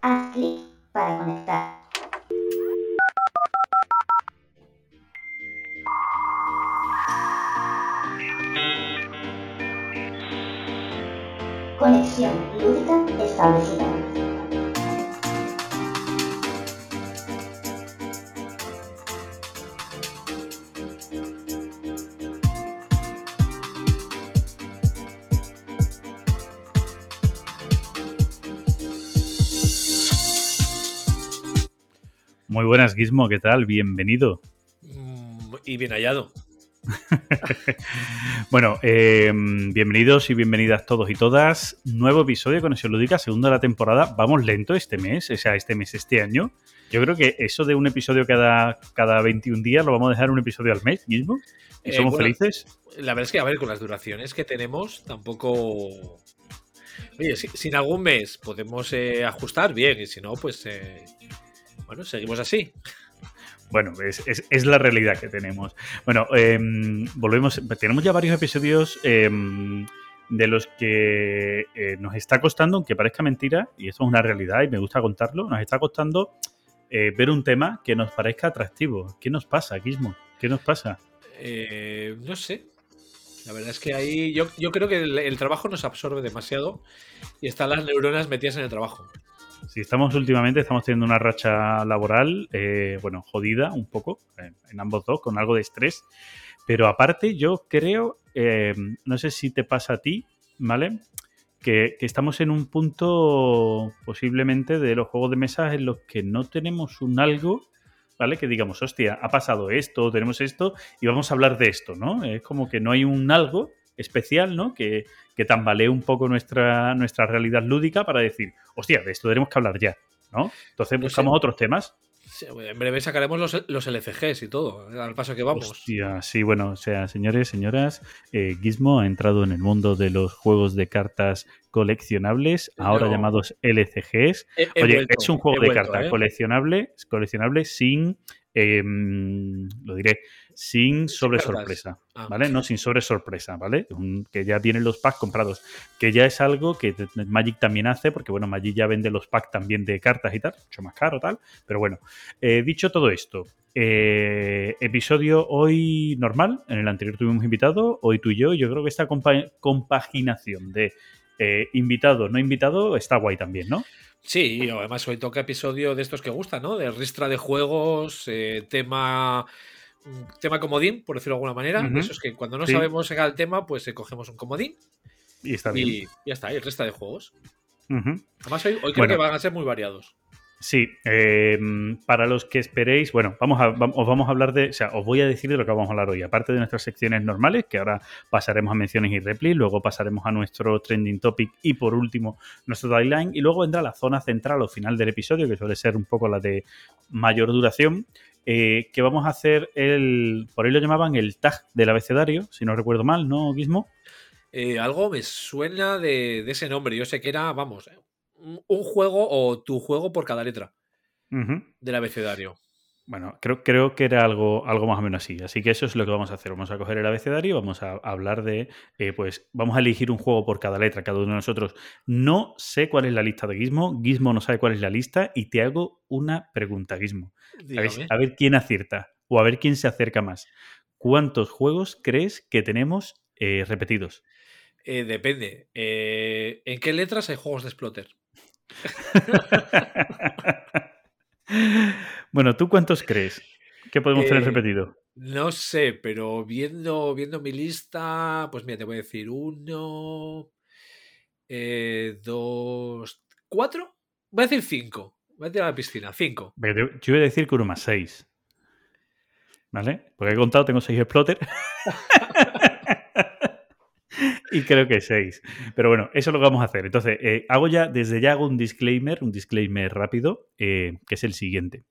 Haz clic para conectar. Gizmo, ¿qué tal? Bienvenido. Mm, Y bien hallado. Bueno, eh, bienvenidos y bienvenidas todos y todas. Nuevo episodio de Conexión Lúdica, segunda de la temporada. Vamos lento este mes, o sea, este mes, este año. Yo creo que eso de un episodio cada, cada 21 días lo vamos a dejar un episodio al mes, Gizmo. ¿Y Eh, somos bueno, felices? La verdad es que, a ver, con las duraciones que tenemos, tampoco. Oye, si, si en algún mes podemos eh, ajustar, bien, y si no, pues. Bueno, seguimos así. Bueno, es, la realidad que tenemos. Bueno, eh, volvemos. Tenemos ya varios episodios eh, de los que eh, nos está costando, aunque parezca mentira, y esto es una realidad y me gusta contarlo, nos está costando eh, ver un tema que nos parezca atractivo. ¿Qué nos pasa, Gizmo? ¿Qué nos pasa? Eh, no sé. La verdad es que ahí yo, yo creo que el trabajo nos absorbe demasiado y están las neuronas metidas en el trabajo. Si estamos últimamente, estamos teniendo una racha laboral, eh, bueno, jodida un poco, en, ambos dos, con algo de estrés. Pero aparte, yo creo, eh, no sé si te pasa a ti, ¿vale? Que, que estamos en un punto posiblemente de los juegos de mesa en los que no tenemos un algo, ¿vale? Que digamos, hostia, ha pasado esto, tenemos esto y vamos a hablar de esto, ¿no? Es como que no hay un algo especial, ¿no? Que, que tambalee un poco nuestra, nuestra realidad lúdica para decir, hostia, de esto tenemos que hablar ya, ¿no? Entonces No buscamos sé. otros temas. Sí, En breve sacaremos los, los LCGs y todo, al paso que vamos. Hostia, sí, bueno, o sea, señores, señoras, eh, Gizmo ha entrado en el mundo de los juegos de cartas coleccionables, ahora llamados LCGs. He- he Oye, vuelto, es un juego de vuelto, cartas ¿eh? coleccionable, coleccionable sin, eh, lo diré, sin sobre cartas. sorpresa, Ah. ¿vale? No sin sobre sorpresa, ¿vale? Un- que ya tienen los packs comprados, que ya es algo que Magic también hace, porque bueno, Magic ya vende los packs también de cartas y tal, mucho más caro tal, pero bueno, eh, dicho todo esto, eh, episodio hoy normal, en el anterior tuvimos invitado, hoy tú y yo, yo creo que esta compa- compaginación de eh, invitado, no invitado, está guay también, ¿no? Sí, y además hoy toca episodio de estos que gustan, ¿no? De ristra de juegos, eh, tema mm, tema comodín, por decirlo de alguna manera. Eso es que cuando no Sí. sabemos sacar el tema, pues eh, cogemos un comodín Y está bien. y ya está, y resta de juegos. Además hoy, hoy creo Bueno. que van a ser muy variados. Sí, eh, para los que esperéis, bueno, vamos a, os vamos a hablar de, o sea, os voy a decir de lo que vamos a hablar hoy, aparte de nuestras secciones normales, que ahora pasaremos a menciones y replis, luego pasaremos a nuestro trending topic y por último nuestro deadline, y luego vendrá la zona central o final del episodio, que suele ser un poco la de mayor duración, eh, que vamos a hacer el, por ahí lo llamaban el tag del abecedario, si no recuerdo mal, ¿no, Guismo? Eh, algo me suena de, de ese nombre. Yo sé que era, vamos, un juego o tu juego por cada letra del abecedario. Bueno, creo, creo que era algo, algo más o menos así. Así que eso es lo que vamos a hacer. Vamos a coger el abecedario, vamos a hablar de, eh, pues, vamos a elegir un juego por cada letra, cada uno de nosotros. No sé cuál es la lista de Gizmo, Gizmo no sabe cuál es la lista y te hago una pregunta, Gizmo. A ver, Dígame. a ver quién acierta o a ver quién se acerca más. ¿Cuántos juegos crees que tenemos eh, repetidos? Eh, depende. Eh, ¿En qué letras hay juegos de Splotter? bueno, ¿tú cuántos crees que podemos tener Eh, repetido? No sé, pero viendo, viendo mi lista, pues mira, te voy a decir uno, eh, dos, cuatro. Voy a decir cinco. Voy a tirar a la piscina, cinco. Pero Yo voy a decir que uno más seis. ¿Vale? Porque he contado, tengo seis exploter. y creo que seis. Pero bueno, eso es lo que vamos a hacer. Entonces, eh, hago ya, desde ya hago un disclaimer, un disclaimer rápido, eh, que es el siguiente.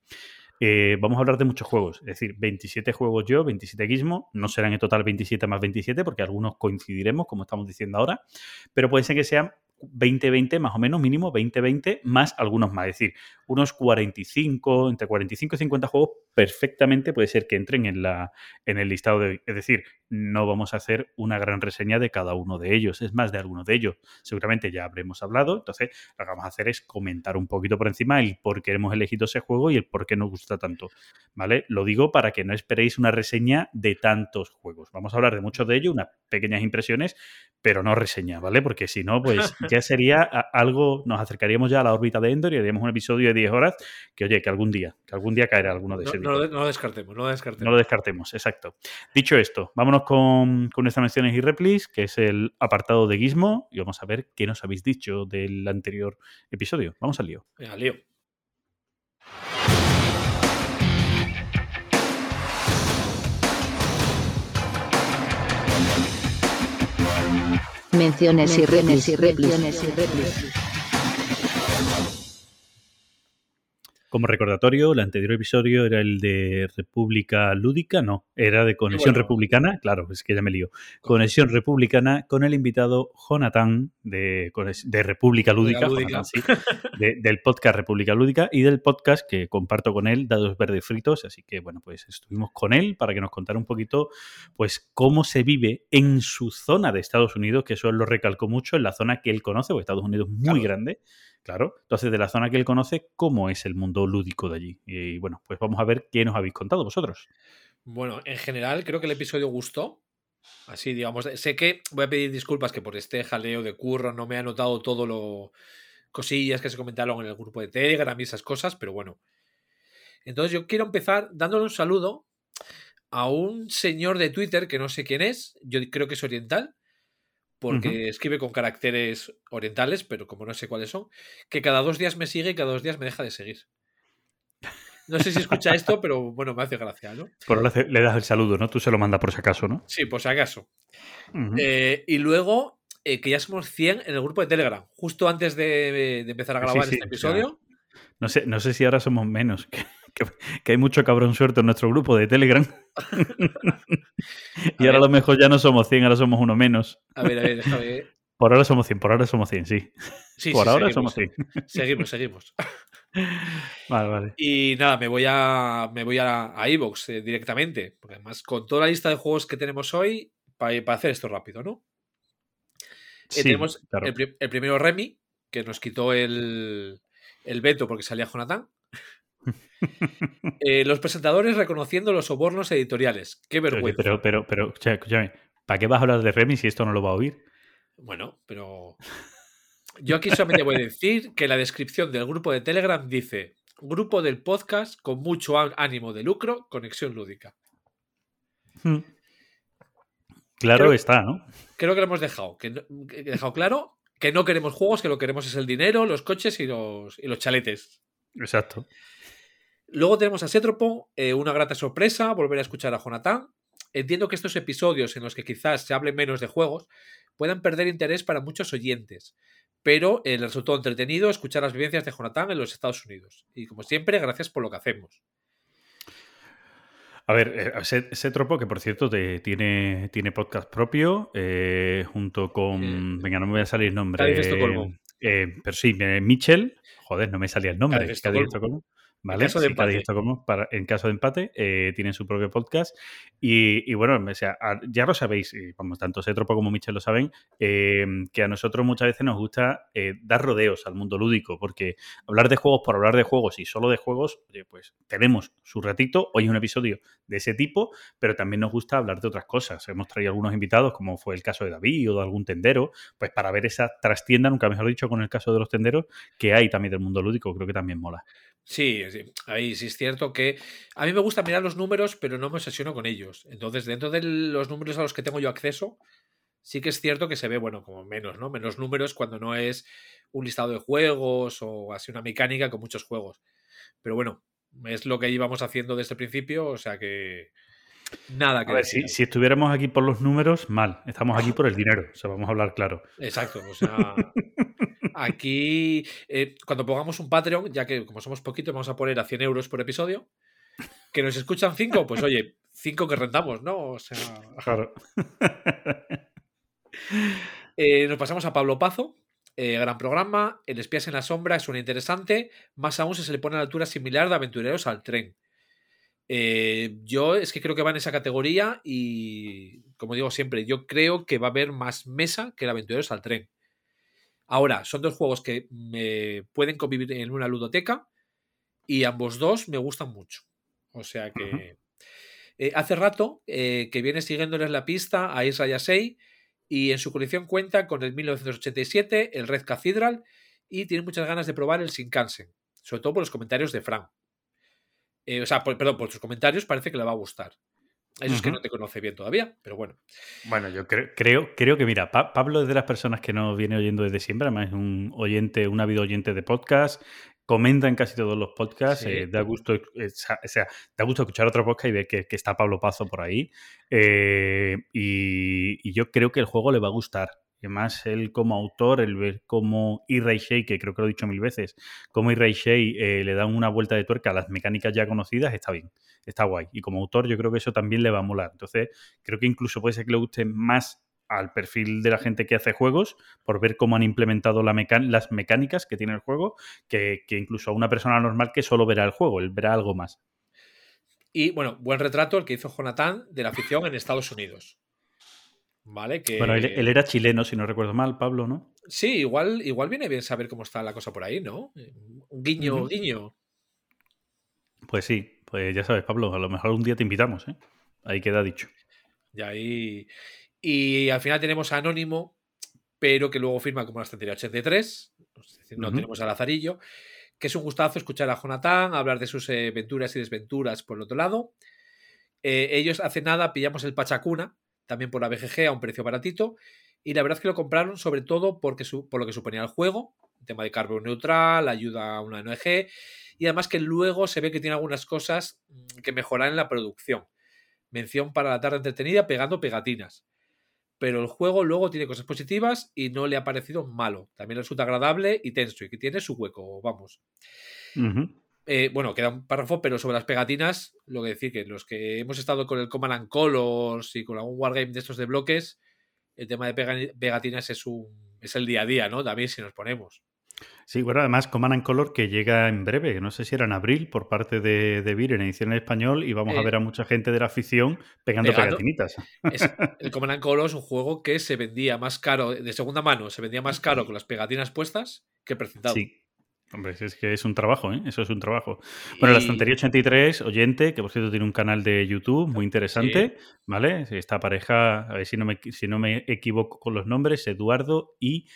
Eh, vamos a hablar de muchos juegos, es decir, 27 juegos yo, 27 Gizmo, no serán en total 27 más 27 porque algunos coincidiremos, como estamos diciendo ahora, pero puede ser que sean 20-20 más o menos, mínimo 20-20 más algunos más. Es decir, unos 45, entre 45 y 50 juegos perfectamente puede ser que entren en, la, en el listado de hoy. Es decir, no vamos a hacer una gran reseña de cada uno de ellos, es más de algunos de ellos. Seguramente ya habremos hablado, entonces lo que vamos a hacer es comentar un poquito por encima el por qué hemos elegido ese juego y el por qué nos gusta tanto. ¿Vale? Lo digo para que no esperéis una reseña de tantos juegos. Vamos a hablar de muchos de ellos, unas pequeñas impresiones, pero no reseña, ¿vale? Porque si no, pues ya sería algo, nos acercaríamos ya a la órbita de Endor y haríamos un episodio de 10 horas que, oye, que algún día, que algún día caerá alguno de esos. No, no, lo descartemos, no lo descartemos. No lo descartemos, exacto. Dicho esto, vámonos con, con nuestras menciones y replis, que es el apartado de Gizmo, y vamos a ver qué nos habéis dicho del anterior episodio. Vamos al lío. Venga, lío. Menciones y replis y replis y replis. Como recordatorio, el anterior episodio era el de República Lúdica, no, era de Conexión bueno. Republicana, claro, es que ya me lío. Conexión Republicana con el invitado Jonathan de, República Lúdica, Lúdica. Jonathan, sí, de- del podcast República Lúdica y del podcast que comparto con él, Dados Verdes Fritos. Así que, bueno, pues estuvimos con él para que nos contara un poquito, pues, cómo se vive en su zona de Estados Unidos, que eso él lo recalcó mucho, en la zona que él conoce, porque Estados Unidos es muy Claro. grande. Claro, entonces de la zona que él conoce, ¿cómo es el mundo lúdico de allí? Y bueno, pues vamos a ver qué nos habéis contado vosotros. Bueno, en general creo que el episodio gustó. Así, digamos, sé que voy a pedir disculpas que por este jaleo de curro no me he anotado todo lo cosillas que se comentaron en el grupo de Telegram y esas cosas, pero bueno. Entonces yo quiero empezar dándole un saludo a un señor de Twitter que no sé quién es, yo creo que es oriental, porque escribe con caracteres orientales, pero como no sé cuáles son, que cada dos días me sigue y cada dos días me deja de seguir. No sé si escucha esto, pero bueno, me hace gracia, ¿no? Por ahora le das el saludo, ¿no? Tú se lo mandas por si acaso, ¿no? Sí, por si acaso. Eh, y luego, eh, que ya somos 100 en el grupo de Telegram, justo antes de, de empezar a grabar sí, este o sea, episodio. No sé, no sé si ahora somos menos, que, que- que hay mucho cabrón suelto en nuestro grupo de Telegram. y A ahora a lo mejor ya no somos 100, ahora somos uno menos. A ver, a ver, déjame ver. Por ahora somos 100, por ahora somos 100, sí. Sí, por sí, ahora seguimos, somos 100. Seguimos, seguimos. Vale, vale. Y nada, me voy a me voy a, a iVoox, eh, directamente. Porque además, con toda la lista de juegos que tenemos hoy, para hacer esto rápido, ¿no? Eh, Sí, tenemos claro. el, pri- el primero Remy, que nos quitó el, el veto porque salía Jonathan. Eh, los presentadores reconociendo los sobornos editoriales. Qué Pero, vergüenza. pero, pero, pero, o sea, escúchame, ¿para qué vas a hablar de Remy si esto no lo va a oír? Bueno, pero yo aquí solamente voy a decir que la descripción del grupo de Telegram dice grupo del podcast con mucho ánimo de lucro, conexión lúdica. Hmm. Claro Creo- está, ¿no? Creo que lo hemos dejado, que, no- que he dejado claro que no queremos juegos, que lo que queremos es el dinero, los coches y los, y los chaletes. Exacto. Luego tenemos a Setropo, eh, una grata sorpresa, volver a escuchar a Jonathan. Entiendo que estos episodios en los que quizás se hable menos de juegos puedan perder interés para muchos oyentes, pero eh, les resultó entretenido escuchar las vivencias de Jonathan en los Estados Unidos. Y como siempre, gracias por lo que hacemos. A ver, eh, ese, ese tropo, que por cierto te- tiene, tiene podcast propio, eh, junto con. Eh, venga, no me voy a salir el nombre. Cádiz, Estocolmo. eh, pero sí, Mitchell. Joder, no me salía el nombre. Cádiz, Cádiz, Estocolmo. Estocolmo. Vale, caso de sí, Cádiz, empate. Estocolmo, para, en caso de empate, eh, tienen su propio podcast. Y, y bueno, o sea, ya lo sabéis, y vamos, tanto Setropo como Michel lo saben, eh, que a nosotros muchas veces nos gusta eh, dar rodeos al mundo lúdico, porque hablar de juegos por hablar de juegos y solo de juegos, pues tenemos su ratito. Hoy es un episodio de ese tipo, pero también nos gusta hablar de otras cosas. Hemos traído algunos invitados, como fue el caso de David o de algún tendero, pues para ver esa trastienda, nunca mejor dicho, con el caso de los tenderos, que hay también del mundo lúdico, creo que también mola. Sí, sí, ahí sí es cierto que a mí me gusta mirar los números, pero no me obsesiono con ellos. Entonces, dentro de los números a los que tengo yo acceso, sí que es cierto que se ve, bueno, como menos, ¿no? Menos números cuando no es un listado de juegos o así una mecánica con muchos juegos. Pero bueno, es lo que íbamos haciendo desde el principio, o sea que nada que A ver, si, si estuviéramos aquí por los números, mal. Estamos aquí por el dinero, o sea, vamos a hablar claro. Exacto, o sea, aquí eh, cuando pongamos un Patreon, ya que como somos poquitos, vamos a poner a 100 euros por episodio. Que nos escuchan 5, pues oye, 5 que rentamos, ¿no? O sea, Claro. eh, nos pasamos a Pablo Pazo, eh, gran programa. El Espías en la Sombra suena interesante, más aún si se le pone a la altura similar de Aventureros al Tren. Eh, yo es que creo que va en esa categoría y, como digo siempre, yo creo que va a haber más mesa que el Aventureros al Tren. Ahora, son dos juegos que me pueden convivir en una ludoteca y ambos dos me gustan mucho. O sea que eh, hace rato eh, que viene siguiéndoles la pista a Isra Yasei y en su colección cuenta con el 1987, el Red Cathedral y tiene muchas ganas de probar el Shinkansen, sobre todo por los comentarios de Fran. Eh, o sea, por- perdón, por sus comentarios parece que le va a gustar. Eso es que no te conoce bien todavía, pero bueno. Bueno, yo creo, creo, creo que, mira, Pa- Pablo es de las personas que nos viene oyendo desde siempre, además es un oyente, un ávido oyente de podcast, comenta en casi todos los podcasts, Sí. eh, da gusto, eh, sa- o sea, da gusto escuchar otro podcast y ver que, que está Pablo Pazo por ahí. eh, y, y yo creo que el juego le va a gustar. Y además, él como autor, el ver cómo Irray Shea, que creo que lo he dicho mil veces, cómo Irray Shea eh, le dan una vuelta de tuerca a las mecánicas ya conocidas, está bien, está guay. Y como autor, yo creo que eso también le va a molar. Entonces, creo que incluso puede ser que le guste más al perfil de la gente que hace juegos por ver cómo han implementado las mecánicas que tiene el juego que, que incluso a una persona normal que solo verá el juego, él verá algo más. Y bueno, buen retrato el que hizo Jonathan de la afición en Estados Unidos. ¿Vale? Que... Bueno, él, él era chileno, si no recuerdo mal, Pablo, ¿no? Sí, igual, igual viene bien saber cómo está la cosa por ahí, ¿no? Guiño, guiño. Pues sí, pues ya sabes, Pablo, a lo mejor un día te invitamos, ¿eh? Ahí queda dicho. Y ahí. Y al final tenemos a Anónimo, pero que luego firma como la estantería 83. Es decir, no tenemos a Lazarillo. Que es un gustazo escuchar a Jonathan, hablar de sus eh, aventuras y desventuras por el otro lado. Eh, ellos hace nada pillamos el Pachacuna, también por la BGG, a un precio baratito. Y la verdad es que lo compraron sobre todo porque por lo que suponía el juego, tema de carbono neutral, ayuda a una ONG, y además que luego se ve que tiene algunas cosas mm, que mejoran en la producción. Mención para la tarde entretenida pegando pegatinas. Pero el juego luego tiene cosas positivas y no le ha parecido malo. También resulta agradable y tenso y que tiene su hueco, vamos. Ujú. Eh, bueno, queda un párrafo, pero sobre las pegatinas, lo que decir que los que hemos estado con el Command and Colors y con algún wargame de estos de bloques, el tema de pega- pegatinas es un es el día a día, ¿no? También si nos ponemos. Sí, bueno, además Command and Color que llega en breve, que no sé si era en abril, por parte de, de Vir en edición en español, y vamos a Eh, ver a mucha gente de la afición pegando pegando. pegatinitas. Es- el Command and Colors es un juego que se vendía más caro, de segunda mano, se vendía más caro con las pegatinas puestas que precintado. Sí. Hombre, es que es un trabajo, ¿eh? Eso es un trabajo. Bueno, la estantería 83, oyente, que por cierto tiene un canal de YouTube muy interesante, ¿vale? Esta pareja, a ver si no me, si no me equivoco con los nombres, Eduardo y,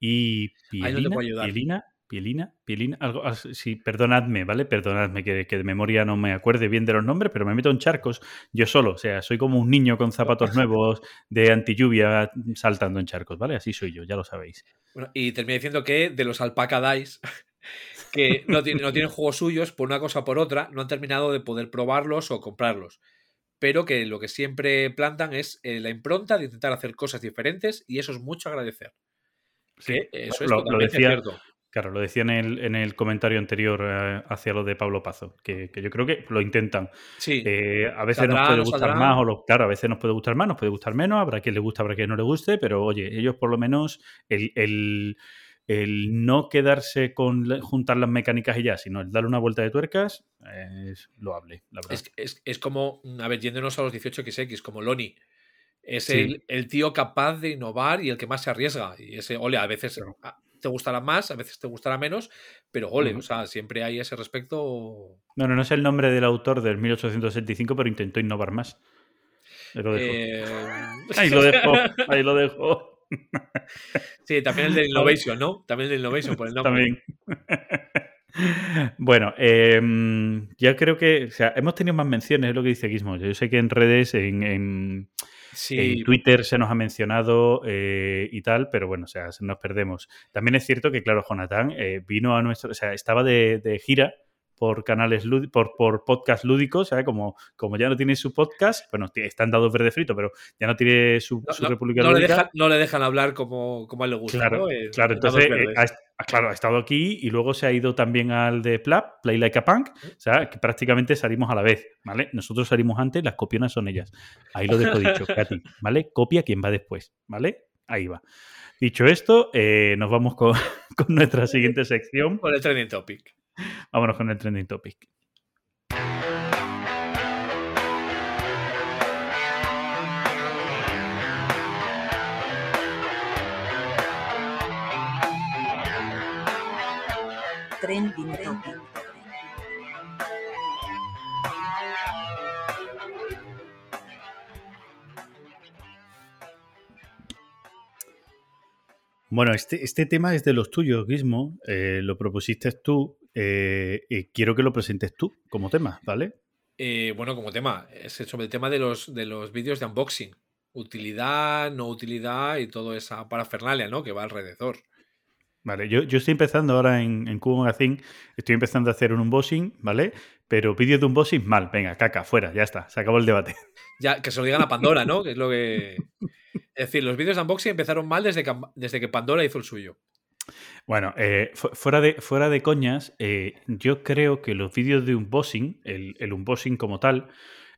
y Ahí no te Pielina, puedo ayudar. Pielina, Pielina, Pielina, algo, as- sí, perdonadme, ¿vale? Perdonadme que, que de memoria no me acuerde bien de los nombres, pero me meto en charcos yo solo, o sea, soy como un niño con zapatos nuevos de antilluvia saltando en charcos, ¿vale? Así soy yo, ya lo sabéis. Bueno, y terminé diciendo que de los Alpaca Dice, que no, tienen- no tienen juegos suyos, por una cosa o por otra, no han terminado de poder probarlos o comprarlos. Pero que lo que siempre plantan es eh, la impronta de intentar hacer cosas diferentes y eso es mucho agradecer. Sí, Que eso es lo- lo totalmente decía- cierto. Claro, lo decía en el, en el comentario anterior eh, hacia lo de Pablo Pazo, que, que yo creo que lo intentan. Sí, Eh, a veces Saldrá, nos puede gustar saldrá. más, o lo- claro, a veces nos puede gustar más, nos puede gustar menos, habrá quien le guste, habrá quien no le guste, pero oye, ellos por lo menos el, el- el no quedarse con la- juntar las mecánicas y ya, sino el darle una vuelta de tuercas, eh, es loable, la verdad. es, es- es como, a ver, yéndonos a los 18XX, como Loni. Es Sí. el, el tío capaz de innovar y el que más se arriesga. Y ese, ole, a veces Claro. Te gustará más, a veces te gustará menos, pero ole, o sea, siempre hay ese respecto. No, no, es el nombre del autor del 1865, pero intentó innovar más. Ahí lo dejo. Eh, Ahí lo dejo, ahí lo dejo. Sí, también el de Innovation, ¿no? También el de Innovation por el nombre. También. bueno, eh, ya creo que, o sea, hemos tenido más menciones, es lo que dice Gizmo. Yo sé que en redes, en, en- Sí, en Twitter se nos ha mencionado eh, y tal, pero bueno, o sea, se nos perdemos. También es cierto que, claro, Jonathan eh, vino a nuestro, o sea, estaba de, de gira por canales por, por podcast lúdicos, ¿sabes? Como, como ya no tiene su podcast, bueno, está en dados verde frito, pero ya no tiene su, no, su no- República no le dejan, no le dejan hablar como, como a él le gusta. Claro, claro. Entonces, eh, ha, ah, claro, ha estado aquí y luego se ha ido también al de Plap, Play Like a Punk, o sea, que prácticamente salimos a la vez, ¿vale? Nosotros salimos antes, las copionas son ellas. Ahí lo dejo dicho, Katy, ¿vale? Copia quien va después, ¿vale? Ahí va. Dicho esto, eh, nos vamos con, con nuestra siguiente sección. Con el trending topic. Vámonos con el trending topic. Trending Topic. Bueno, este, este tema es de los tuyos, Gizmo. Eh, lo propusiste tú eh, y quiero que lo presentes tú como tema, ¿vale? Eh, bueno, como tema, es sobre el tema de los, de los vídeos de unboxing. Utilidad, no utilidad y toda esa parafernalia, ¿no? Que va alrededor. Vale, yo, yo estoy empezando ahora en, en Cubo Magazine, estoy empezando a hacer un unboxing, ¿vale? Pero vídeos de unboxing, mal, venga, caca, fuera, ya está, se acabó el debate. Ya, que se lo digan a Pandora, ¿no? Que es lo que. Es decir, los vídeos de unboxing empezaron mal desde que, desde que Pandora hizo el suyo. Bueno, eh, fu- fuera, de, fuera de coñas, eh, yo creo que los vídeos de unboxing, el, el unboxing como tal,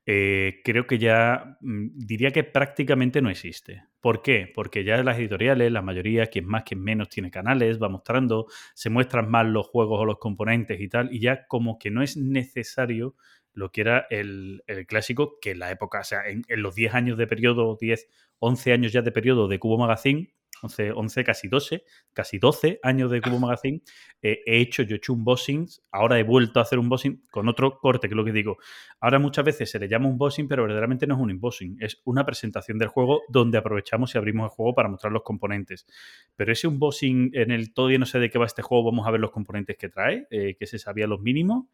eh, creo que ya mm, diría que prácticamente no existe. ¿Por qué? Porque ya las editoriales, la mayoría, quien más, quien menos tiene canales, va mostrando, se muestran más los juegos o los componentes y tal, y ya como que no es necesario lo que era el, el clásico, que en la época, o sea, en, en los 10 años de periodo, 10, 11 años ya de periodo de Cubo Magazine, 11, 11 casi 12, casi 12 años de Cubo Magazine, eh, he hecho, yo he hecho un bossing, ahora he vuelto a hacer un bossing con otro corte, que es lo que digo. Ahora muchas veces se le llama un bossing, pero verdaderamente no es un unboxing, es una presentación del juego donde aprovechamos y abrimos el juego para mostrar los componentes. Pero ese unboxing en el todavía no sé de qué va este juego, vamos a ver los componentes que trae, eh, que se sabía los mínimos,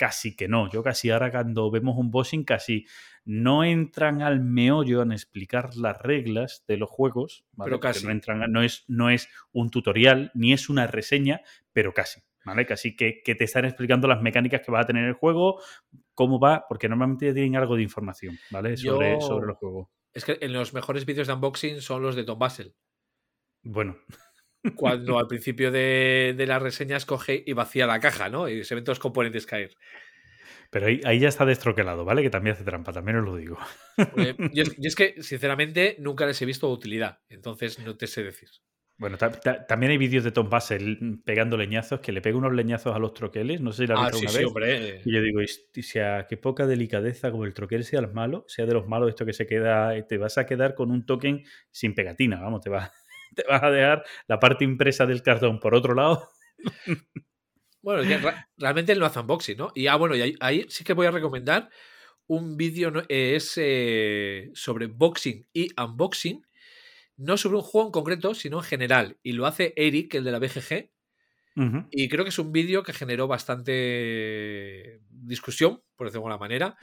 casi que no. Yo casi ahora cuando vemos un bossing casi no entran al meollo en explicar las reglas de los juegos, ¿vale? Pero casi. No, entran, no, es, no es un tutorial ni es una reseña, pero casi. ¿Vale? Casi que, que te están explicando las mecánicas que va a tener el juego, cómo va, porque normalmente ya tienen algo de información, ¿vale? Sobre, Yo- sobre el juego. Es que en los mejores vídeos de unboxing son los de Tom Basel. Bueno, Cuando al principio de, de las reseñas coge y vacía la caja, ¿no? Y se ven todos los componentes caer. pero ahí, ahí ya está destroquelado, ¿vale? Que también hace trampa, también os lo digo. Porque yo, es, yo es que, sinceramente, nunca les he visto utilidad. Entonces no te sé decir. Bueno, ta- ta- también hay vídeos de Tom Basel pegando leñazos, que le pega unos leñazos a los troqueles, no sé si la Ah, visto sí, una sí, vez. hombre. Y yo digo, "Histi- sea, qué poca delicadeza como el troquel sea el malo, sea de los malos esto que se queda, te vas a quedar con un token sin pegatina, vamos, te vas, te vas a dejar la parte impresa del cartón por otro lado. Bueno, realmente él no hace unboxing, ¿no? Y ah, bueno, y ahí, ahí sí que voy a recomendar un vídeo. Eh, es eh, sobre boxing y unboxing, no sobre un juego en concreto, sino en general. Y lo hace Eric, el de la BGG, y creo que es un vídeo que generó bastante discusión, por decirlo de alguna manera,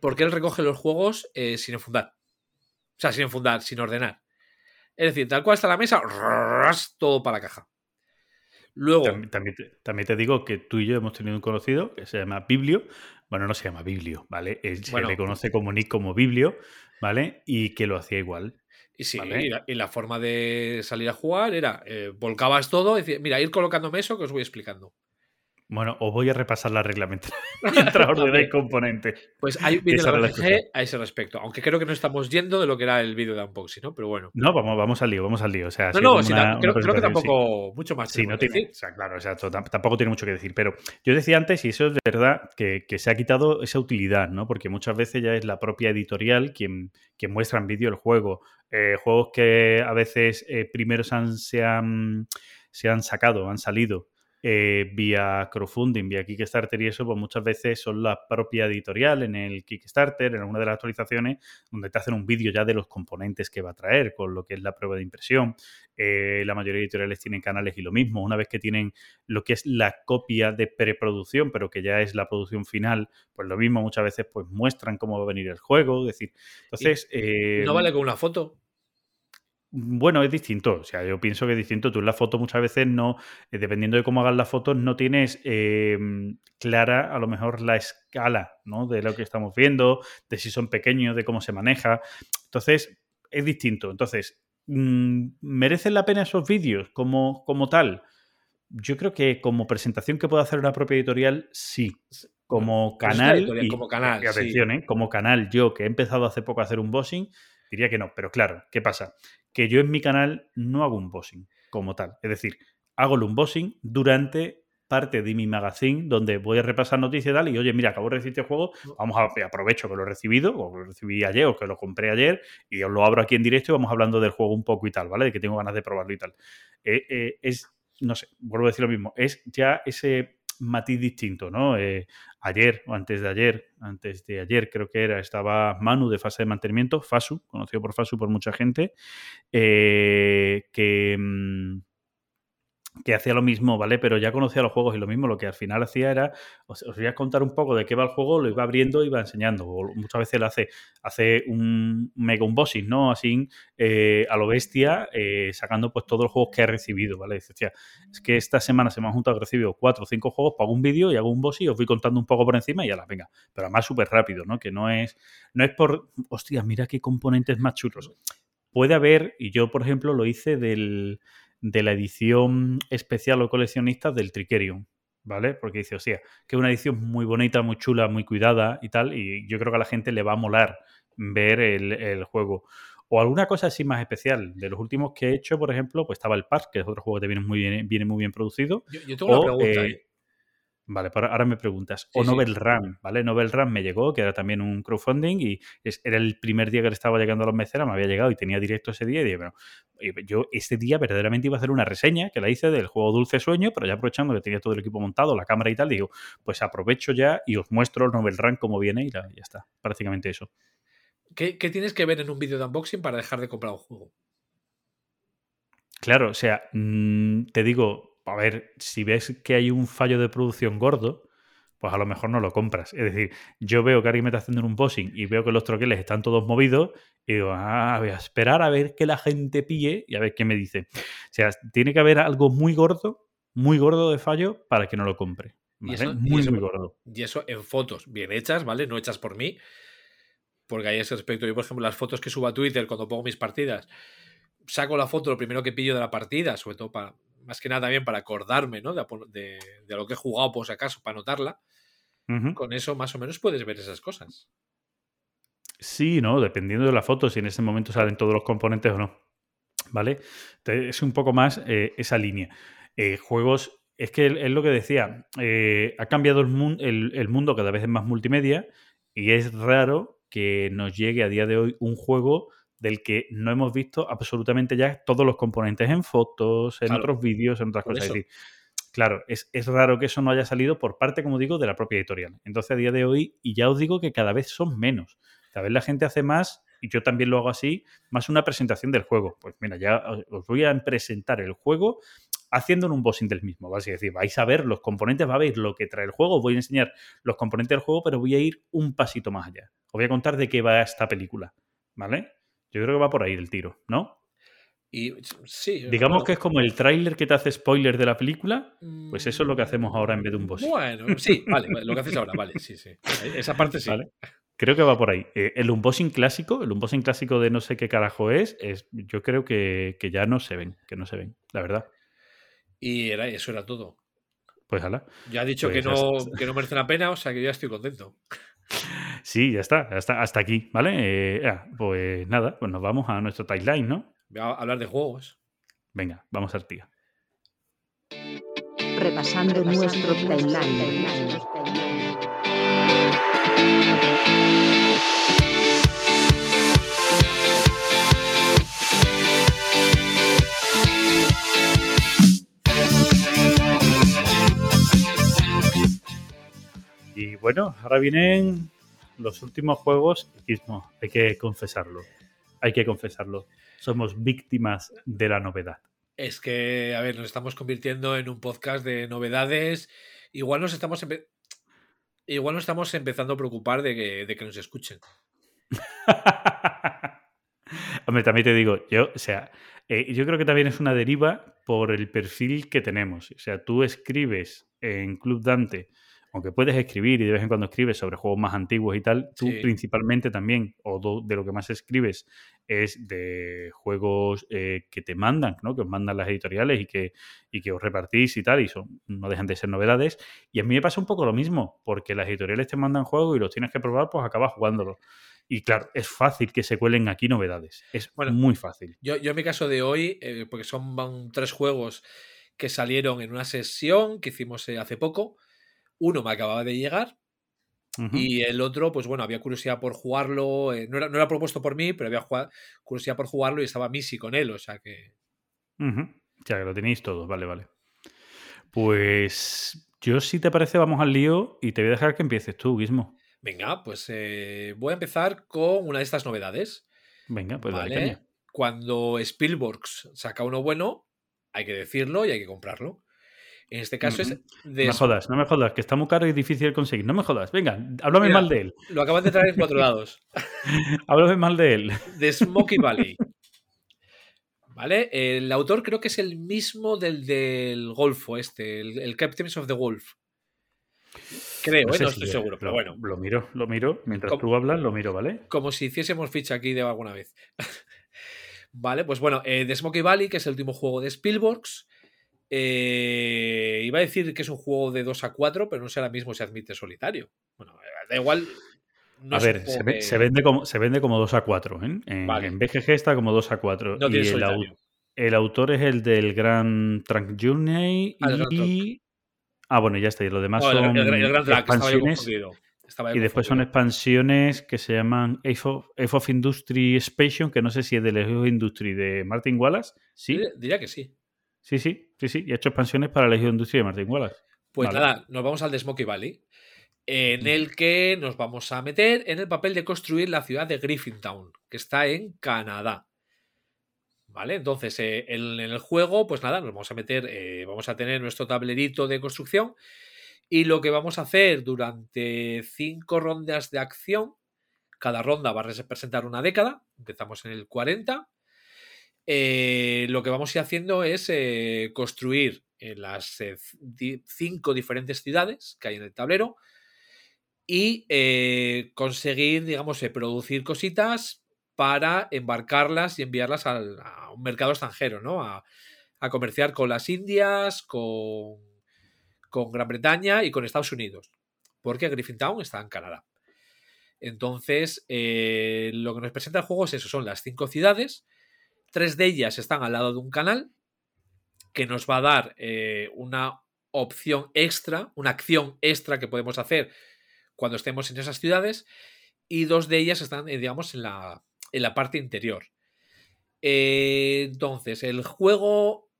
porque él recoge los juegos eh, sin enfundar. O sea, sin enfundar, sin ordenar. Es decir, tal cual está la mesa, ras, todo para la caja. Luego, También, también te, también te digo que tú y yo hemos tenido un conocido que se llama Biblio. Bueno, no se llama Biblio, ¿vale? Él se le conoce como Nick como Biblio, ¿vale? Y que lo hacía igual. Y sí, Vale. y, la, y la forma de salir a jugar era, eh, volcabas todo y decir, mira, ir colocándome eso que os voy explicando. Bueno, os voy a repasar la reglamento mientras ordenáis componentes. Pues hay un vídeo a ese respecto, aunque creo que no estamos yendo de lo que era el vídeo de unboxing, ¿no? Pero bueno. No, vamos, vamos al lío, vamos al lío. O sea, No, no, una- una creo, que sí. tampoco mucho más. Sí, no tiene. decir. O sea, claro, o sea, tampoco tiene mucho que decir. Pero yo decía antes, y eso es verdad, que, que se ha quitado esa utilidad, ¿no? Porque muchas veces ya es la propia editorial quien, quien muestra en vídeo el juego. Eh, juegos que a veces eh, primero se han, se, han, se han sacado, han salido eh, vía crowdfunding, vía Kickstarter y eso, pues muchas veces son la propia editorial en el Kickstarter, en alguna de las actualizaciones, donde te hacen un vídeo ya de los componentes que va a traer, con lo que es la prueba de impresión. Eh, la mayoría de editoriales tienen canales y lo mismo. Una vez que tienen lo que es la copia de preproducción, pero que ya es la producción final, pues lo mismo muchas veces pues muestran cómo va a venir el juego. Es decir, entonces... eh, No vale con una foto. Bueno, es distinto. O sea, yo pienso que es distinto. Tú en la foto muchas veces no, eh, dependiendo de cómo hagas las fotos, no tienes eh, clara a lo mejor la escala ¿no? de lo que estamos viendo, de si son pequeños, de cómo se maneja. Entonces, es distinto. Entonces, mm, ¿merecen la pena esos vídeos como, como tal? Yo creo que como presentación que puede hacer una propia editorial, sí. Como canal, y, como canal, y sí. atención, ¿eh? como canal, yo que he empezado hace poco a hacer un bossing, diría que no. Pero claro, ¿qué pasa? Que yo en mi canal no hago un bossing como tal. Es decir, hago el unboxing durante parte de mi magazine donde voy a repasar noticias y tal, y oye, mira, acabo de recibir este juego, vamos a aprovecho que lo he recibido, o que lo recibí ayer, o que lo compré ayer, y os lo abro aquí en directo y vamos hablando del juego un poco y tal, ¿vale? De que tengo ganas de probarlo y tal. Eh, eh, es, no sé, vuelvo a decir lo mismo, es ya ese matiz distinto, ¿no? Eh, ayer o antes de ayer, antes de ayer creo que era, estaba Manu de fase de mantenimiento, Fasu, conocido por Fasu por mucha gente, que... Mm, que hacía lo mismo, ¿vale? Pero ya conocía los juegos y lo mismo, lo que al final hacía era, os, voy a contar un poco de qué va el juego, lo iba abriendo y iba enseñando. O muchas veces lo hace, hace un mega unboxing, ¿no? Así eh, a lo bestia, eh, sacando pues todos los juegos que ha recibido, ¿vale? Dice, es que esta semana se me han juntado, recibido cuatro o cinco juegos, pago un vídeo y hago un boss y os voy contando un poco por encima y ya las venga. Pero además súper rápido, ¿no? Que no es, no es por, hostia, mira qué componentes más chulos. Puede haber, y yo por ejemplo lo hice del de la edición especial o coleccionista del Tricerion, ¿vale? Porque dice, o sea, que es una edición muy bonita, muy chula, muy cuidada y tal, y yo creo que a la gente le va a molar ver el, juego. O alguna cosa así más especial. De los últimos que he hecho, por ejemplo, pues estaba el Park, que es otro juego que viene muy bien, viene muy bien producido. Yo, tengo una pregunta. Eh, Vale, pero ahora me preguntas. o Novel Run, ¿vale? Novel Run me llegó, que era también un crowdfunding, y era el primer día que le estaba llegando a los mecenas, me había llegado y tenía directo ese día, y dije, bueno, yo ese día verdaderamente iba a hacer una reseña que la hice del juego Dulce Sueño, pero ya aprovechando que tenía todo el equipo montado, la cámara y tal, digo, pues aprovecho ya y os muestro el Novel Run como viene y ya está. Prácticamente eso. ¿Qué, tienes que ver en un vídeo de unboxing para dejar de comprar un juego? Claro, o sea, mm, te digo, a ver, si ves que hay un fallo de producción gordo, pues a lo mejor no lo compras. Es decir, yo veo que alguien me está haciendo un bossing y veo que los troqueles están todos movidos y digo, ah, voy a esperar a ver que la gente pille y a ver qué me dice. O sea, tiene que haber algo muy gordo, muy gordo de fallo para que no lo compre. muy, muy gordo. Y eso en fotos bien hechas, ¿vale? No hechas por mí. Porque hay ese aspecto. Yo, por ejemplo, las fotos que subo a Twitter cuando pongo mis partidas, saco la foto lo primero que pillo de la partida, sobre todo para más que nada también para acordarme, ¿no? De, lo que he jugado, por si acaso, para anotarla. Con eso más o menos puedes ver esas cosas. Sí, ¿no? Dependiendo de la foto, si en ese momento salen todos los componentes o no. ¿Vale? es un poco más eh, esa línea. Eh, juegos, es que es lo que decía, eh, ha cambiado el, el mundo cada vez es más multimedia y es raro que nos llegue a día de hoy un juego del que no hemos visto absolutamente ya todos los componentes en fotos, en otros vídeos, en otras cosas. Es decir, claro, es, raro que eso no haya salido por parte, como digo, de la propia editorial. Entonces, a día de hoy, y ya os digo que cada vez son menos. Cada vez la gente hace más, y yo también lo hago así, más una presentación del juego. Pues mira, ya os voy a presentar el juego haciendo un unboxing del mismo, ¿vale? Es decir, vais a ver los componentes, va a ver lo que trae el juego, os voy a enseñar los componentes del juego, pero voy a ir un pasito más allá. Os voy a contar de qué va esta película, ¿vale? Yo creo que va por ahí el tiro, ¿no? Y sí. Digamos que es como el tráiler que te hace spoiler de la película, pues eso es lo que hacemos ahora en vez de un boss. Bueno, sí, vale, lo que haces ahora, vale, sí, sí. Esa parte sí. Creo que va por ahí. Eh, el unboxing clásico, el unboxing clásico de no sé qué carajo es, es yo creo que, ya no se ven, que no se ven, la verdad. Y era, eso era todo. Pues hala. Ya ha dicho que, pues no, que no merece la pena, o sea que ya estoy contento. Sí, ya está, hasta, hasta aquí, ¿vale? Eh, pues nada, pues nos vamos a nuestro timeline, ¿no? Voy a hablar de juegos. Venga, vamos a tía. Repasando, nuestro timeline. Y bueno, ahora vienen los últimos juegos, hay que confesarlo. Hay que confesarlo. Somos víctimas de la novedad. Es que, a ver, nos estamos convirtiendo en un podcast de novedades. Igual nos estamos igual nos estamos empezando a preocupar de que, nos escuchen. Hombre, también te digo, yo, o sea, eh, yo creo que también es una deriva por el perfil que tenemos. O sea, tú escribes en Club Dante aunque puedes escribir y de vez en cuando escribes sobre juegos más antiguos y tal, tú Sí. principalmente también, o de lo que más escribes, es de juegos eh, que te mandan, ¿no? Que os mandan las editoriales y que, y que os repartís y tal, y son, no dejan de ser novedades. Y a mí me pasa un poco lo mismo, porque las editoriales te mandan juegos y los tienes que probar, pues acabas jugándolos. Y claro, es fácil que se cuelen aquí novedades. Es Bueno, muy fácil. Yo, yo en mi caso de hoy, eh, porque son van tres juegos que salieron en una sesión que hicimos eh, hace poco, uno me acababa de llegar y el otro, pues bueno, había curiosidad por jugarlo, eh, no, era, no era propuesto por mí, pero había jugado- curiosidad por jugarlo y estaba Missy con él, o sea que... Sea, que lo tenéis todos, vale, vale. Pues yo, si te parece, vamos al lío y te voy a dejar que empieces tú, Guismo. Venga, pues eh, voy a empezar con una de estas novedades. Venga, pues dale ¿vale? caña. Cuando Spielberg saca uno bueno, hay que decirlo y hay que comprarlo. En este caso es No me jodas, no me jodas, que está muy caro y difícil de conseguir. No me jodas, venga, háblame Mira. mal de él. Lo acaban de traer en cuatro lados. Háblame mal de él. De Smoky Valley. ¿Vale? El autor creo que es el mismo del del Golfo, este, el, el Captains of the Wolf. Creo, No ¿eh? no si estoy seguro, pero bueno. Lo miro, lo miro. Mientras tú hablas, lo miro, ¿vale? Como si hiciésemos ficha aquí de alguna vez. vale, pues bueno, eh, The Smoky Valley, que es el último juego de Spielberg. Eh, iba a decir que es un juego de 2 a 4, pero no sé ahora mismo si admite solitario. Bueno, da igual. no a ver, se, ve- que- se vende como, se vende como 2 a 4, ¿eh? En, Vale. en BGG está como 2 a 4. No y tiene el, au- el autor es el del Gran Trunk Journey Ah, el Grand y... Ah, bueno, ya está. Y lo demás No, el, son el- el Gran Track, estaba yo. Estaba yo Y después son expansiones que se llaman Age of, Age of Industry Expansion, que no sé si es del Age of Industry de Martin Wallace. Sí, Diría que sí. sí, sí, sí, sí. Y ha hecho expansiones para el Age of Industry de Martin Wallace. Pues Vale. nada, nos vamos al de Smoky Valley, en el que nos vamos a meter en el papel de construir la ciudad de Griffintown, que está en Canadá. ¿Vale? Entonces, eh, en, en el juego, pues nada, nos vamos a meter, eh, vamos a tener nuestro tablerito de construcción y lo que vamos a hacer durante cinco rondas de acción, cada ronda va a representar una década, empezamos en el 40, eh, lo que vamos a ir haciendo es eh, construir en las eh, cinco diferentes ciudades que hay en el tablero y conseguir, digamos, producir cositas para embarcarlas y enviarlas al- a un mercado extranjero, ¿no? A, comerciar con las Indias, con, con Gran Bretaña y con Estados Unidos, porque Griffintown está en Canadá. Entonces, lo que nos presenta el juego es eso, son las cinco ciudades, tres de ellas están al lado de un canal, que nos va a dar eh, una opción extra, una acción extra que podemos hacer cuando estemos en esas ciudades, y dos de ellas están, eh, digamos, en la, en la parte interior. Eh, entonces, el juego,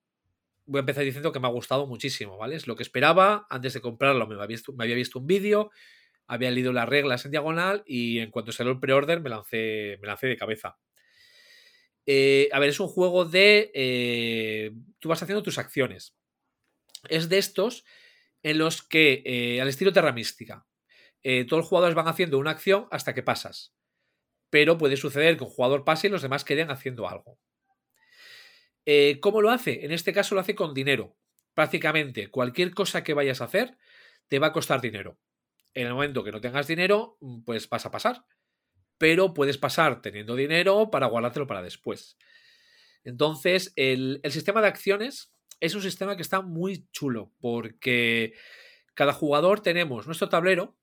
voy a empezar diciendo que me ha gustado muchísimo, ¿vale? Es lo que esperaba. Antes de comprarlo me había visto, me había visto un vídeo, había leído las reglas en diagonal y en cuanto salió el pre-order me lancé, me lancé de cabeza. Eh, a ver, es un juego de... eh, tú vas haciendo tus acciones. Es de estos en los que, eh, al estilo Terra Mística, todos los jugadores van haciendo una acción hasta que pasas. Pero puede suceder que un jugador pase y los demás queden haciendo algo. ¿Cómo lo hace? En este caso lo hace con dinero. Prácticamente cualquier cosa que vayas a hacer te va a costar dinero. En el momento que no tengas dinero, mm, pues vas a pasar. Pero puedes pasar teniendo dinero para guardártelo para después. Entonces, el, el sistema de acciones es un sistema que está muy chulo porque cada jugador tenemos nuestro tablero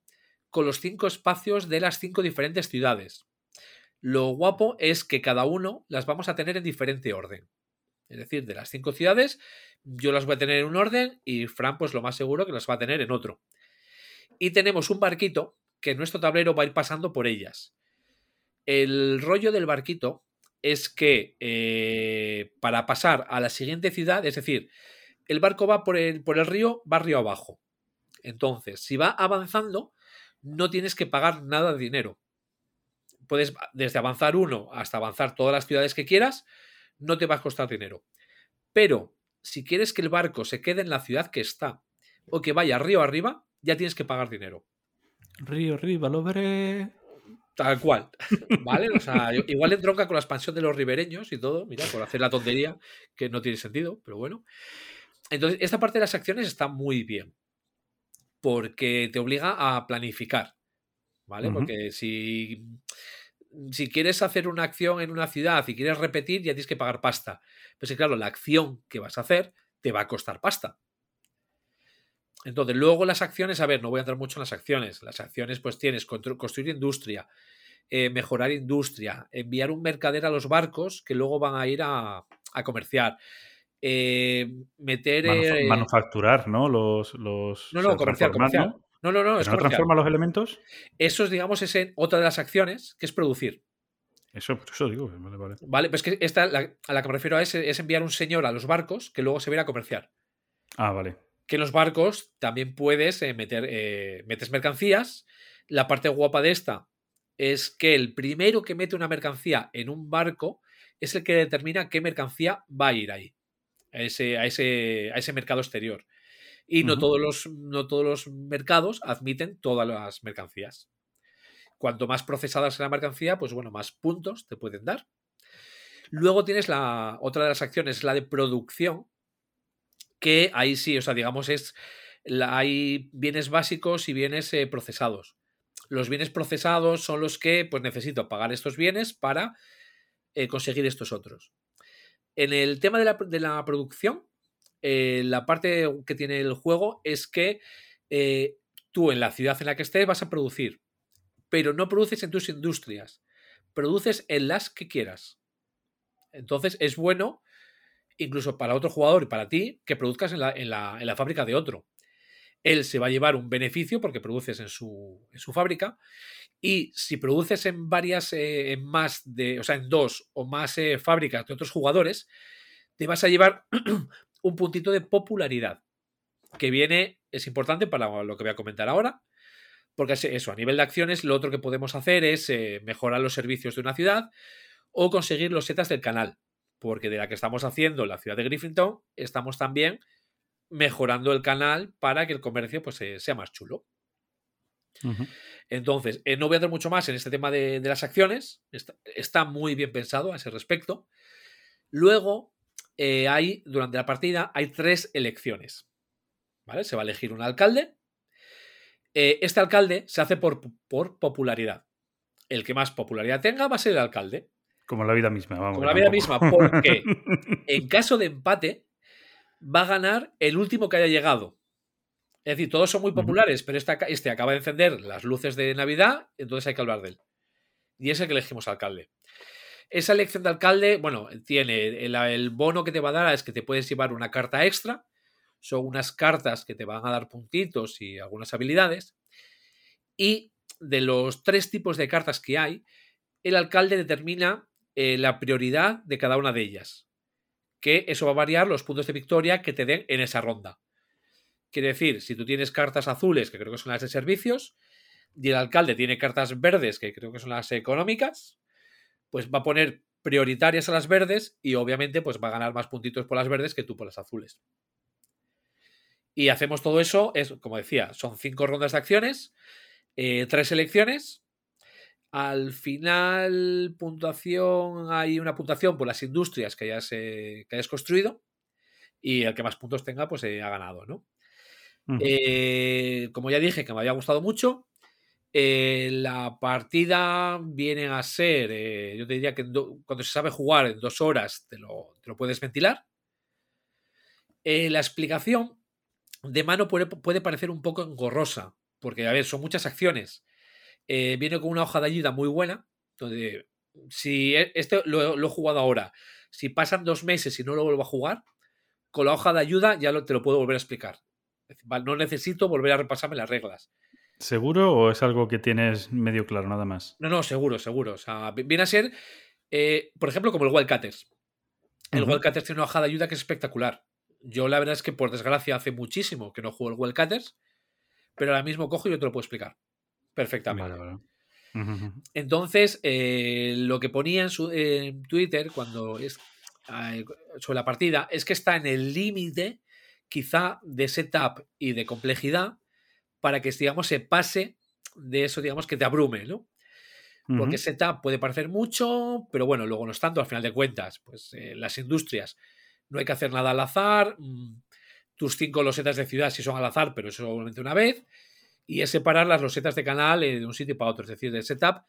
con los cinco espacios de las cinco diferentes ciudades. Lo guapo es que cada uno las vamos a tener en diferente orden. Es decir, de las cinco ciudades, yo las voy a tener en un orden y Fran, pues lo más seguro que las va a tener en otro. Y tenemos un barquito que nuestro tablero va a ir pasando por ellas. El rollo del barquito es que eh, para pasar a la siguiente ciudad, es decir, el barco va por el, por el río, va río abajo. Entonces, si va avanzando, no tienes que pagar nada de dinero. Puedes desde avanzar uno hasta avanzar todas las ciudades que quieras, no te va a costar dinero. Pero si quieres que el barco se quede en la ciudad que está o que vaya río arriba, ya tienes que pagar dinero. Río arriba, lo veré. Tal cual. ¿Vale? O sea, igual entronca con la expansión de los ribereños y todo, mira, por hacer la tontería que no tiene sentido, pero bueno. Entonces, esta parte de las acciones está muy bien. porque te obliga a planificar, ¿vale? Porque si, si quieres hacer una acción en una ciudad y quieres repetir, ya tienes que pagar pasta. Pero sí, claro, la acción que vas a hacer te va a costar pasta. Entonces, luego las acciones, a ver, no voy a entrar mucho en las acciones. Las acciones, pues tienes construir industria, eh, mejorar industria, enviar un mercader a los barcos que luego van a ir a, a comerciar, eh, meter... Manufa- eh, manufacturar, ¿no? Los, los no, no, comercial. ¿no? No, no, no, ¿Pero es no comercial. transforma los elementos? Eso es, digamos, es en otra de las acciones, que es producir. Eso, por eso digo. Vale, vale. ¿Vale? Pues que esta, la- a la que me refiero a es, es enviar un señor a los barcos que luego se va a ir a comerciar. Ah, vale. Que en los barcos también puedes eh, meter eh, metes mercancías. La parte guapa de esta es que el primero que mete una mercancía en un barco es el que determina qué mercancía va a ir ahí, a ese, a ese, a ese mercado exterior. Y no, todos los, no todos los mercados admiten todas las mercancías. Cuanto más procesada sea la mercancía, pues bueno, más puntos te pueden dar. Luego tienes la otra de las acciones, la de producción, que ahí sí, o sea, digamos, es hay bienes básicos y bienes eh, procesados. Los bienes procesados son los que pues necesito pagar estos bienes para eh, conseguir estos otros. En el tema de la, de la producción, eh, la parte que tiene el juego es que tú en la ciudad en la que estés vas a producir, pero no produces en tus industrias, produces en las que quieras. Entonces es bueno, incluso para otro jugador y para ti, que produzcas en la, en la- en la fábrica de otro. Él se va a llevar un beneficio porque produces en su, en su fábrica. Y si produces en varias, eh, en más de, o sea, en dos o más eh, fábricas de otros jugadores, te vas a llevar un puntito de popularidad. Que viene, es importante para lo que voy a comentar ahora. Porque es eso, a nivel de acciones, lo otro que podemos hacer es eh, mejorar los servicios de una ciudad o conseguir los setas del canal. Porque de la que estamos haciendo en la ciudad de Griffintown, estamos también mejorando el canal para que el comercio pues, eh, sea más chulo. Entonces, eh, no voy a entrar mucho más en este tema de, de las acciones. Está, está muy bien pensado a ese respecto. Luego, eh, hay, durante la partida, hay tres elecciones. ¿Vale? Se va a elegir un alcalde. Eh, este alcalde se hace por, por popularidad. El que más popularidad tenga va a ser el alcalde. Como la vida misma, vamos. Como la vida misma, porque en caso de empate, va a ganar el último que haya llegado. Es decir, todos son muy populares, pero este, aca- este acaba de encender las luces de Navidad, entonces hay que hablar de él. Y es el que elegimos alcalde. Esa elección de alcalde, bueno, tiene el, el bono que te va a dar es que te puedes llevar una carta extra. Son unas cartas que te van a dar puntitos y algunas habilidades. Y de los tres tipos de cartas que hay, el alcalde determina eh, la prioridad de cada una de ellas. Que eso va a variar los puntos de victoria que te den en esa ronda. Quiere decir, si tú tienes cartas azules, que creo que son las de servicios, y el alcalde tiene cartas verdes, que creo que son las económicas, pues va a poner prioritarias a las verdes y obviamente pues va a ganar más puntitos por las verdes que tú por las azules. Y hacemos todo eso, es, como decía, son cinco rondas de acciones, eh, tres elecciones. Al final, puntuación, hay una puntuación por las industrias que hayas, eh, que hayas construido. Y el que más puntos tenga, pues eh, ha ganado, ¿no? Eh, como ya dije, que me había gustado mucho. la partida viene a ser, yo te diría que do- cuando se sabe jugar en dos horas te lo, te lo puedes ventilar. La explicación de mano puede, puede parecer un poco engorrosa, porque, a ver, son muchas acciones. Eh, viene con una hoja de ayuda muy buena, donde si e- este lo, lo he jugado ahora, si pasan dos meses y no lo vuelvo a jugar, con la hoja de ayuda ya lo- te lo puedo volver a explicar. No necesito volver a repasarme las reglas. ¿Seguro o es algo que tienes medio claro, nada más? No, no, seguro, seguro. O sea, vi- viene a ser, eh, por ejemplo, como el Wildcatters. El Ujú. Wildcatters tiene una hoja de ayuda que es espectacular. Yo la verdad es que por desgracia hace muchísimo que no juego el Wildcatters, pero ahora mismo cojo y yo te lo puedo explicar perfectamente. Vale, vale. Entonces, eh, lo que ponía en, su, en Twitter cuando es eh, sobre la partida es que está en el límite, quizá, de setup y de complejidad para que, digamos, se pase de eso, digamos, que te abrume, ¿no? Porque setup puede parecer mucho, pero bueno, luego no es tanto, al final de cuentas, pues eh, las industrias no hay que hacer nada al azar, mm, tus cinco losetas de ciudad si son al azar, pero eso solamente una vez, y es separar las losetas de canal eh, de un sitio para otro. Es decir, el setup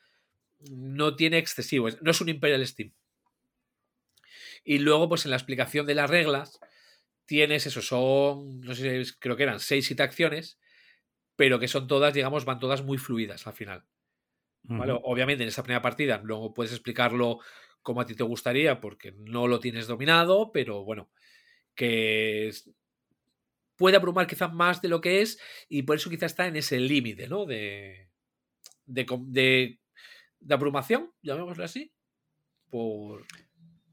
no tiene excesivo, no es un Imperial Steam. Y luego, pues en la explicación de las reglas, tienes eso, son, no sé, creo que eran seis siete acciones, pero que son todas, digamos, van todas muy fluidas al final. Obviamente en esa primera partida luego puedes explicarlo como a ti te gustaría porque no lo tienes dominado, pero bueno, que es- puede abrumar quizás más de lo que es y por eso quizás está en ese límite, ¿no? De, de, de, de abrumación, llamémoslo así. Por...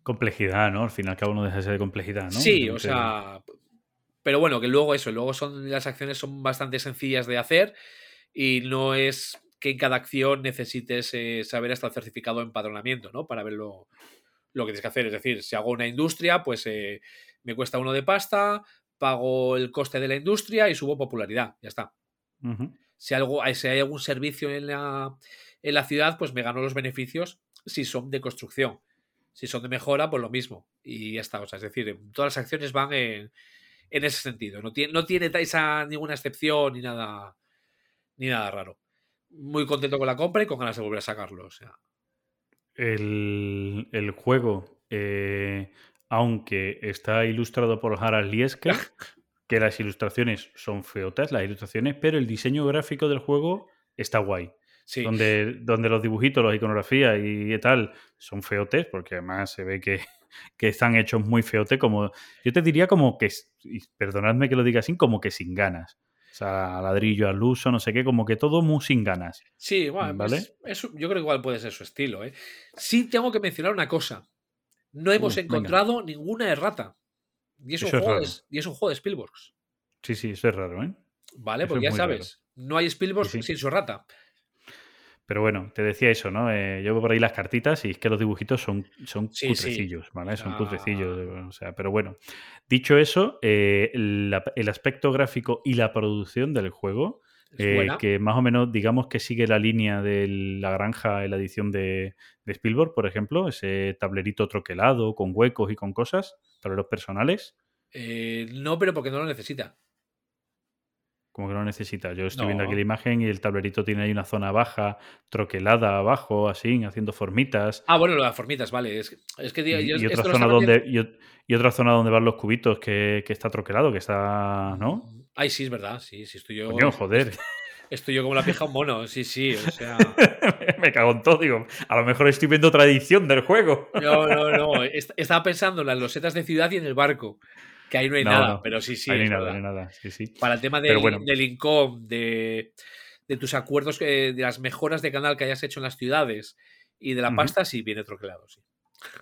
Complejidad, ¿no? Al final cada uno deja de ser de complejidad, ¿no? Sí, o sea. Pero bueno, que luego eso, luego son las acciones son bastante sencillas de hacer y no es que en cada acción necesites eh, saber hasta el certificado de empadronamiento, ¿no? Para ver lo, lo que tienes que hacer. Es decir, si hago una industria, pues eh, me cuesta uno de pasta, pago el coste de la industria y subo popularidad. Ya está. Si, algo, si hay algún servicio en la, en la ciudad, pues me gano los beneficios si son de construcción. Si son de mejora, pues lo mismo. Y ya está. O sea, es decir, todas las acciones van en, en ese sentido. No tiene, no tiene esa, ninguna excepción ni nada, ni nada raro. Muy contento con la compra y con ganas de volver a sacarlo. O sea, El, el juego, eh, aunque está ilustrado por Harald Lieske, que las ilustraciones son feotas, las ilustraciones, pero el diseño gráfico del juego está guay. sí. Donde, donde los dibujitos, las iconografías y tal son feotes, porque además se ve que, que están hechos muy feotes, como yo te diría como que, perdonadme que lo diga así, como que sin ganas. O sea, ladrillo al uso, no sé qué, como que todo muy sin ganas. Sí, bueno, ¿Vale? es- es- yo creo que igual puede ser su estilo. ¿eh? Sí tengo que mencionar una cosa. No hemos Uh, venga. encontrado ninguna errata. Y es, un es juego de, y es un juego de Spielberg. Sí, sí, eso es raro, ¿eh? ¿Vale? Eso Porque ya raro. sabes, no hay Spielberg Sí, sí. sin su rata. Pero bueno, te decía eso, ¿no? Eh, yo veo por ahí las cartitas y es que los dibujitos son, son Sí, sí. cutrecillos, ¿vale? Son Ah. cutrecillos. O sea, pero bueno. Dicho eso, eh, la- el aspecto gráfico y la producción del juego, eh, que más o menos digamos que sigue la línea de la granja en la edición de, de Spielberg, por ejemplo, ese tablerito troquelado con huecos y con cosas, tableros personales, Eh, no, pero porque no lo necesita. como que no necesita. Yo estoy viendo aquí la imagen y el tablerito tiene ahí una zona baja, troquelada abajo, así, haciendo formitas. Ah, bueno, las formitas, vale. Es, es que tío, Y, yo y esto otra lo zona donde y, ot- y otra zona donde van los cubitos que, que está troquelado, que está, ¿no? Ay, sí, es verdad. Sí, sí, estoy yo. Coño, joder. Estoy yo como la pija un mono. Sí, sí. O sea. Me cago en todo, digo. A lo mejor estoy viendo otra edición del juego. No, no, no. est- Estaba pensando en las losetas de ciudad y en el barco. Que ahí no hay No, nada, no. pero sí, sí. Ahí no hay es nada, no hay nada. Sí, sí. Para el tema del, bueno. del de, de tus acuerdos, eh, de las mejoras de canal que hayas hecho en las ciudades y de la pasta, sí viene troquelado, sí.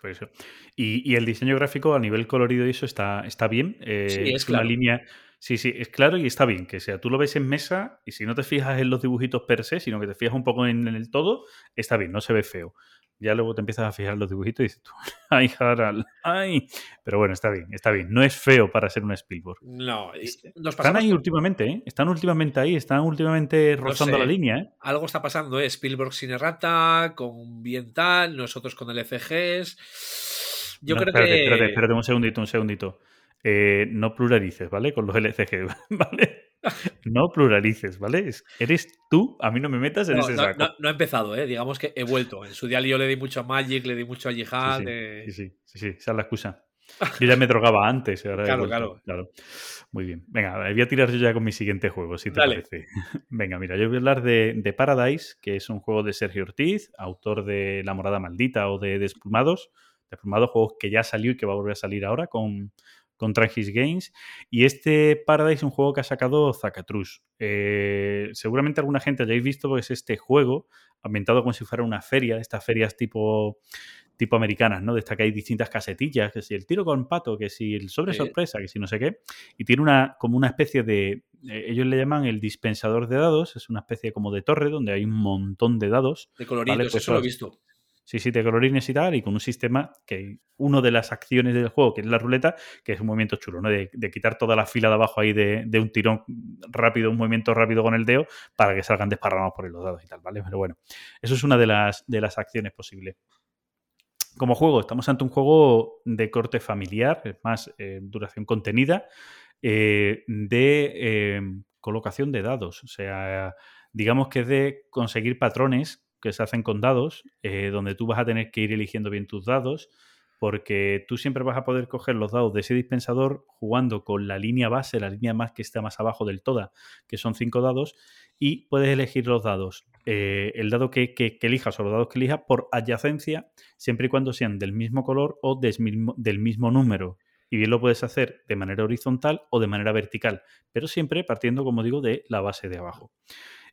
Por eso. Y, y el diseño gráfico a nivel colorido y eso está, está bien. eh, Sí, es una claro. línea. Sí, sí, es claro y está bien. Que sea, tú lo ves en mesa y si no te fijas en los dibujitos per se, sino que te fijas un poco en, en el todo, está bien, no se ve feo. Ya luego te empiezas a fijar en los dibujitos y dices tú, ay, Harald, ay. Pero bueno, está bien, está bien. No es feo para ser un Spielberg. No, nos Están ahí últimamente, ¿eh? Están últimamente ahí, están últimamente rozando sé. la línea, ¿eh? algo está pasando, ¿eh? Spielberg sin errata, con bien tal, nosotros con el FGs. Yo No, creo espérate, que. Espérate, espérate un segundito, un segundito. Eh, no pluralices, ¿vale? Con los LCG, ¿vale? No pluralices, ¿vale? Es- Eres tú, a mí no me metas en No, ese no, saco. no- no he empezado, ¿eh? digamos que he vuelto. En su día yo le di mucho a Magic, le di mucho a Jihad. Sí, sí, eh, sí, sí, sí, sí, esa es la excusa. Yo ya me drogaba antes. Ahora Claro, vuelto, claro. Muy bien. Venga, voy a tirar yo ya con mi siguiente juego, si te Dale. parece. Venga, mira, yo voy a hablar de, de Paradise, que es un juego de Sergio Ortiz, autor de La Morada Maldita o de Desplumados. Desplumados, juegos que ya salió y que va a volver a salir ahora con, con Trangis Games. Y este Paradise es un juego que ha sacado Zacatrus. Eh, seguramente alguna gente hayáis visto, porque es este juego ambientado como si fuera una feria, estas ferias tipo tipo americanas, ¿no? De esta que hay distintas casetillas, que si el tiro con pato, que si el sobre sorpresa, que si no sé qué, y tiene una como una especie de, eh, ellos le llaman el dispensador de dados, es una especie como de torre donde hay un montón de dados, de coloridos, Vale, pues eso lo he todas- visto. Sí, sí, de colorines y tal, y con un sistema que uno de las acciones del juego, que es la ruleta, que es un movimiento chulo, ¿no? De, quitar toda la fila de abajo ahí de, un tirón rápido, un movimiento rápido con el dedo, para que salgan desparramados por los dados y tal, ¿vale? Pero bueno, eso es una de las, de las acciones posibles. Como juego, estamos ante un juego de corte familiar, es más, eh, duración contenida. eh, de eh, colocación de dados. O sea, digamos que es de conseguir patrones que se hacen con dados, eh, donde tú vas a tener que ir eligiendo bien tus dados, porque tú siempre vas a poder coger los dados de ese dispensador jugando con la línea base, la línea más que está más abajo del toda, que son cinco dados, y puedes elegir los dados, eh, el dado que, elijas o los dados que elijas por adyacencia, siempre y cuando sean del mismo color o del mismo número. Y bien lo puedes hacer de manera horizontal o de manera vertical, pero siempre partiendo, como digo, de la base de abajo.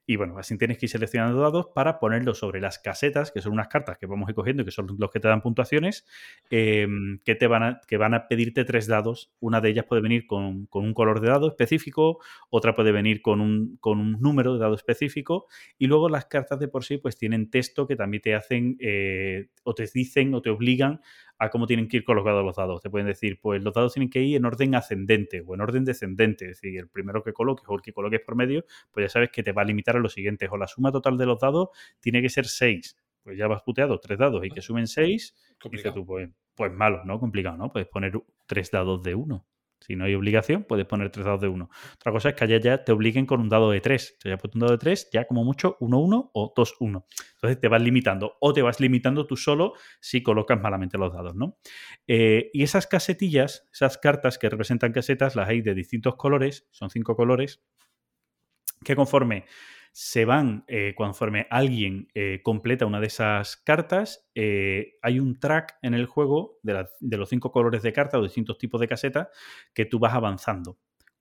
Y bueno, así tienes que ir seleccionando dados para ponerlos sobre las casetas, que son unas cartas que vamos a ir cogiendo, que son los que te dan puntuaciones, eh, que, te van a, que van a pedirte tres dados. Una de ellas puede venir con, con un color de dado específico, otra puede venir con un, con un número de dado específico, y luego las cartas de por sí pues tienen texto que también te hacen, eh, o te dicen o te obligan a cómo tienen que ir colocados los dados. Te pueden decir, pues los dados tienen que ir en orden ascendente o en orden descendente. Es decir, el primero que coloques o el que coloques por medio, pues ya sabes que te va a limitar a los siguientes. O la suma total de los dados tiene que ser 6. Pues ya vas puteado tres dados y que sumen 6. Dices Complicado. tú, pues, pues malo, ¿no? Complicado, ¿no? Puedes poner tres dados de uno. Si no hay obligación, puedes poner tres dados de uno. Otra cosa es que allá ya te obliguen con un dado de tres. Te ya puesto un dado de tres, ya como mucho 1-1 o 2-1. Entonces te vas limitando. O te vas limitando tú solo si colocas malamente los dados, ¿no? Eh, y esas casetillas, esas cartas que representan casetas, las hay de distintos colores, son cinco colores, que conforme se van, eh, conforme alguien eh, completa una de esas cartas, eh, hay un track en el juego de, la- de los cinco colores de carta o distintos tipos de casetas que tú vas avanzando.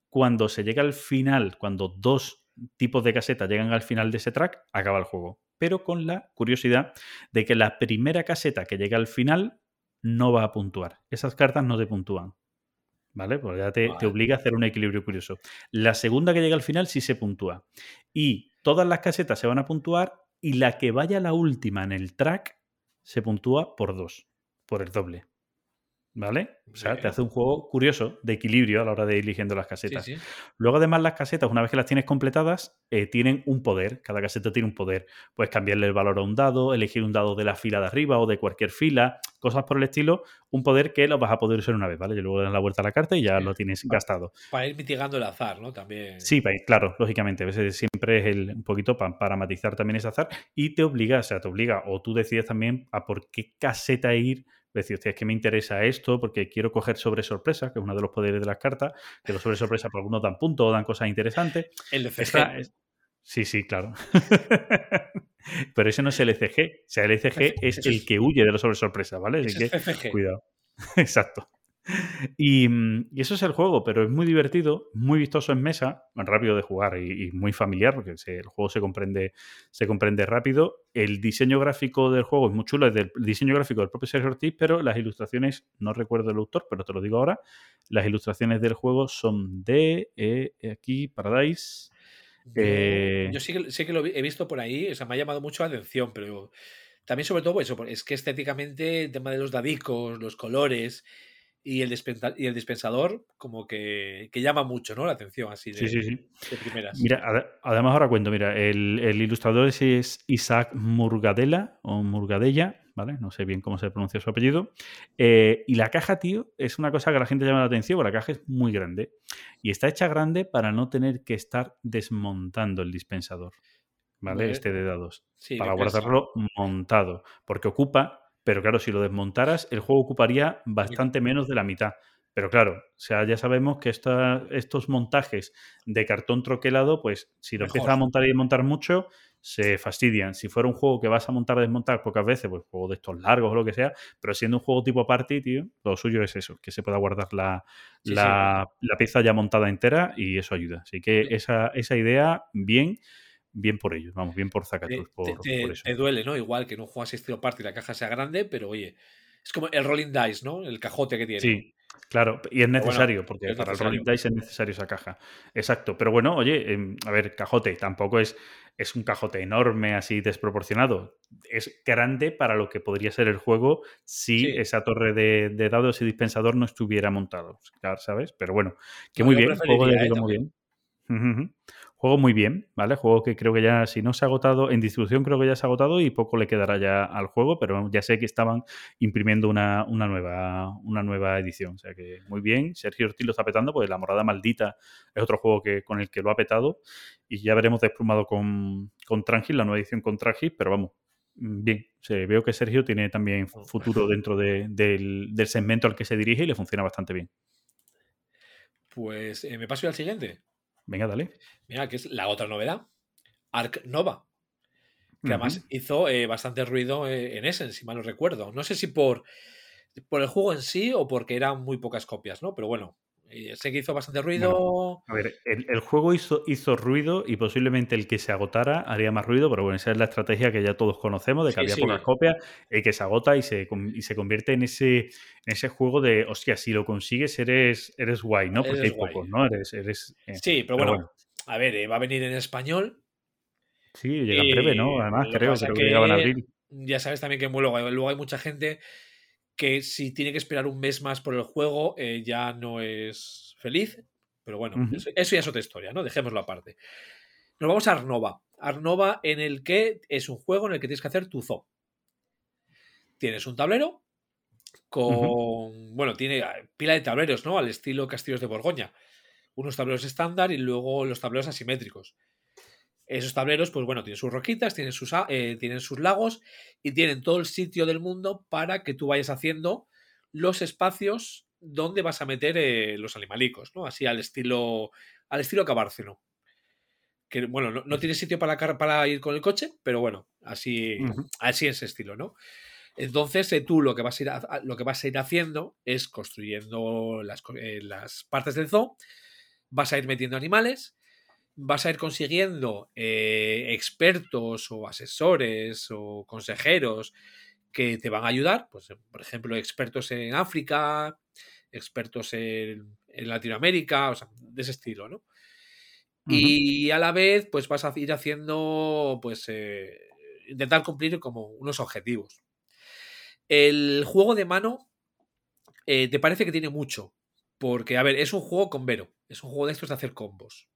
Cuando se llega al final, cuando dos tipos de casetas llegan al final de ese track, acaba el juego. Pero con la curiosidad de que la primera caseta que llega al final no va a puntuar. Esas cartas no te puntúan. ¿Vale? Pues ya te, te obliga a hacer un equilibrio curioso. La segunda que llega al final sí se puntúa. Y todas las casetas se van a puntuar y la que vaya la última en el track se puntúa por dos, por el doble. ¿Vale? O sea, te hace un juego curioso de equilibrio a la hora de ir eligiendo las casetas. sí. Luego, además, las casetas, una vez que las tienes completadas, eh, tienen un poder. Cada caseta tiene un poder. Puedes cambiarle el valor a un dado, elegir un dado de la fila de arriba o de cualquier fila, cosas por el estilo. Un poder que lo vas a poder usar una vez, ¿vale? Y luego le das la vuelta a la carta y ya lo tienes gastado. Para ir mitigando el azar, ¿no? También. Sí, claro, lógicamente. A veces siempre es el, un poquito pa- para matizar también ese azar y te obliga, o sea, te obliga, o tú decides también a por qué caseta ir. Decir, hostia, es que me interesa esto porque quiero coger sobre sorpresa, que es uno de los poderes de las cartas, que los sobre sorpresa por algunos dan puntos o dan cosas interesantes. El de CG. Esta es- Sí, sí, claro. Pero ese no es el ECG. O sea, el ECG es Eso el es- que huye de los sobre sorpresa, ¿vale? Así que es CFG. cuidado. Exacto. Y, mm, y eso es el juego, pero es muy divertido, muy vistoso en mesa, rápido de jugar y, y muy familiar, porque se- el juego se comprende, se comprende rápido. El diseño gráfico del juego es muy chulo, es del el diseño gráfico del propio Sergio Ortiz, pero las ilustraciones, no recuerdo el autor, pero te lo digo ahora, las ilustraciones del juego son de eh, aquí, Paradise. Yo, Eh, yo sí que, sí que lo he visto por ahí, o sea, me ha llamado mucho la atención, pero también sobre todo eso, es que estéticamente el tema de los dadicos, los colores y el, dispensa- y el dispensador como que, que llama mucho, ¿no? La atención así de, Sí, sí, sí. de primeras. Mira, ade- además ahora cuento, mira, el, el ilustrador es, es Isaac Murgadela o Murgadella, ¿vale? No sé bien cómo se pronuncia su apellido. Eh, y la caja, tío, es una cosa que a la gente llama la atención, porque la caja es muy grande. Y está hecha grande para no tener que estar desmontando el dispensador, ¿vale? Este de dados. Para guardarlo montado, porque ocupa, pero claro, si lo desmontaras, el juego ocuparía bastante menos de la mitad. Pero claro, o sea, ya sabemos que esta- estos montajes de cartón troquelado, pues si lo Mejor. empiezas a montar y desmontar mucho, se fastidian. Si fuera un juego que vas a montar y desmontar pocas veces, pues juego de estos largos o lo que sea, pero siendo un juego tipo party, tío, lo suyo es eso, que se pueda guardar la, Sí, sí. la, la pieza ya montada entera y eso ayuda. Así que esa, esa idea, bien, bien por ellos, vamos, bien por Zacatus, por, te- te- por eso. te duele, ¿no? Igual que no juegas estilo party y la caja sea grande, pero oye, es como el rolling dice, ¿no? El cajote que tiene. Sí, claro, y es bueno, necesario, porque es para necesario. el Rolling Dice es necesario esa caja. Exacto, pero bueno, oye, em, a ver, cajote, tampoco es, es un cajote enorme, así desproporcionado. Es grande para lo que podría ser el juego si Sí. esa torre de, de dados y dispensador no estuviera montado, ¿sabes? Pero bueno, que No, muy bien, juego de ¿eh? muy bien. Juego muy bien, ¿vale? Juego que creo que ya, si no se ha agotado, en distribución creo que ya se ha agotado y poco le quedará ya al juego, pero ya sé que estaban imprimiendo una, una nueva, una nueva edición. O sea que muy bien, Sergio Ortiz lo está petando, pues La Morada Maldita es otro juego que, con el que lo ha petado y ya veremos desplumado con, con Trangis, la nueva edición con Trangis, pero vamos, mm, bien. veo que Sergio tiene también futuro dentro de- del, del segmento al que se dirige y le funciona bastante bien. Pues eh, me paso ya al siguiente. Venga, dale. Mira, que es la otra novedad. Ark Nova. Que además hizo eh, bastante ruido eh, en Essen, si mal no recuerdo. No sé si por, por el juego en sí o porque eran muy pocas copias, ¿no? Pero bueno, eh, sé que hizo bastante ruido. A ver, el, el juego hizo, hizo ruido y posiblemente el que se agotara haría más ruido, pero bueno, esa es la estrategia que ya todos conocemos, de que Sí, había sí. pocas copias, y que se agota y se, y se convierte en ese, en ese juego de, hostia, si lo consigues eres, eres guay, ¿no? Porque Eres hay guay. pocos, ¿no? Eres, eres, eh, Sí, pero pero bueno, bueno. a ver, eh, va a venir en español. Sí, llega en breve, ¿no? Además, creo, que, que- llegaba en abril. Ya sabes también que luego, luego hay mucha gente que si tiene que esperar un mes más por el juego eh, ya no es feliz. Pero bueno, eso, eso ya es otra historia, ¿no? Dejémoslo aparte. Nos vamos a Arnova. Arnova en el que es un juego en el que tienes que hacer tu zoo. Tienes un tablero con... Bueno, tiene eh, pila de tableros, ¿no? Al estilo Castillos de Borgoña. Unos tableros estándar y luego los tableros asimétricos. Esos tableros, pues bueno, tienen sus roquitas, tienen sus, eh, tienen sus lagos y tienen todo el sitio del mundo para que tú vayas haciendo los espacios donde vas a meter eh, los animalicos, ¿no? Así al estilo, al estilo Cabárceno. Que bueno, no, no tiene sitio para, para ir con el coche, pero bueno, así, así ese estilo, ¿no? Entonces, eh, tú lo que, vas a ir a- lo que vas a ir haciendo es construyendo las, eh, las partes del zoo, vas a ir metiendo animales, vas a ir consiguiendo eh, expertos o asesores o consejeros que te van a ayudar, pues por ejemplo, expertos en África, expertos en, en Latinoamérica, o sea, de ese estilo, ¿no? Y a la vez, pues vas a ir haciendo, pues, eh, intentar cumplir como unos objetivos. El juego de mano, eh, te parece que tiene mucho, porque, a ver, es un juego con Vero, es un juego de estos de hacer combos.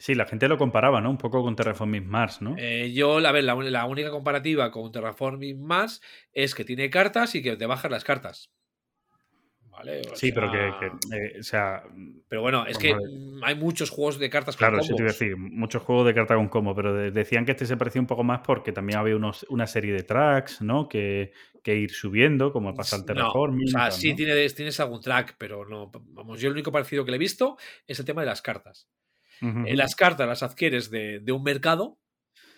Sí, la gente lo comparaba, ¿no? Un poco con Terraforming Mars, ¿no? Eh, yo, a ver, la, la única comparativa con Terraforming Mars es que tiene cartas y que te bajas las cartas. ¿Vale? O sí, pero que, eh, o sea, Pero bueno, es que mm, hay muchos juegos de cartas con Claro, eso te iba a combos. decir, muchos juegos de carta con combo, pero de- decían que este se parecía un poco más porque también había unos, una serie de tracks, ¿no? Que, que ir subiendo, como pasa el No, Terraforming. o y sea, tal, sí ¿no? tienes, tienes algún track, pero no. Vamos, yo el único parecido que le he visto es el tema de las cartas. Eh, las cartas las adquieres de, de un mercado,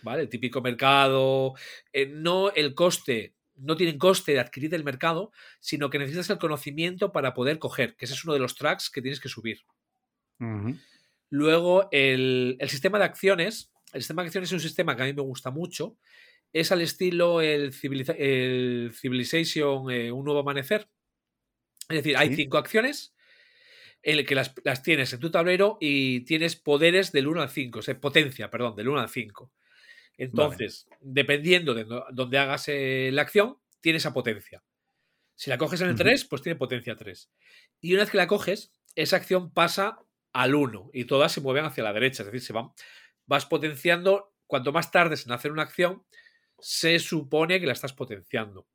¿vale? El típico mercado. eh, no el coste, no tienen coste de adquirir del mercado, sino que necesitas el conocimiento para poder coger, que ese es uno de los tracks que tienes que subir. Luego, el, el sistema de acciones. El sistema de acciones es un sistema que a mí me gusta mucho. Es al estilo el, Civiliza- el Civilization eh, Un Nuevo Amanecer. Es decir, hay Sí. cinco acciones el que las, las tienes en tu tablero y tienes poderes del 1 al 5, o sea, potencia, perdón, del 1 al 5. Entonces, dependiendo de do- donde hagas eh, la acción, tiene esa potencia. Si la coges en el Ujú. 3, pues tiene potencia 3. Y una vez que la coges, esa acción pasa al 1 y todas se mueven hacia la derecha, es decir, se van, vas potenciando, cuanto más tardes en hacer una acción, se supone que la estás potenciando.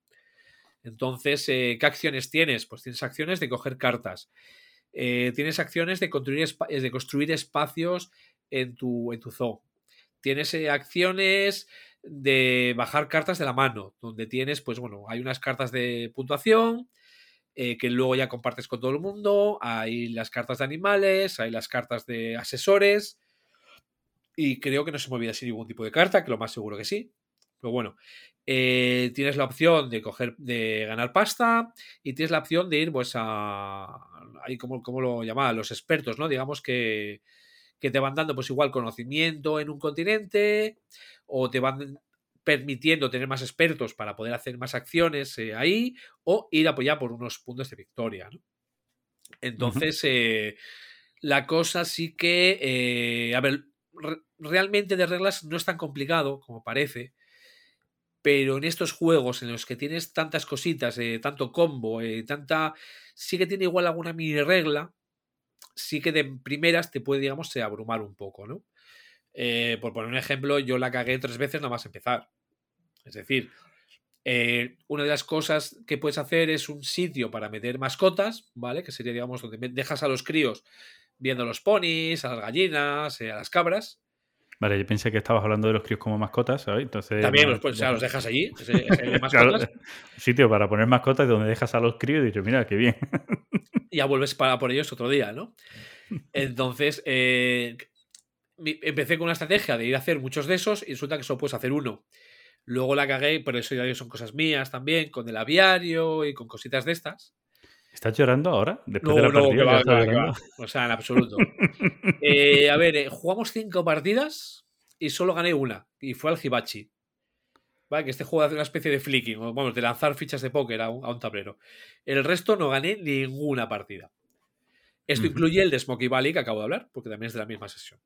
Entonces, eh, ¿qué acciones tienes? Pues tienes acciones de coger cartas. Eh, tienes acciones de construir, eh, de construir espacios en tu, en tu zoo. Tienes eh, acciones de bajar cartas de la mano, donde tienes, pues bueno, hay unas cartas de puntuación que luego ya compartes con todo el mundo, hay las cartas de animales, hay las cartas de asesores, y creo que no se me olvida así ningún tipo de carta, que lo más seguro que sí. Pero bueno, eh, tienes la opción de coger, de ganar pasta y tienes la opción de ir, pues, a. Ahí, como, como lo llamaban? Los expertos, ¿no? Digamos que, que te van dando, pues, igual conocimiento en un continente o te van permitiendo tener más expertos para poder hacer más acciones eh, ahí o ir a apoyar por unos puntos de victoria, ¿no? Entonces, eh, la cosa sí que, eh, a ver, re- realmente de reglas no es tan complicado como parece, pero en estos juegos en los que tienes tantas cositas, eh, tanto combo, eh, tanta, sí que tiene igual alguna mini regla, sí que de primeras te puede, digamos, eh, abrumar un poco, ¿no? Por poner un ejemplo, yo la cagué tres veces nada más empezar. Es decir, una de las cosas que puedes hacer es un sitio para meter mascotas, ¿vale? Que sería, digamos, donde dejas a los críos viendo los ponis, a las gallinas, a las cabras. Vale, yo pensé que estabas hablando de los críos como mascotas, ¿sabes? Entonces. También los, pues, o sea, los dejas allí, de Claro, mascotas, un sitio para poner mascotas donde dejas a los críos y dices, mira, qué bien. y ya vuelves para por ellos otro día, ¿no? Entonces, eh, empecé con una estrategia de ir a hacer muchos de esos y resulta que solo puedes hacer uno. Luego la cagué, pero eso ya son cosas mías también, con el aviario y con cositas de estas. ¿Estás llorando ahora? Después No, de la no, partida. que ya va, estás que va, que llorando. va. O sea, en absoluto. Eh, a ver, eh, jugamos cinco partidas y solo gané una. Y fue al Hibachi. ¿Vale? Que este juego hace una especie de flicking, o vamos, de lanzar fichas de póker a un, a un tablero. El resto no gané ninguna partida. Esto incluye el de Smokey Valley que acabo de hablar, porque también es de la misma sesión.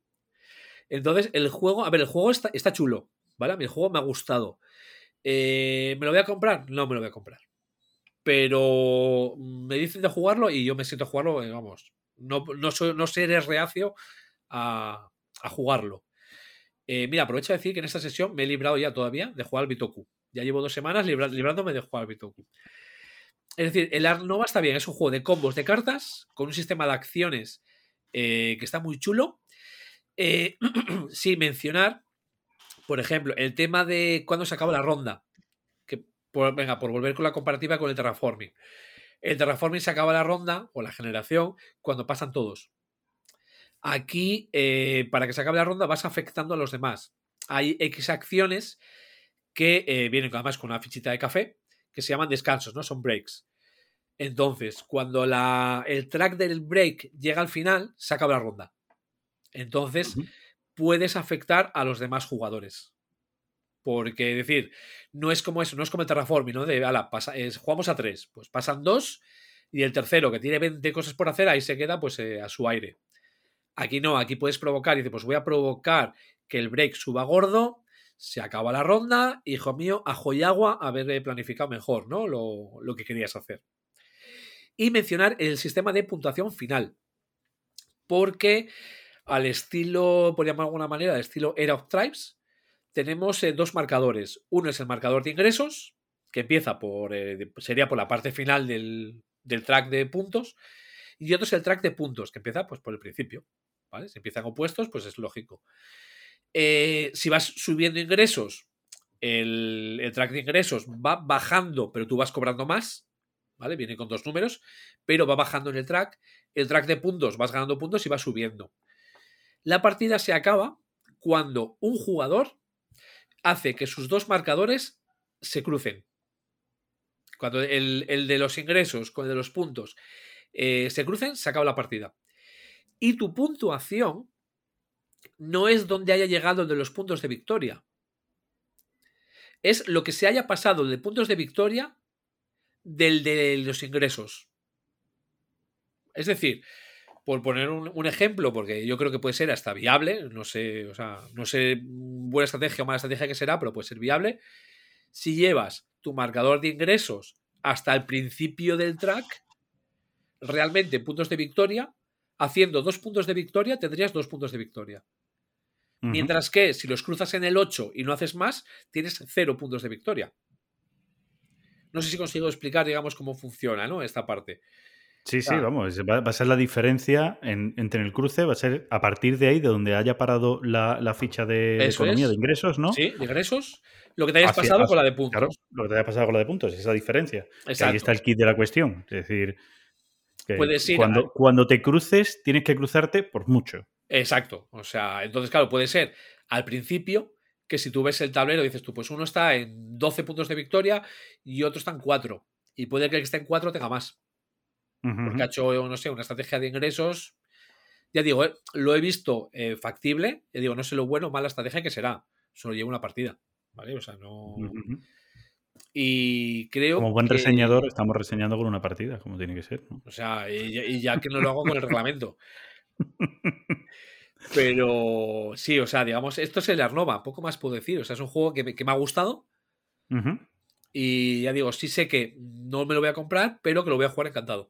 Entonces, el juego, a ver, el juego está, está chulo, ¿vale? A mí el juego me ha gustado. Eh, ¿Me lo voy a comprar? No me lo voy a comprar. Pero me dicen de jugarlo y yo me siento a jugarlo, eh, vamos, no, no, seré reacio a, a jugarlo. Eh, mira, aprovecho de decir que en esta sesión me he librado ya todavía de jugar al Bitoku. Ya llevo dos semanas libra- librándome de jugar al Bitoku. Es decir, el Art Nova está bien, es un juego de combos de cartas con un sistema de acciones eh, que está muy chulo. Sin mencionar, por ejemplo, el tema de cuando se acaba la ronda. Por, venga, por volver con la comparativa con el terraforming. El terraforming se acaba la ronda o la generación cuando pasan todos. Aquí, eh, para que se acabe la ronda, vas afectando a los demás. Hay X acciones que eh, vienen además con una fichita de café que se llaman descansos, ¿no? Son breaks. Entonces, cuando la, el track del break llega al final, se acaba la ronda. Entonces, puedes afectar a los demás jugadores. Porque, decir, no es como eso, no es como el Terraforming, ¿no? De, ala, pasa, es, jugamos a tres, pues pasan dos y el tercero, que tiene 20 cosas por hacer, ahí se queda pues eh, a su aire. Aquí no, aquí puedes provocar, y dices, pues voy a provocar que el break suba gordo, se acaba la ronda, hijo mío, ajo y agua, haber eh, planificado mejor, ¿no? Lo, lo que querías hacer. Y mencionar el sistema de puntuación final. Porque al estilo, por de alguna manera, al estilo Era of Tribes, tenemos eh, dos marcadores. Uno es el marcador de ingresos, que empieza por, eh, sería por la parte final del, del track de puntos, y otro es el track de puntos, que empieza pues, por el principio. ¿vale? Si empiezan opuestos, pues es lógico. Eh, si vas subiendo ingresos, el, el track de ingresos va bajando, pero tú vas cobrando más. ¿Vale? Viene con dos números, pero va bajando en el track. El track de puntos vas ganando puntos y va subiendo. La partida se acaba cuando un jugador hace que sus dos marcadores se crucen. Cuando el, el de los ingresos con el de los puntos eh, se crucen, se acaba la partida. Y tu puntuación no es donde haya llegado el de los puntos de victoria. Es lo que se haya pasado de puntos de victoria del de los ingresos. Es decir, por poner un, un, ejemplo, porque yo creo que puede ser hasta viable, no sé, o sea, no sé buena estrategia o mala estrategia que será, pero puede ser viable. Si llevas tu marcador de ingresos hasta el principio del track, realmente puntos de victoria, haciendo dos puntos de victoria, tendrías dos puntos de victoria. Uh -huh. Mientras que si los cruzas en el 8 y no haces más, tienes cero puntos de victoria. No sé si consigo explicar, digamos, cómo funciona, ¿no? Esta parte. Sí, sí, vamos, va, va, a ser la diferencia en, entre el cruce, va a ser a partir de ahí, de donde haya parado la, la ficha de, de economía, es. de ingresos, ¿no? Sí, de ingresos, lo que te hayas hacia, pasado con la de puntos. Claro, lo que te haya pasado con la de puntos, esa diferencia. Ahí está el kit de la cuestión. Es decir, que Puedes ir cuando, a... cuando te cruces, tienes que cruzarte por mucho. Exacto. O sea, entonces, claro, puede ser al principio que si tú ves el tablero, dices tú, pues uno está en 12 puntos de victoria y otro está en 4. Y puede que el que esté en 4 tenga más. Uh -huh. Porque ha hecho, no sé, una estrategia de ingresos. Ya digo, eh, lo he visto eh, factible. Ya digo, no sé lo bueno o mala estrategia que será. Solo llevo una partida. ¿Vale? O sea, no. Uh -huh. Y creo. Como buen que... reseñador, estamos reseñando con una partida, como tiene que ser. ¿no? O sea, y, y ya que no lo hago con el reglamento. Pero sí, o sea, digamos, esto es el Arnova, poco más puedo decir. O sea, es un juego que me, que me ha gustado. Uh -huh. Y ya digo, sí sé que no me lo voy a comprar, pero que lo voy a jugar encantado.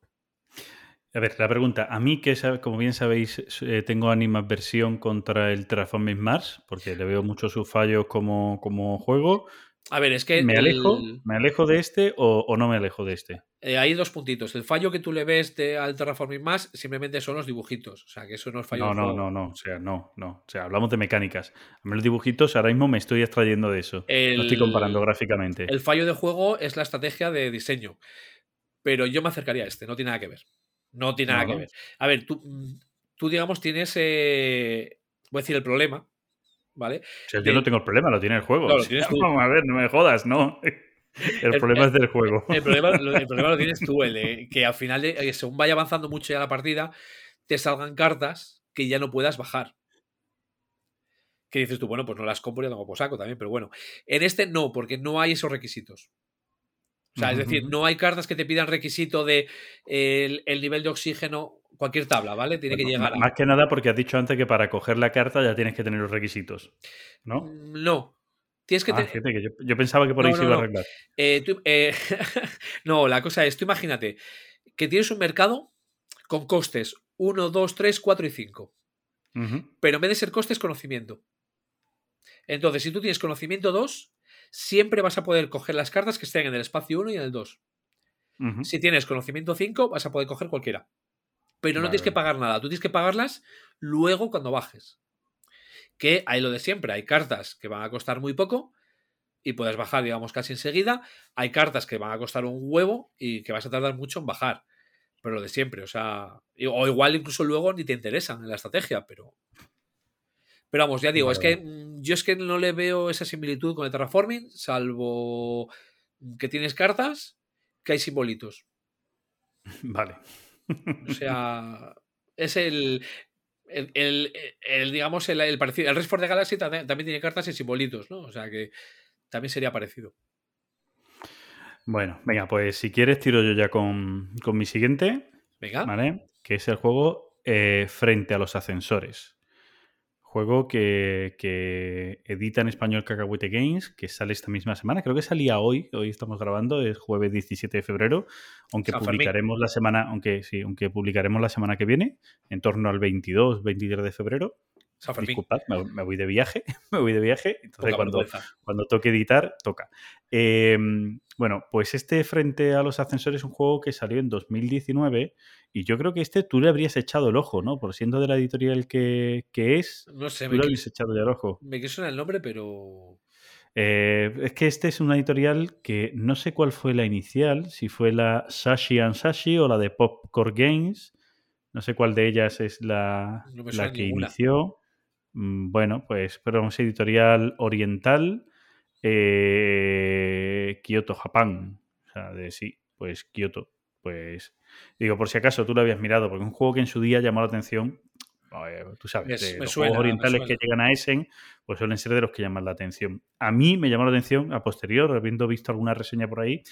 A ver, la pregunta. A mí, que como bien sabéis, eh, tengo animadversión contra el Terraforming Mars, porque le veo muchos sus fallos como, como juego. A ver, es que ¿Me el- alejo? ¿Me alejo de este o, o no me alejo de este? eh, hay dos puntitos. El fallo que tú le ves de, al Terraforming más simplemente son los dibujitos. O sea, que eso no es fallo No, no, juego. no, no. O sea, no, no. O sea, hablamos de mecánicas. A mí los dibujitos ahora mismo me estoy extrayendo de eso. No estoy comparando gráficamente. El fallo de juego es la estrategia de diseño. Pero yo me acercaría a este, no tiene nada que ver. No tiene nada No, que ver. A ver, tú, mm, tú digamos, tienes. eh, voy a decir el problema, ¿vale? O sea, yo no tengo el problema, lo tiene el juego. No, lo tienes tú. a ver, no me jodas, no. El, El- problema el- es del juego. El problema, lo, el problema lo tienes tú, el de que al final, eh, según vaya avanzando mucho ya la partida, te salgan cartas que ya no puedas bajar. Que dices tú, bueno, pues no las compro y tengo por saco también, pero bueno. En este no, porque no hay esos requisitos. O sea, es decir, no hay cartas que te pidan requisito de el, el nivel de oxígeno, cualquier tabla, ¿vale? Tiene que llegar a. Más que nada porque has dicho antes que para coger la carta ya tienes que tener los requisitos. ¿no? Mm, No. Tienes que Ah, tener. fíjate que yo, yo pensaba que por ahí No, se no, iba a arreglar. Eh, tú- eh, no, la cosa es, tú imagínate que tienes un mercado con costes 1, 2, 3, 4 y 5. Ujú. Pero en vez de ser coste es conocimiento. Entonces, si tú tienes conocimiento 2, siempre vas a poder coger las cartas que estén en el espacio 1 y en el 2. Ujú. Si tienes conocimiento 5, vas a poder coger cualquiera. Pero no tienes que pagar nada. Tú tienes que pagarlas luego cuando bajes. Que hay lo de siempre. Hay cartas que van a costar muy poco y puedes bajar, digamos, casi enseguida. Hay cartas que van a costar un huevo y que vas a tardar mucho en bajar. Pero lo de siempre, o sea. O igual incluso luego ni te interesan en la estrategia, pero. Pero vamos, ya digo, Vale, es que mm, yo es que no le veo esa similitud con el terraforming, salvo que tienes cartas que hay simbolitos. Vale. O sea, es el. El, el- el, digamos, el, el parecido. El Rest for the Galaxy también, también tiene cartas y simbolitos, ¿no? O sea que también sería parecido. Bueno, venga, pues si quieres tiro yo ya con, con mi siguiente, Venga. ¿vale? Que es el juego eh, Frente a los Ascensores. Juego que, que edita en español Cacahuete Games, que sale esta misma semana. Creo que salía hoy, hoy estamos grabando, es jueves 17 de febrero, aunque San Fermín. publicaremos la semana, aunque sí, aunque publicaremos la semana que viene, en torno al 22, 23 de febrero. San Fermín. Disculpad, me, me voy de viaje, me voy de viaje, entonces cuando, cuando toque editar, toca. Eh, bueno, pues este Frente a los Ascensores es un juego que salió en 2019 y yo creo que este tú le habrías echado el ojo, ¿no? Por siendo de la editorial que, que es, No sé, tú me, le habrías echado ya el ojo. me quiso el nombre, pero. Eh, es que este es una editorial que no sé cuál fue la inicial, si fue la Sashi and Sashi o la de Popcorn Games. No sé cuál de ellas es la, No la suena que ninguna. inició. Mm, Bueno, pues, pero es editorial oriental, eh, Kyoto, Japón. O sea, de sí, pues Kyoto. Pues digo, por si acaso tú lo habías mirado, porque es un juego que en su día llamó la atención. eh, tú sabes, Me- de me los suena, juegos orientales que llegan a Essen, pues suelen ser de los que llaman la atención. A mí me llamó la atención, a posterior, habiendo visto alguna reseña por ahí,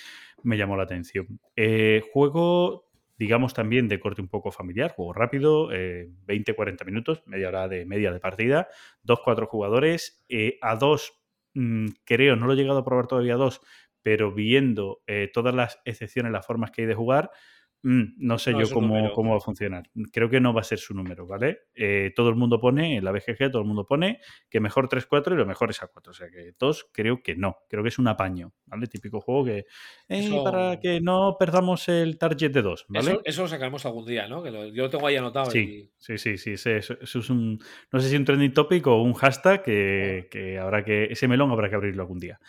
me llamó la atención. Eh, juego, digamos, también de corte un poco familiar, juego rápido, eh, 20-40 minutos, media hora de media de partida, dos, cuatro jugadores, eh, a dos, mm, creo, no lo he llegado a probar todavía a dos, pero viendo eh, todas las excepciones, las formas que hay de jugar, mm, no sé No yo cómo, cómo va a funcionar. Creo que no va a ser su número, ¿vale? Eh, todo el mundo pone, en la BGG todo el mundo pone que mejor 3-4 y lo mejor es a 4. O sea que dos creo que no. Creo que es un apaño, ¿vale? Típico juego que... eh, Eso- Para que no perdamos el target de 2, ¿vale? Eso, eso lo sacaremos algún día, ¿no? Que lo- yo lo tengo ahí anotado. Sí, sí, sí, sí. ese- Eso, eso es un. No sé si un trending topic o un hashtag que, que habrá que. Ese melón habrá que abrirlo algún día.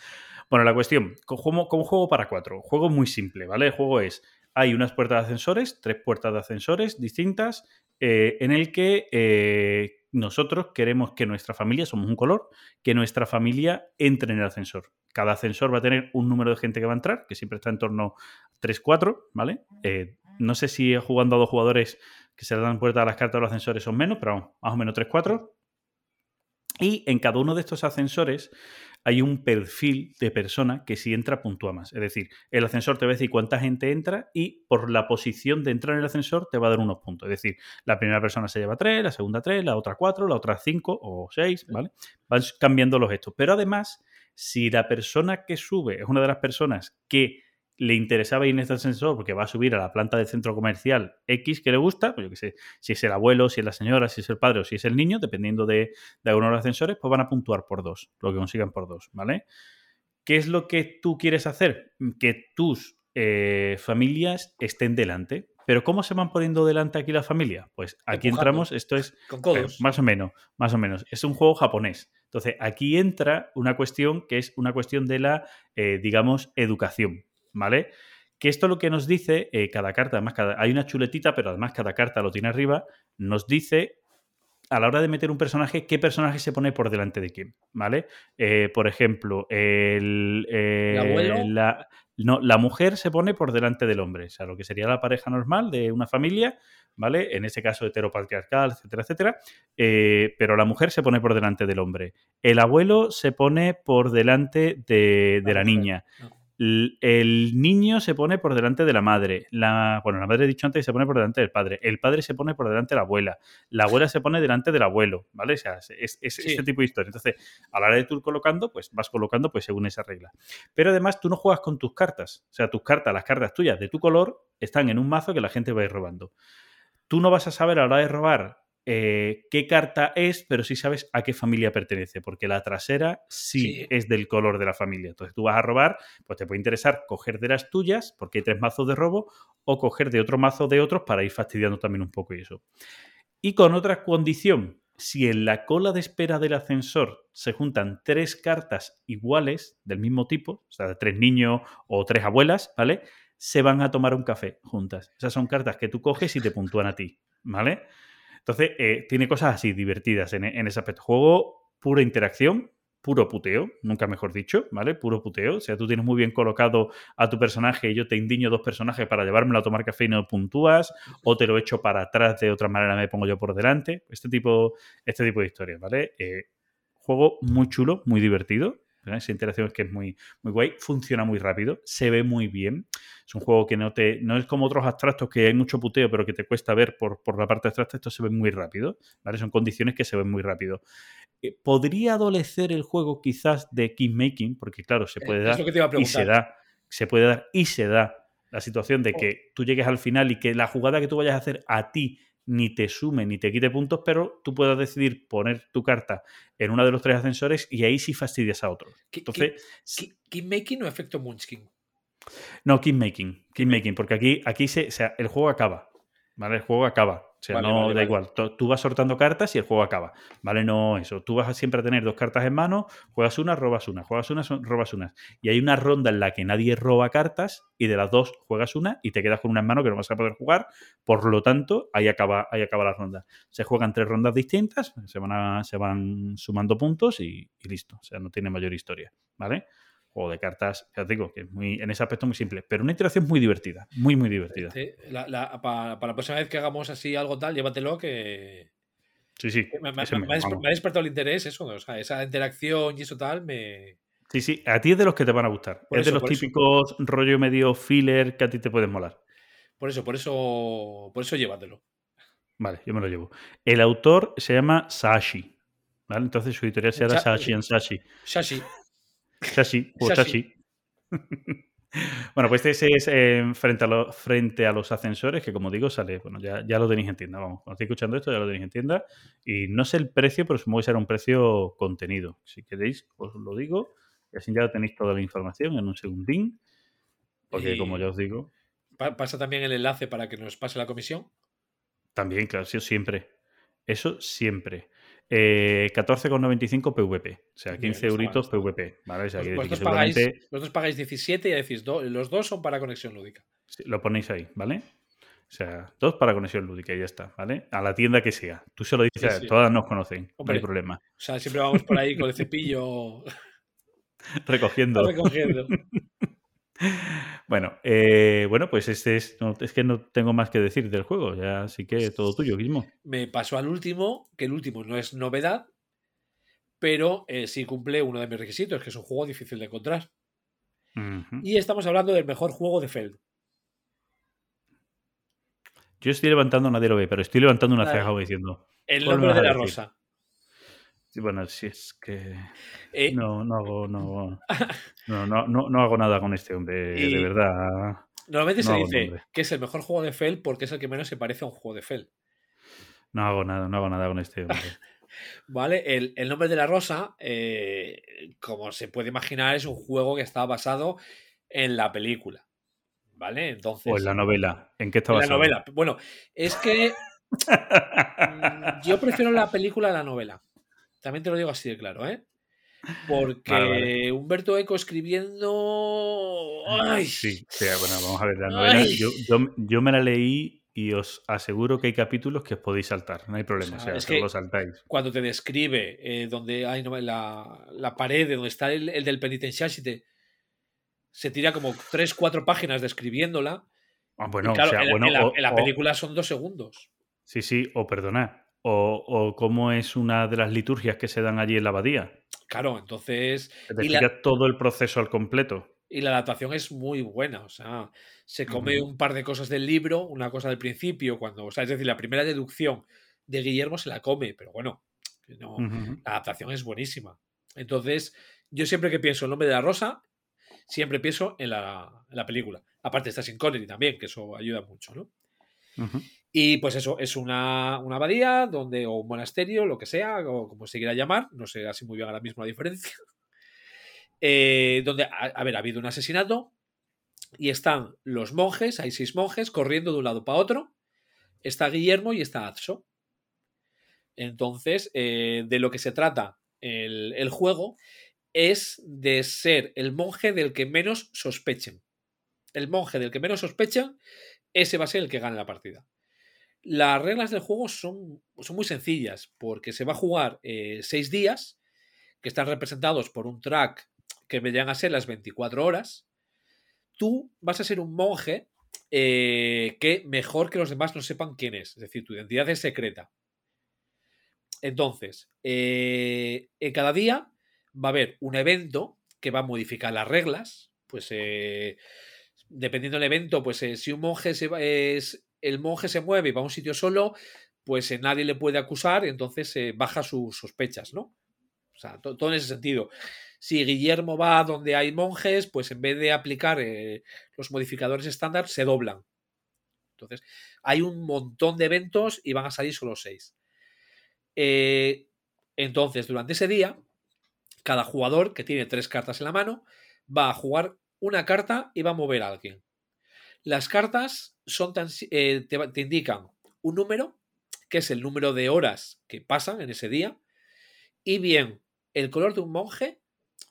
Bueno, la cuestión, como, como juego para cuatro. Juego muy simple, ¿vale? El juego es. Hay unas puertas de ascensores, tres puertas de ascensores distintas, eh, en el que eh, nosotros queremos que nuestra familia, somos un color, que nuestra familia entre en el ascensor. Cada ascensor va a tener un número de gente que va a entrar, que siempre está en torno a 3-4, ¿vale? Eh, no sé si jugando a dos jugadores que se le dan puerta a las cartas de los ascensores son menos, pero más o menos 3-4. Y en cada uno de estos ascensores hay un perfil de persona que si entra puntúa más. Es decir, el ascensor te va a decir cuánta gente entra y por la posición de entrar en el ascensor te va a dar unos puntos. Es decir, la primera persona se lleva 3, la segunda 3, la otra 4, la otra 5 o 6, ¿vale? Van cambiando los estos. Pero además, si la persona que sube es una de las personas que le interesaba ir en este ascensor porque va a subir a la planta del centro comercial X que le gusta, pues yo que sé, si es el abuelo, si es la señora, si es el padre o si es el niño, dependiendo de, de algunos de los ascensores, pues van a puntuar por dos, lo que consigan por dos, ¿vale? ¿Qué es lo que tú quieres hacer? Que tus eh, familias estén delante. Pero ¿cómo se van poniendo delante aquí la familia? Pues aquí Empujando. entramos, esto es Con eh, codos. más o menos, más o menos. Es un juego japonés. Entonces, aquí entra una cuestión que es una cuestión de la, eh, digamos, educación, ¿vale? Que esto lo que nos dice, eh, cada carta, además, cada, hay una chuletita, pero además cada carta lo tiene arriba, nos dice a la hora de meter un personaje, qué personaje se pone por delante de quién, ¿vale? Eh, por ejemplo, el, eh, abuelo? La, no, la mujer se pone por delante del hombre, o sea, lo que sería la pareja normal de una familia, ¿vale? En este caso heteropatriarcal, etcétera, etcétera. Eh, pero la mujer se pone por delante del hombre. El abuelo se pone por delante de, de La niña. no. El niño se pone por delante de la madre. La, bueno, la madre he dicho antes se pone por delante del padre. El padre se pone por delante de la abuela. La abuela se pone delante del abuelo, ¿vale? O sea, es, es- es Sí. este tipo de historia. Entonces, a la hora de tú ir colocando, pues vas colocando pues según esa regla. Pero además tú no juegas con tus cartas. O sea, tus cartas, las cartas tuyas de tu color, están en un mazo que la gente va a ir robando. Tú no vas a saber a la hora de robar eh, qué carta es, pero sí sabes a qué familia pertenece, porque la trasera sí, Sí. es del color de la familia. Entonces tú vas a robar, pues te puede interesar coger de las tuyas, porque hay tres mazos de robo, o coger de otro mazo de otros para ir fastidiando también un poco y eso. Y con otra condición, si en la cola de espera del ascensor se juntan tres cartas iguales del mismo tipo, o sea, tres niños o tres abuelas, ¿vale? Se van a tomar un café juntas. Esas son cartas que tú coges y te puntúan a ti, ¿vale? Entonces, eh, tiene cosas así divertidas en, ese aspecto. Juego pura interacción, puro puteo, nunca mejor dicho, ¿vale? Puro puteo. O sea, tú tienes muy bien colocado a tu personaje y yo te indiño dos personajes para llevármelo a tomar café y no puntúas, o te lo echo para atrás de otra manera, me pongo yo por delante. Este tipo, este tipo de historias, ¿vale? Eh, juego muy chulo, muy divertido. ¿Verdad? Esa interacción es que es muy, muy guay, funciona muy rápido, se ve muy bien. Es un juego que no te. No es como otros abstractos que hay mucho puteo, pero que te cuesta ver por, por la parte abstracta. Esto se ve muy rápido. ¿vale? Son condiciones que se ven muy rápido. Eh, ¿Podría adolecer el juego quizás de Kingmaking? Porque, claro, se puede Es dar y se da. Se puede dar y se da la situación de que tú llegues al final y que la jugada que tú vayas a hacer a ti ni te sume ni te quite puntos, pero tú puedas decidir poner tu carta en uno de los tres ascensores y ahí sí fastidias a otros. Entonces, ki- Kingmaking o efecto Munchkin. no, Kingmaking. Kingmaking, porque aquí, aquí se, o sea, el juego acaba. ¿Vale? El juego acaba. O sea, Vale, no vale, da vale. igual. Tú- vas soltando cartas y el juego acaba. ¿Vale? No eso. Tú vas a siempre a tener dos cartas en mano, juegas una, robas una, juegas una, son- robas una. Y hay una ronda en la que nadie roba cartas y de las dos juegas una y te quedas con una en mano que no vas a poder jugar. Por lo tanto, ahí acaba, ahí acaba la ronda. Se juegan tres rondas distintas, se van, a- se van sumando puntos y, y listo. O sea, no tiene mayor historia. ¿Vale? Juego de cartas, ya os digo, que es muy, en ese aspecto muy simple, pero una interacción muy divertida, muy, muy divertida. Este, la- la- pa- para la próxima vez que hagamos así algo tal, llévatelo que. Sí, sí. que Me, me- ese me- me- me ha despertado el interés eso, o sea, esa interacción y eso tal, me. Sí, sí, a ti es de los que te van a gustar. Por es de los eso. típicos rollo medio filler que a ti te pueden molar. Por eso, por eso, por eso llévatelo. Vale, yo me lo llevo. El autor se llama Sashi. ¿Vale? Entonces su editorial se llama Sa- Sashi en Sashi. Shashi. O. Sashi. bueno, pues este es eh, frente, a lo- frente a los ascensores, que como digo, sale, bueno, ya, ya lo tenéis en tienda, vamos, cuando estéis escuchando esto ya lo tenéis en tienda. Y no sé el precio, pero supongo que será un precio contenido. Si queréis, os lo digo, y así ya tenéis toda la información en un segundín. Porque Y- como ya os digo, Pa- pasa también el enlace para que nos pase la comisión. también, claro, eso siempre. Eso siempre. Eh, 14,95 PVP. O sea, Bien, 15 no está mal, euritos está mal. PVP. ¿vale? O sea, decir Vosotros pagáis, seguramente vosotros pagáis 17 y decís, do- los dos son para conexión lúdica. sí, lo ponéis ahí, ¿vale? O sea, dos para conexión lúdica y ya está, ¿vale? A la tienda que sea. Tú se lo dices, Sí, todas nos conocen, no hay problema. O sea, siempre vamos por ahí con el cepillo Recogiendo. recogiendo. Bueno, eh, bueno, pues este es, no, es que no tengo más que decir del juego, ya así que todo tuyo, Guismo. Me pasó al último, que el último no es novedad, pero eh, sí cumple uno de mis requisitos, que es un juego difícil de encontrar. Y estamos hablando del mejor juego de Feld. Yo estoy levantando, nadie lo ve, pero estoy levantando una ceja diciendo, El ¿Cuál me nombre de la rosa. Bueno, si es que Eh, no, no hago, no, no, no, no, no hago nada con este hombre, Y- de verdad. Normalmente no se dice que es el mejor juego de Fel porque es el que menos se parece a un juego de Fel. No hago nada, no hago nada con este hombre. ¿Vale? El, el nombre de la rosa, eh, como se puede imaginar, es un juego que está basado en la película. ¿Vale? Entonces. O en la novela. ¿En qué está en la basado? novela. Bueno, es que mm, yo prefiero la película a la novela. También te lo digo así de claro, ¿eh? Porque Vale, vale. Humberto Eco escribiendo. ¡Ay! Sí, sí, bueno, vamos a ver la novela. Yo, yo, yo me la leí y os aseguro que hay capítulos que os podéis saltar, no hay problema, O o sea, sea, es que lo saltáis. Cuando te describe eh, donde hay no, la, la pared, de donde está el, el del penitenciario, si te- se tira como 3-4 páginas describiéndola. Ah, bueno, claro, o sea, en, la- bueno, en la, o- en la o- película son dos segundos. Sí, sí, o perdonad. O, o cómo es una de las liturgias que se dan allí en la abadía. Claro, entonces. Te Y la- todo el proceso al completo. Y la adaptación es muy buena. O sea, se come un par de cosas del libro, una cosa del principio, cuando. O sea, es decir, la primera deducción de Guillermo se la come, pero bueno, la adaptación es buenísima. Entonces, yo siempre que pienso en el nombre de la rosa, siempre pienso en la, en la película. Aparte está sin Connery también, que eso ayuda mucho, ¿no? Y pues eso, es una, una abadía donde, o un monasterio, lo que sea, o como se quiera llamar, no sé así muy bien ahora mismo la diferencia, eh, donde, a, ver, ha habido un asesinato y están los monjes, hay seis monjes corriendo de un lado para otro, está Guillermo y está Atso. Entonces, eh, de lo que se trata el, el juego es de ser el monje del que menos sospechen. El monje del que menos sospechen, ese va a ser el que gane la partida. Las reglas del juego son, son muy sencillas, porque se va a jugar eh, seis días, que están representados por un track que vendrían a ser las 24 horas. Tú vas a ser un monje eh, que mejor que los demás no sepan quién es, es decir, tu identidad es secreta. Entonces, eh, en cada día va a haber un evento que va a modificar las reglas, pues dependiendo del evento, pues si un monje se va, es, el monje se mueve y va a un sitio solo, pues eh, nadie le puede acusar entonces eh, baja sus sospechas, ¿no? O sea, to- todo en ese sentido. Si Guillermo va donde hay monjes, pues en vez de aplicar eh, los modificadores estándar, se doblan. Entonces, hay un montón de eventos y van a salir solo seis. Entonces, durante ese día, cada jugador que tiene tres cartas en la mano va a jugar una carta y va a mover a alguien. Las cartas son tan, eh, te, indican un número, que es el número de horas que pasan en ese día, y bien el color de un monje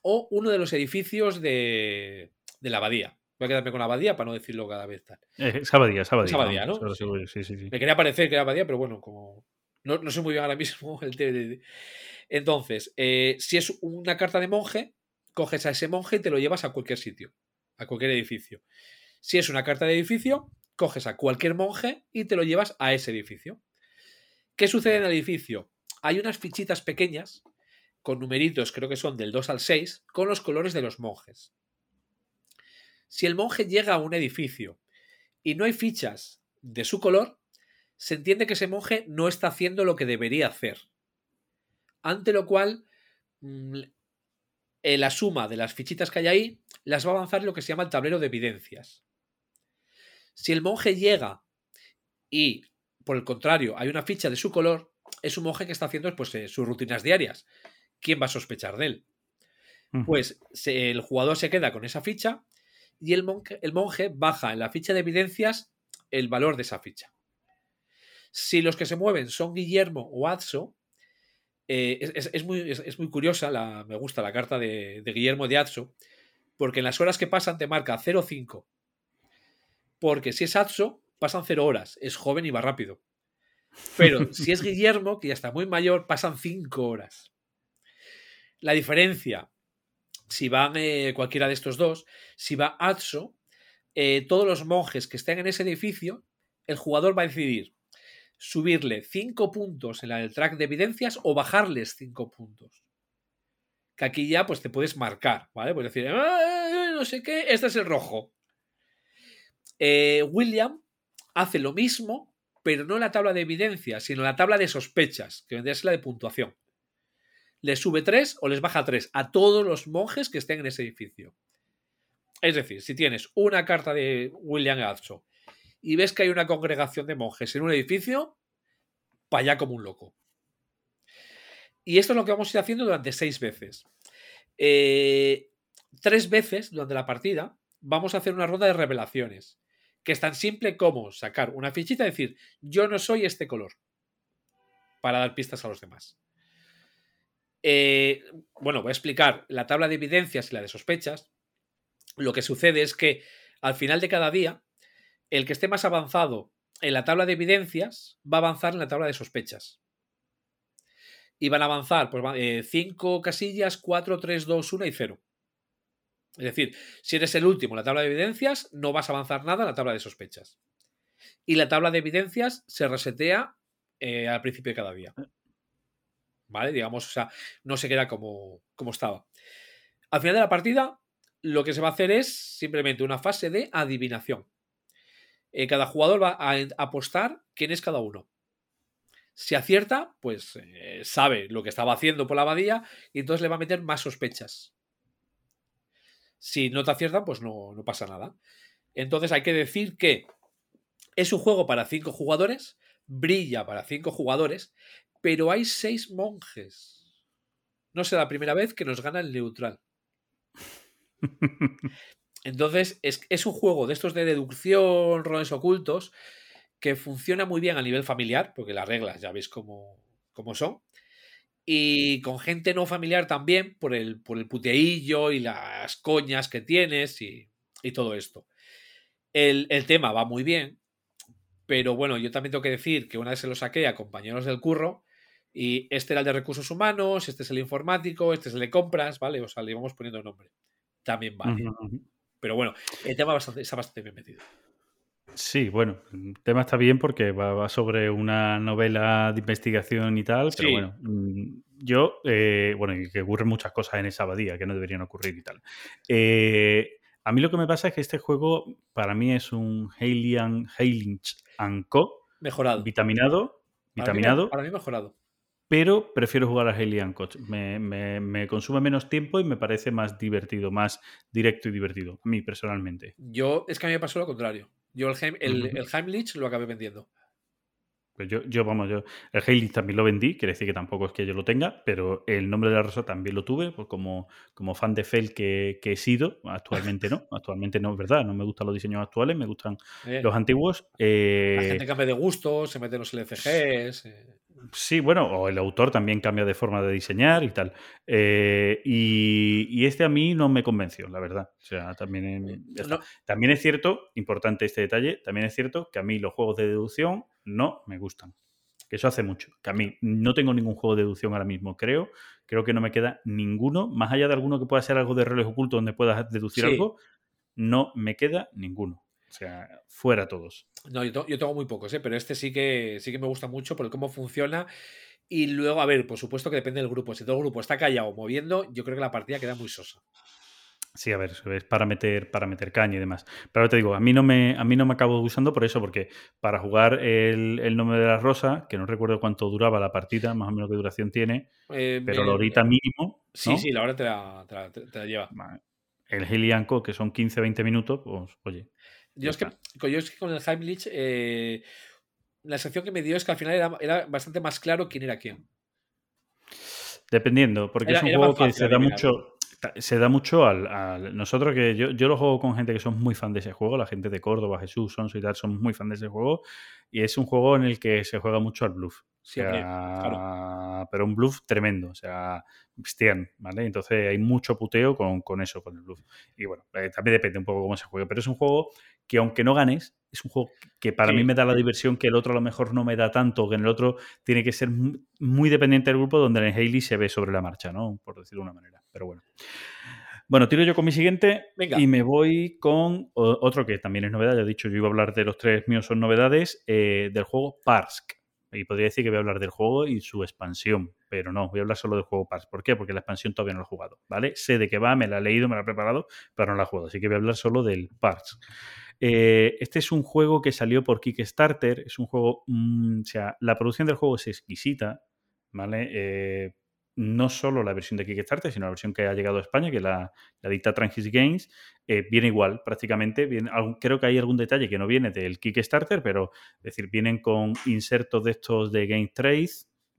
o uno de los edificios de, de la abadía. Voy a quedarme con la abadía para no decirlo cada vez tal. Eh, Sabadía, Sabadía. Es Abadía, vamos, ¿no? ahora Sí. Sí. Me quería parecer que era abadía, pero bueno, como no, no sé muy bien ahora mismo el de- Entonces, eh, si es una carta de monje, coges a ese monje y te lo llevas a cualquier sitio, a cualquier edificio. Si es una carta de edificio, coges a cualquier monje y te lo llevas a ese edificio. ¿Qué sucede en el edificio? Hay unas fichitas pequeñas con numeritos, creo que son del 2 al 6, con los colores de los monjes. Si el monje llega a un edificio y no hay fichas de su color, se entiende que ese monje no está haciendo lo que debería hacer. Ante lo cual, mm, eh, la suma de las fichitas que hay ahí las va a avanzar lo que se llama el tablero de evidencias. Si el monje llega y, por el contrario, hay una ficha de su color, es un monje que está haciendo pues, eh, sus rutinas diarias. ¿Quién va a sospechar de él? Pues se- el jugador se queda con esa ficha y el monje, el monje baja en la ficha de evidencias el valor de esa ficha. Si los que se mueven son Guillermo o Atso, eh, es, es- es muy, es- es muy curiosa, la, me gusta la carta de, de Guillermo de Atso, porque en las horas que pasan te marca 0,5. Porque si es Atso, pasan 0 horas, es joven y va rápido. Pero si es Guillermo, que ya está muy mayor, pasan 5 horas. La diferencia, si van eh, cualquiera de estos dos, si va Atso, eh, todos los monjes que estén en ese edificio, el jugador va a decidir subirle 5 puntos en del track de evidencias o bajarles 5 puntos. Que aquí ya pues te puedes marcar, ¿vale? Puedes decir, "Ah, no sé qué, este es el rojo. Eh, William hace lo mismo, pero no en la tabla de evidencias, sino en la tabla de sospechas, que vendría a ser la de puntuación. les sube 3 o les baja 3 a todos los monjes que estén en ese edificio. Es decir, si tienes una carta de William Gazzo y ves que hay una congregación de monjes en un edificio, para allá como un loco. Y esto es lo que vamos a ir haciendo durante seis veces. Eh, tres veces durante la partida vamos a hacer una ronda de revelaciones, que es tan simple como sacar una fichita y decir, yo no soy este color, para dar pistas a los demás. Eh, bueno, voy a explicar la tabla de evidencias y la de sospechas. Lo que sucede es que al final de cada día, el que esté más avanzado en la tabla de evidencias va a avanzar en la tabla de sospechas. Y van a avanzar pues, 5 eh, casillas, 4, 3, 2, 1 y 0. Es decir, si eres el último en la tabla de evidencias, no vas a avanzar nada en la tabla de sospechas. Y la tabla de evidencias se resetea eh, al principio de cada día. ¿Vale? Digamos, o sea, no se queda como, como estaba. Al final de la partida, lo que se va a hacer es simplemente una fase de adivinación. Eh, cada jugador va a apostar quién es cada uno. Si acierta, pues eh, sabe lo que estaba haciendo por la abadía y entonces le va a meter más sospechas. Si no te aciertan, pues no, no pasa nada. Entonces hay que decir que es un juego para cinco jugadores, brilla para cinco jugadores, pero hay seis monjes. No será la primera vez que nos gana el neutral. Entonces, es, un juego de estos de deducción, roles ocultos, que funciona muy bien a nivel familiar, porque las reglas ya veis cómo, son. Y con gente no familiar también, por el, por el puteillo y las coñas que tienes y, todo esto. El, el, tema va muy bien, pero bueno, yo también tengo que decir que una vez se lo saqué a compañeros del curro, y este era el de recursos humanos, este es el informático, este es el de compras, ¿vale? O sea, le íbamos poniendo nombre. También vale. Pero bueno, el tema está bastante bien metido. Sí, bueno, el tema está bien porque va, sobre una novela de investigación y tal, pero bueno, mm, yo, eh, bueno, y que ocurren muchas cosas en esa abadía que no deberían ocurrir y tal. Eh, a mí lo que me pasa es que este juego para mí es un Halian, Halinch Co. Mejorado. Vitaminado. Vitaminado. para mí mejorado pero prefiero jugar a Alien Coach. Me, consume menos tiempo y me parece más divertido, más directo y divertido, a mí personalmente. Yo, es que a mí me pasó lo contrario. Yo el, el, Heimlich lo acabé vendiendo. Pues yo, yo, vamos, yo el Heimlich también lo vendí, quiere decir que tampoco es que yo lo tenga, pero el nombre de la rosa también lo tuve, pues como, como fan de Fell que, he sido, actualmente no, actualmente no es verdad, no me gustan los diseños actuales, me gustan los antiguos. la eh, gente cambia de gusto, se mete en los LCGs. Eh. Sí, bueno, o el autor también cambia de forma de diseñar y tal. Eh, y, este a mí no me convenció, la verdad. O sea, también, también es cierto, importante este detalle, también es cierto que a mí los juegos de deducción no me gustan. Que eso hace mucho. Que a mí no tengo ningún juego de deducción ahora mismo, creo. Creo que no me queda ninguno, más allá de alguno que pueda ser algo de relojes oculto donde puedas deducir algo, no me queda ninguno. O sea, fuera todos. No, yo, tengo muy pocos, ¿eh? pero este sí que, sí que me gusta mucho por cómo funciona. Y luego, a ver, por supuesto que depende del grupo. Si todo el grupo está callado moviendo, yo creo que la partida queda muy sosa. Sí, a ver, es para meter, para meter caña y demás. Pero te digo, a mí no me, a mí no me acabo usando por eso, porque para jugar el, nombre de la rosa, que no recuerdo cuánto duraba la partida, más o menos qué duración tiene, eh, pero la horita mínimo. Sí, sí, la hora te la, lleva. El Helianco, que son 15-20 minutos, pues oye. Yo es, que, con el Heimlich, eh, la sensación que me dio es que al final era, bastante más claro quién era quién. Dependiendo, porque es un juego que se da mucho se da mucho al, nosotros que yo, yo, lo juego con gente que son muy fan de ese juego, la gente de Córdoba, Jesús, Sonso y tal, son muy fan de ese juego y es un juego en el que se juega mucho al bluff. Pero un bluff tremendo, o sea, bestian, ¿vale? Entonces hay mucho puteo con, con eso, con el bluff. Y bueno, eh, también depende un poco cómo se juegue, pero es un juego que aunque no ganes, es un juego que para mí me da la diversión que el otro a lo mejor no me da tanto, que en el otro tiene que ser muy dependiente del grupo, donde en el Haley se ve sobre la marcha, ¿no? Por decirlo de una manera. Pero bueno. Bueno, tiro yo con mi siguiente y me voy con otro que también es novedad. Ya he dicho, yo iba a hablar de los tres míos, son novedades, eh, del juego Parsk. Y podría decir que voy a hablar del juego y su expansión, pero no, voy a hablar solo del juego Parsk. ¿Por qué? Porque la expansión todavía no la he jugado, ¿vale? Sé de qué va, me la he leído, me la he preparado, pero no la he jugado. Así que voy a hablar solo del Parsk. Eh, este es un juego que salió por Kickstarter, es un juego, mm, o sea, la producción del juego es exquisita, ¿vale? Eh, no solo la versión de Kickstarter, sino la versión que ha llegado a España, que la, la dicta Transgis Games, eh, viene igual prácticamente. Viene, creo que hay algún detalle que no viene del Kickstarter, pero es decir, vienen con insertos de estos de Game Trade,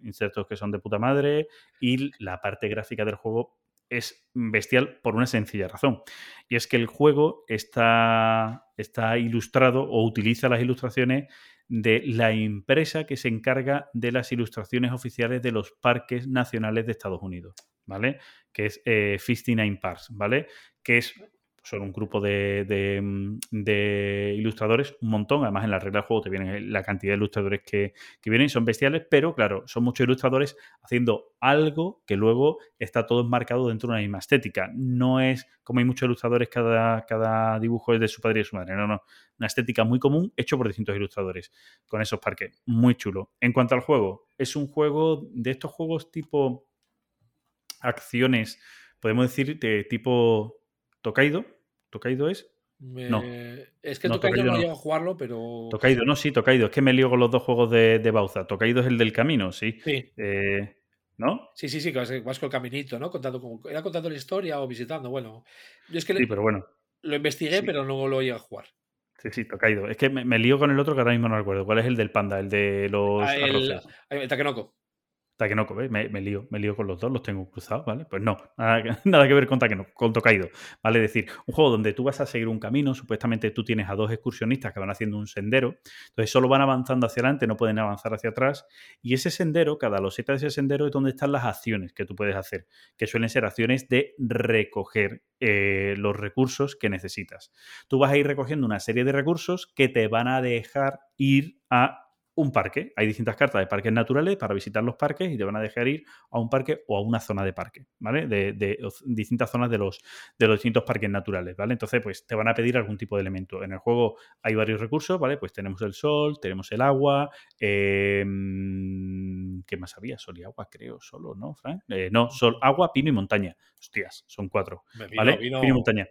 insertos que son de puta madre, y la parte gráfica del juego es bestial por una sencilla razón. Y es que el juego está, está ilustrado o utiliza las ilustraciones de la empresa que se encarga de las ilustraciones oficiales de los parques nacionales de Estados Unidos, ¿vale? Que es eh, 59 Parks, ¿vale? Que es son un grupo de, mm, de, ilustradores, un montón. Además, en la regla del juego te vienen la cantidad de ilustradores que, que, vienen, son bestiales, pero claro, son muchos ilustradores haciendo algo que luego está todo enmarcado dentro de una misma estética. No es como hay muchos ilustradores, cada, cada dibujo es de su padre y de su madre. No, no. Una estética muy común hecho por distintos ilustradores con esos parques. Muy chulo. En cuanto al juego, es un juego de estos juegos tipo acciones, podemos decir, de tipo Tokaido. ¿Tokaido es? Me... No. Es que no, Tokaido, Tokaido no llego a jugarlo, pero. Tokaido, no, sí, Tokaido. Es que me lío con los dos juegos de, de Bauza. Tokaido es el del camino, sí. Sí. Eh, ¿No? Sí, sí, sí, vas, vas, con el caminito, ¿no? Contando como, era contando la historia o visitando. Bueno, yo es que sí, pero bueno. lo investigué, sí. pero no lo llegué a jugar. Sí, sí, Tokaido. Es que me, me, lío con el otro que ahora mismo no recuerdo. ¿Cuál es el del panda? El de los. Ah, el, el Takenoko. Takenoko, ¿ves? Me, me, lío, me lío con los dos, los tengo cruzados, ¿vale? Pues no, nada, que ver con Takenoko, con Tokaido, ¿vale? Es decir, un juego donde tú vas a seguir un camino, supuestamente tú tienes a dos excursionistas que van haciendo un sendero, entonces solo van avanzando hacia adelante, no pueden avanzar hacia atrás, y ese sendero, cada loseta de ese sendero es donde están las acciones que tú puedes hacer, que suelen ser acciones de recoger eh, los recursos que necesitas. Tú vas a ir recogiendo una serie de recursos que te van a dejar ir a un parque. Hay distintas cartas de parques naturales para visitar los parques y te van a dejar ir a un parque o a una zona de parque, ¿vale? De, de, distintas zonas de los, de los distintos parques naturales, ¿vale? Entonces, pues te van a pedir algún tipo de elemento. En el juego hay varios recursos, ¿vale? Pues tenemos el sol, tenemos el agua, eh, ¿qué más había? Sol y agua, creo, solo, ¿no, Frank? Eh, no, sol, agua, pino y montaña. Hostias, son cuatro, vino, ¿vale? Vino... Pino y montaña.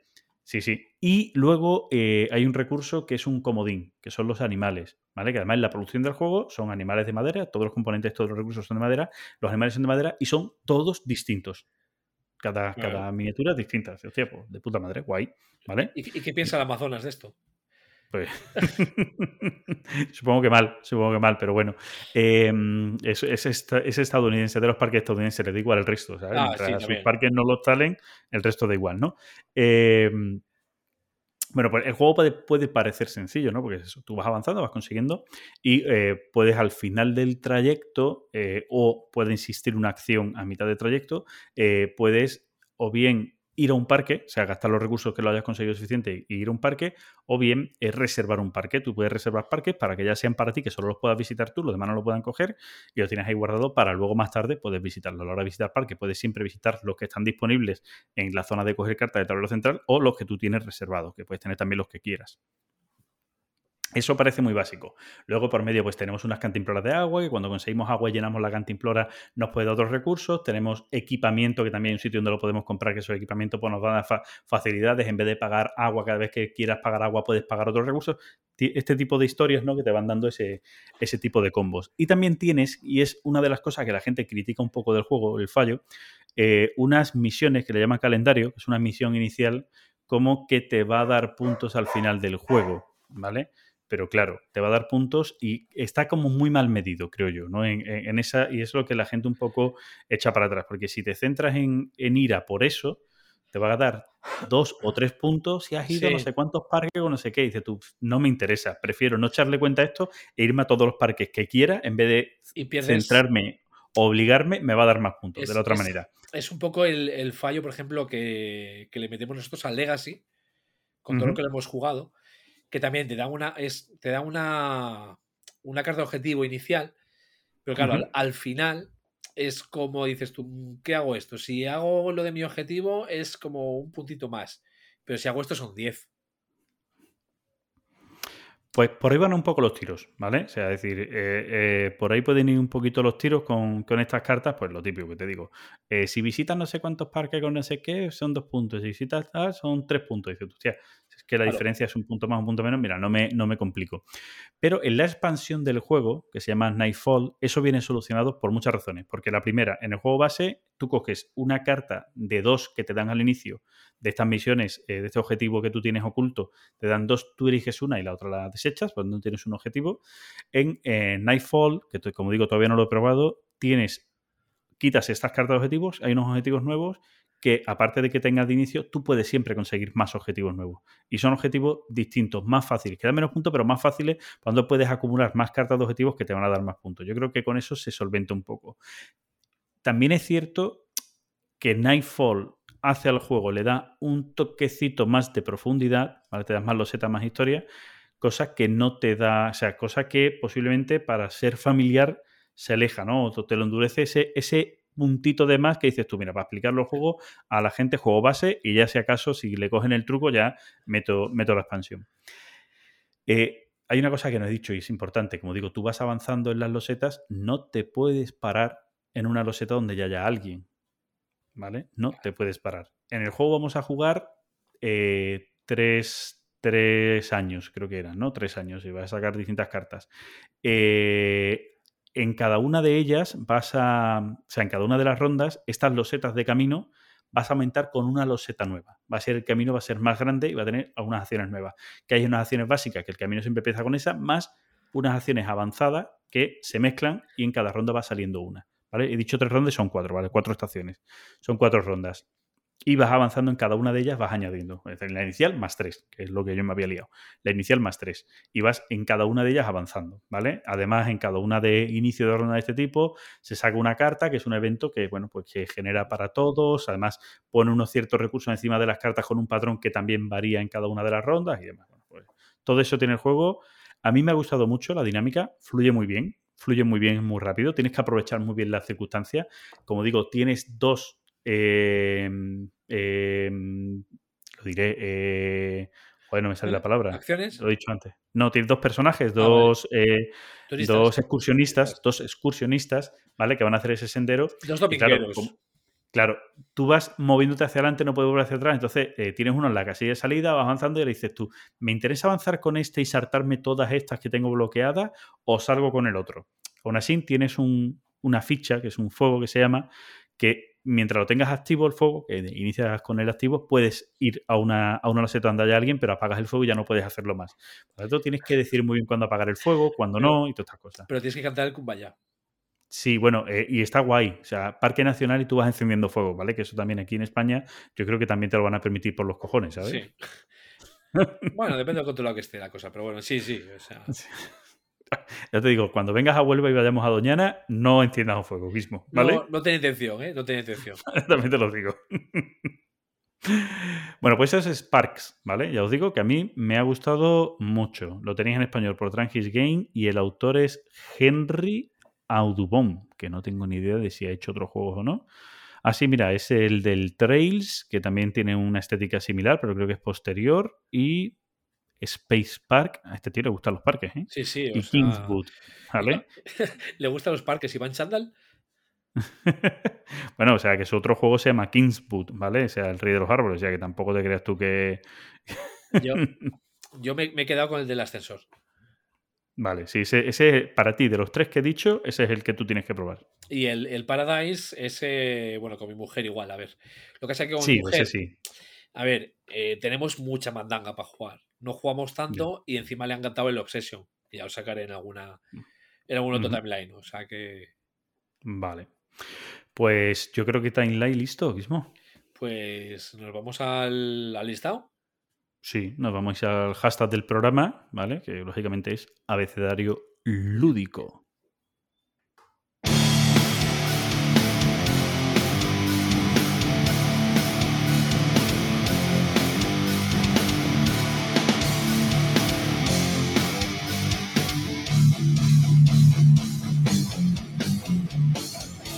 Sí, sí. Y luego eh, hay un recurso que es un comodín, que son los animales, ¿vale? Que además en la producción del juego son animales de madera, todos los componentes, todos los recursos son de madera, los animales son de madera y son todos distintos. Cada, claro. cada miniatura es distinta. Hostia, pues, de puta madre, guay, ¿vale? ¿Y, y qué piensa el Amazonas de esto? Pues supongo que mal, supongo que mal, pero bueno. Eh, es, es, es, estadounidense, de los parques estadounidenses, le da igual el resto. ¿sabes? Ah, Mientras sí, sus parques no los talen, el resto da igual, ¿no? Eh, bueno, pues el juego puede, puede, parecer sencillo, ¿no? Porque es eso, tú vas avanzando, vas consiguiendo y eh, puedes al final del trayecto eh, o puede insistir una acción a mitad del trayecto, eh, puedes o bien ir a un parque, o sea, gastar los recursos que lo hayas conseguido suficiente y ir a un parque, o bien es reservar un parque. Tú puedes reservar parques para que ya sean para ti, que solo los puedas visitar tú, los demás no lo puedan coger y lo tienes ahí guardado para luego más tarde poder visitarlo. A la hora de visitar parques puedes siempre visitar los que están disponibles en la zona de coger carta de tablero central o los que tú tienes reservados, que puedes tener también los que quieras. Eso parece muy básico. Luego, por medio, pues tenemos unas cantimploras de agua, que cuando conseguimos agua y llenamos la cantimplora nos puede dar otros recursos. Tenemos equipamiento, que también hay un sitio donde lo podemos comprar, que esos equipamientos pues, nos dan fa facilidades. En vez de pagar agua, cada vez que quieras pagar agua, puedes pagar otros recursos. Este tipo de historias, ¿no? Que te van dando ese, ese tipo de combos. Y también tienes, y es una de las cosas que la gente critica un poco del juego, el fallo, eh, unas misiones que le llaman calendario, que es una misión inicial, como que te va a dar puntos al final del juego, ¿vale? Pero claro, te va a dar puntos y está como muy mal medido, creo yo, ¿no? En, en, esa, y es lo que la gente un poco echa para atrás, porque si te centras en, en ira por eso, te va a dar dos o tres puntos si has ido sí. no sé cuántos parques o no sé qué. Y dices tú, no me interesa, prefiero no echarle cuenta a esto e irme a todos los parques que quiera en vez de y pierdes... centrarme o obligarme, me va a dar más puntos, es, de la otra es, manera. Es un poco el, el fallo, por ejemplo, que, que, le metemos nosotros al Legacy, con todo uh -huh. lo que le hemos jugado, que también te da una, es, te da una, una carta de objetivo inicial, pero claro, uh -huh. al, al, final es como dices tú, ¿qué hago esto? Si hago lo de mi objetivo es como un puntito más, pero si hago esto son 10. Pues por ahí van un poco los tiros, ¿vale? O sea, es decir, eh, eh, por ahí pueden ir un poquito los tiros con, con, estas cartas, pues lo típico que te digo. Eh, si visitas no sé cuántos parques con no sé qué, son dos puntos. Si visitas ah, son tres puntos. Dices, hostia, es que la claro. diferencia es un punto más, un punto menos, mira, no me, no me complico. Pero en la expansión del juego, que se llama Nightfall, eso viene solucionado por muchas razones. Porque la primera, en el juego base, tú coges una carta de dos que te dan al inicio de estas misiones, eh, de este objetivo que tú tienes oculto, te dan dos, tú eliges una y la otra la desechas, cuando no tienes un objetivo. En eh, Nightfall, que como digo todavía no lo he probado, tienes, quitas estas cartas de objetivos, hay unos objetivos nuevos que aparte de que tengas de inicio, tú puedes siempre conseguir más objetivos nuevos. Y son objetivos distintos, más fáciles, que dan menos puntos, pero más fáciles cuando puedes acumular más cartas de objetivos que te van a dar más puntos. Yo creo que con eso se solventa un poco. También es cierto que Nightfall hace al juego, le da un toquecito más de profundidad, ¿vale? te das más loseta, más historia, cosa que no te da, o sea, cosa que posiblemente para ser familiar se aleja, ¿no? O te lo endurece ese, ese puntito de más que dices tú, mira, para explicarlo el juego a la gente, juego base, y ya si acaso, si le cogen el truco, ya meto, meto la expansión. Eh, hay una cosa que no he dicho y es importante, como digo, tú vas avanzando en las losetas, no te puedes parar en una loseta donde ya haya alguien, ¿vale? No te puedes parar. En el juego vamos a jugar eh, tres, tres años, creo que eran, ¿no? Tres años y vas a sacar distintas cartas. Eh, en cada una de ellas vas a, o sea, en cada una de las rondas, estas losetas de camino vas a aumentar con una loseta nueva. Va a ser el camino, va a ser más grande y va a tener algunas acciones nuevas. Que hay unas acciones básicas, que el camino siempre empieza con esa, más unas acciones avanzadas que se mezclan y en cada ronda va saliendo una. He dicho tres rondas, son cuatro. Cuatro estaciones. Son cuatro rondas. Y vas avanzando en cada una de ellas, vas añadiendo. Es decir, la inicial más tres, que es lo que yo me había liado. La inicial más tres. Y vas en cada una de ellas avanzando, ¿vale? Además, en cada una de inicio de ronda de este tipo, se saca una carta, que es un evento que, bueno, pues que genera para todos. Además, pone unos ciertos recursos encima de las cartas con un patrón que también varía en cada una de las rondas y demás. Pues todo eso tiene el juego. A mí me ha gustado mucho la dinámica, fluye muy bien, fluye muy bien, muy rápido. Tienes que aprovechar muy bien las circunstancias. Como digo, tienes dos. Eh, eh, lo diré. Eh, joder, no me sale la palabra. ¿Acciones? Lo he dicho antes. No, tienes dos personajes, vale. dos, eh, dos excursionistas, dos excursionistas, ¿vale? Que van a hacer ese sendero. Dos claro, domingueros. como- claro, tú vas moviéndote hacia adelante, no puedes volver hacia atrás. Entonces eh, tienes uno en la casilla de salida, vas avanzando y le dices tú, ¿me interesa avanzar con este y saltarme todas estas que tengo bloqueadas o salgo con el otro? Aún así, tienes un- una ficha, que es un fuego que se llama, que mientras lo tengas activo el fuego, que inicias con el activo, puedes ir a una, a una loseta donde haya alguien, pero apagas el fuego y ya no puedes hacerlo más. Por lo tanto, tienes que decir muy bien cuándo apagar el fuego, cuándo no y todas estas cosas. Pero tienes que cantar el Kumbaya. Sí, bueno, eh, y está guay. O sea, Parque Nacional y tú vas encendiendo fuego, ¿vale? Que eso también aquí en España, yo creo que también te lo van a permitir por los cojones, ¿sabes? Sí. bueno, depende del controlado que esté la cosa, pero bueno, sí, sí. O sea, Ya te digo, cuando vengas a Huelva y vayamos a Doñana, no enciendas un fuego mismo, ¿vale? no, no tiene intención, ¿eh? No tiene intención. También te lo digo. bueno, pues eso es Sparks, ¿vale? Ya os digo que a mí me ha gustado mucho. Lo tenéis en español por Trangis Game y el autor es Henry Audubon, que no tengo ni idea de si ha hecho otros juegos o no. Ah, sí, mira, es el del Trails, que también tiene una estética similar, pero creo que es posterior. Y Space Park. A este tío le gustan los parques, ¿eh? Sí, sí. Y sea, Kingswood, ¿vale? ¿Le gustan los parques y van chándal? bueno, o sea, que su otro juego se llama Kingswood, ¿vale? O sea, el rey de los árboles, o sea, que tampoco te creas tú que... Yo, yo me, me he quedado con el del ascensor. Vale, sí, ese, ese, para ti, de los tres que he dicho, ese es el que tú tienes que probar. Y el, el Paradise, ese, bueno, con mi mujer igual, a ver. Lo que pasa es que con Sí, mi mujer, ese sí. a ver, eh, tenemos mucha mandanga para jugar. No jugamos tanto y encima le han cantado el Obsession. Y ya os sacaré en alguna en algún otro timeline. O sea que, Vale. Pues yo creo que Timeline listo, mismo. pues nos vamos al, al listado. Sí, nos vamos al hashtag del programa, ¿vale? Que lógicamente es abecedario lúdico.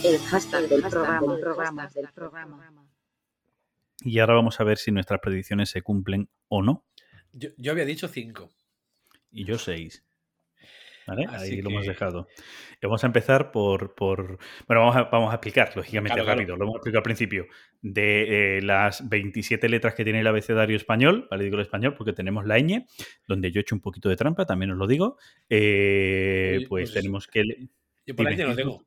El hashtag del programa, programas del programa. Y ahora vamos a ver si nuestras predicciones se cumplen o no. Yo, yo había dicho cinco. Y yo seis. ¿Vale? Ahí lo hemos dejado. Y vamos a empezar por. por- Bueno, vamos a, vamos a explicar, lógicamente, Claro, claro. rápido. Lo hemos explicado al principio. De eh, las 27 letras que tiene el abecedario español, ¿vale? Digo el español porque tenemos la ñ, donde yo he hecho un poquito de trampa, también os lo digo. Eh, pues pues- tenemos que. Yo por Dime. ya no tengo.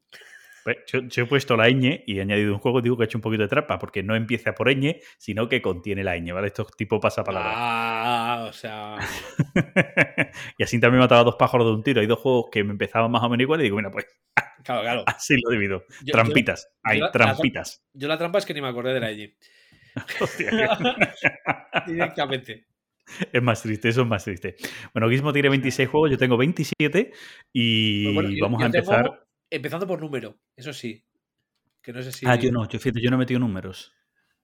Pues Yo, yo he puesto la ñ y he añadido un juego, digo que he hecho un poquito de trampa, porque no empieza por ñ, sino que contiene la ñ, ¿vale? Esto es tipo pasapalabra. Ah, o sea. y así también mataba dos pájaros de un tiro. Hay dos juegos que me empezaban más o menos igual y digo, mira, pues Claro, claro. así lo divido. Yo- Trampitas. Hay yo la- trampitas. Yo la trampa es que ni me acordé de la ñ. Directamente. es más triste, eso es más triste. Bueno, Gizmo tiene 26 juegos, yo tengo 27 y Pues bueno, vamos yo a tengo- empezar. Empezando por número, eso sí. Que no sé si. Ah, yo no, yo fíjate, yo no he metido números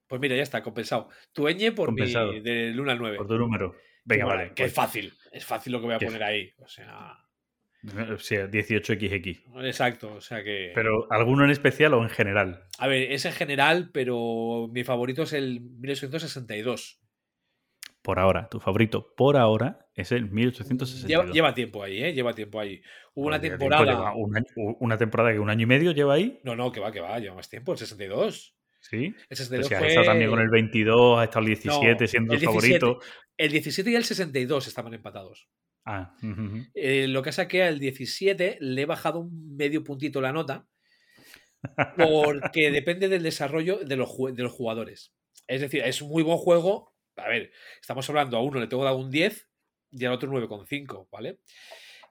Pues mira, ya está, compensado. Tu ñ por Compensado. mi del 1 al 9. por tu número. Venga, Bueno, vale. Que es pues, fácil. Es fácil lo que voy a ¿Qué? poner ahí. O sea. o sea, 18XX. Exacto. O sea que. Pero, ¿alguno en especial o en general? A ver, es en general, pero mi favorito es el 1862. Por ahora, tu favorito por ahora es el 1862. Lleva, lleva tiempo ahí, ¿eh? Lleva tiempo ahí. Hubo una temporada. una temporada que un año y medio lleva ahí. No, no, que va, que va, lleva más tiempo, el 62. Sí. El Pero 62 si has fue... estado también con el 22, ha estado el 17 No, siendo el el favorito. 17. El 17 y el 62 estaban empatados. Ah. Eh, lo que pasa es que al 17 le he bajado un medio puntito la nota porque depende del desarrollo de los, de los jugadores. Es decir, es un muy buen juego. A ver, estamos hablando a uno le tengo dado un 10 y al otro 9,5, ¿vale?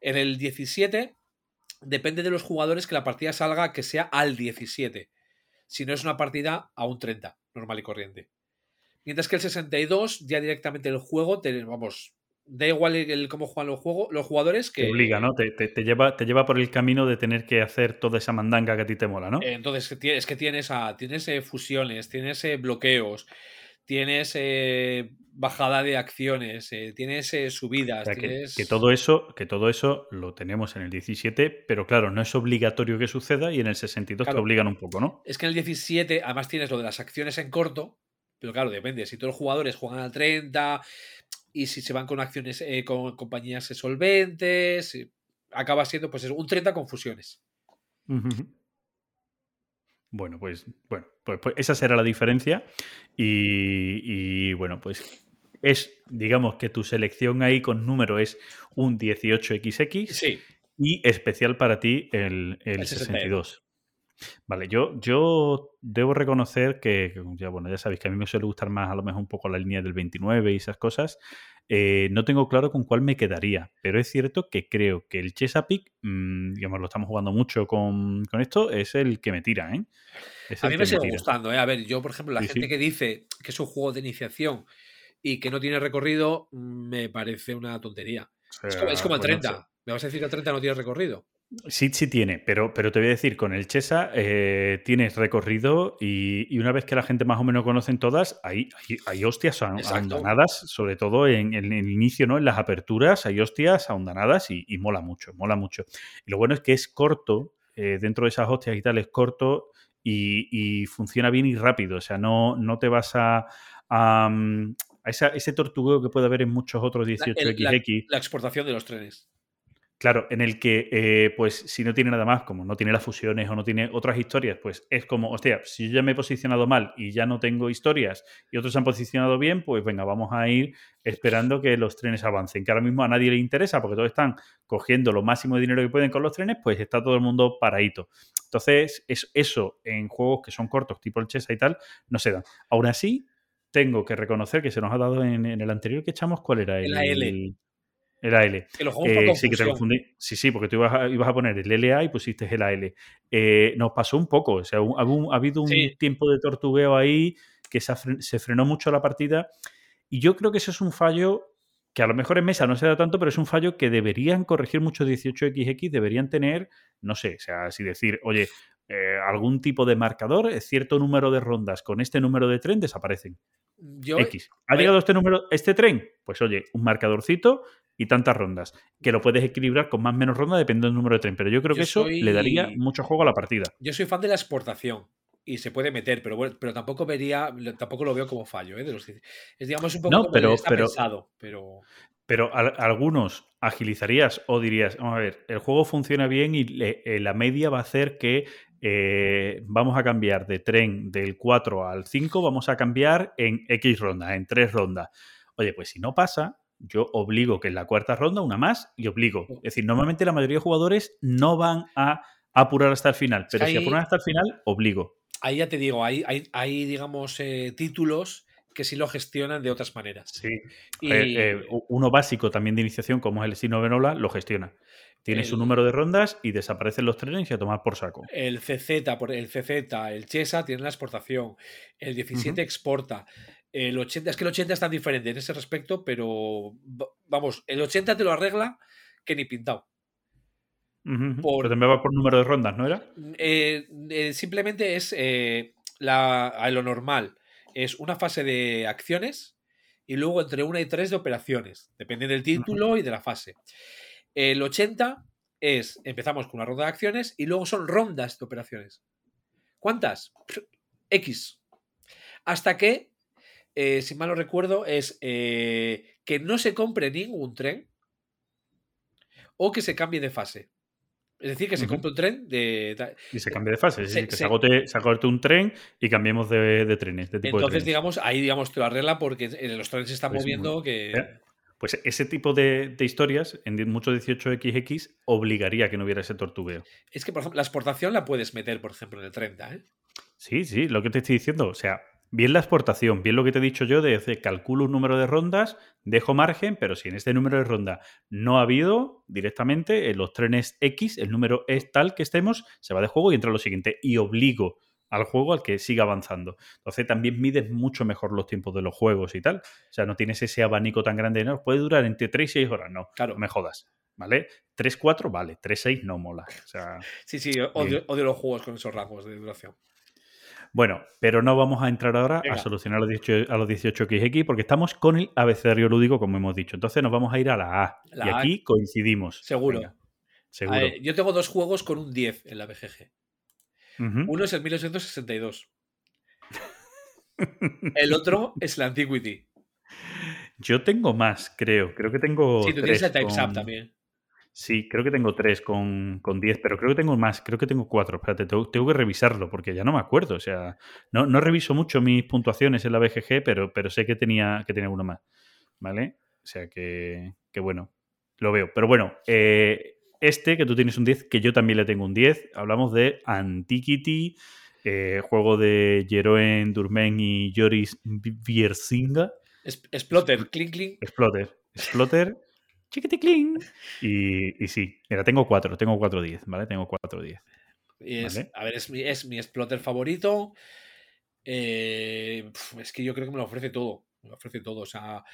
En el 17 depende de los jugadores que la partida salga que sea al 17. Si no es una partida a un 30, normal y corriente. Mientras que el 62 ya directamente el juego, te- vamos, da igual el, el cómo juegan los, juegos, los jugadores que... Te obliga, ¿no? Te, te- te lleva, te lleva por el camino de tener que hacer toda esa mandanga que a ti te mola, ¿no? Eh, Entonces, es que tienes, a, tienes eh, fusiones, tienes eh, bloqueos, tienes eh, bajada de acciones, eh, tienes eh, O subidas, sea, tienes... que todo eso, que todo eso lo tenemos en el 17, pero claro, no es obligatorio que suceda y en el 62 Claro. te obligan un poco, ¿no? Es que en el 17 además tienes lo de las acciones en corto, pero claro, depende. Si todos los jugadores juegan al 30 y si se van con acciones eh, con compañías solventes, eh, acaba siendo pues eso, un 30 con fusiones. Bueno, pues, bueno, pues, pues esa será la diferencia. Y, y, bueno, pues es, digamos que tu selección ahí con número es un 18XX Sí, y especial para ti el, el El 62. Vale, yo, yo debo reconocer que, ya, bueno, ya sabéis que a mí me suele gustar más a lo mejor un poco la línea del 29 y esas cosas. Eh, no tengo claro con cuál me quedaría, pero es cierto que creo que el Chesapeake, mm, digamos, lo estamos jugando mucho con, con esto, es el que me tira, ¿eh? Es a mí me sigue gustando. ¿eh? A ver, yo por ejemplo, la Sí, gente sí. que dice que es un juego de iniciación y que no tiene recorrido, me parece una tontería. O Es como, es como el bueno, 30. ¿Me vas a decir que el 30 no tiene recorrido? Sí, sí tiene, pero, pero te voy a decir, con el Chesa eh, tienes recorrido y, y una vez que la gente más o menos conocen todas, hay, hay, hay hostias a- ahondanadas, sobre todo en, en el inicio, ¿no? En las aperturas hay hostias ahondanadas y, y mola mucho, mola mucho. Y lo bueno es que es corto, eh, dentro de esas hostias y tal, es corto y, y funciona bien y rápido. O sea, no, no te vas a... a, mm, a esa- ese tortugueo que puede haber en muchos otros el- 18XX. La exportación de los trenes. Claro, en el que, eh, pues, si no tiene nada más, como no tiene las fusiones o no tiene otras historias, pues es como, hostia, si yo ya me he posicionado mal y ya no tengo historias y otros se han posicionado bien, pues venga, vamos a ir esperando que los trenes avancen. Que ahora mismo a nadie le interesa porque todos están cogiendo lo máximo de dinero que pueden con los trenes, pues está todo el mundo paradito. Entonces, es, eso en juegos que son cortos, tipo el Chesa y tal, no se dan. Aún así, tengo que reconocer que se nos ha dado en, en el anterior que echamos, ¿cuál era? El AL. El AL. Que lo jugamos Eh, sí, que te confundí. Sí, sí, porque tú ibas a, ibas a poner el LA y pusiste el AL. Eh, nos pasó un poco. O sea, un- ha, un- ha habido un Sí. tiempo de tortugueo ahí que se, frenó mucho la partida. Y yo creo que eso es un fallo que a lo mejor en mesa no se da tanto, pero es un fallo que deberían corregir muchos 18XX. Deberían tener, no sé, o sea, si decir, oye, eh, algún tipo de marcador, eh, cierto número de rondas con este número de tren desaparecen. Yo, X. ¿Ha llegado este número, este tren? Pues oye, un marcadorcito y tantas rondas. Que lo puedes equilibrar con más o menos rondas dependiendo del número de tren. Pero yo creo Yo que eso soy- le daría mucho juego a la partida. yo soy fan de la exportación y se puede meter, pero bueno, pero tampoco vería, tampoco lo veo como fallo, ¿eh? De los, es digamos un poco No, como pero- está pero- pensado, pero Pero al- algunos agilizarías o dirías, vamos a ver, el juego funciona bien y le- eh, la media va a hacer que eh, vamos a cambiar de tren del 4 al 5, vamos a cambiar en X rondas, en 3 rondas. Oye, pues si no pasa, yo obligo que en la cuarta ronda una más y obligo. Es decir, normalmente la mayoría de jugadores no van a apurar hasta el final. Pero ahí- si apuran hasta el final, obligo. Ahí ya te digo, hay, hay, hay, digamos, eh, títulos que sí lo gestionan de otras maneras. Sí. Y Eh, eh, uno básico también de iniciación, como es el Sino Venola, lo gestiona. Tiene su número de rondas y desaparecen los trenes y a tomar por saco. el CZ, el CZ, el Chesa tienen la exportación, el 17 exporta, el 80, es que el 80 es tan diferente en ese respecto, pero va- vamos, el 80 te lo arregla que ni pintado. Ujú. por- Pero también va por número de rondas, ¿no era? Eh, simplemente es la, a lo normal. Es una fase de acciones y luego entre una y tres de operaciones. Depende del título y de la fase. El 80 es, empezamos con una ronda de acciones y luego son rondas de operaciones. ¿Cuántas? X. Hasta que, eh, si mal no recuerdo, es eh, que no se compre ningún tren o que se cambie de fase. Es decir, que se compre un tren de, Y se cambia de fase. Es Se- decir, que se, agote, se agote un tren y cambiemos de, de trenes, de tipo de Entonces, trenes. digamos, ahí digamos te lo arregla porque eh, los trenes se están Pues, moviendo que. Eh, Pues ese tipo de, de historias, en mucho 18XX, obligaría a que no hubiera ese tortugueo. Es que, por ejemplo, la exportación la puedes meter, por ejemplo, en el 30, ¿eh? Sí, sí, lo que te estoy diciendo. O sea, bien la exportación, bien lo que te he dicho yo de decir, calculo un número de rondas, dejo margen, pero si en este número de ronda no ha habido directamente en los trenes X, el número es tal que estemos, se va de juego y entra lo siguiente. Y obligo al juego al que siga avanzando. Entonces también mides mucho mejor los tiempos de los juegos y tal. O sea, no tienes ese abanico tan grande, no, puede durar entre 3 y 6 horas, no, Claro. me jodas. ¿Vale? 3-4, vale. 3-6 no mola. O sea, Sí, sí, odio, odio los juegos con esos rangos de duración. Bueno, pero no vamos a entrar ahora Venga. a solucionar los 18, a los 18XX porque estamos con el abecedario lúdico, como hemos dicho. Entonces nos vamos a ir a la A. La y A. aquí coincidimos. Seguro. Venga, seguro. Ver, yo tengo dos juegos con un 10 en la BGG. Uno es el 1862. El otro es la Antiquity. Yo tengo más, creo. Creo que tengo. Sí, tú tienes el Time's con- Up también. Sí, creo que tengo tres con, con 10, pero creo que tengo más. Creo que tengo cuatro. Espérate, tengo, tengo que revisarlo porque ya no me acuerdo. O sea, no, no reviso mucho mis puntuaciones en la BGG, pero, pero sé que tenía, que tenía uno más. ¿Vale? O sea que, que bueno, lo veo. Pero bueno, eh, este que tú tienes un 10, que yo también le tengo un 10. Hablamos de Antiquity, eh, juego de Jeroen Durmen y Joris Viersinga. Exploter, clink, clink. Exploter. Exploter. Chiquiticlin. Y, y sí, mira, tengo cuatro, tengo cuatro 10, ¿vale? Tengo cuatro 10. Y es, Vale. A ver, es mi, es mi exploter favorito. Eh, es que yo creo que me lo ofrece todo. Me lo ofrece todo. O sea,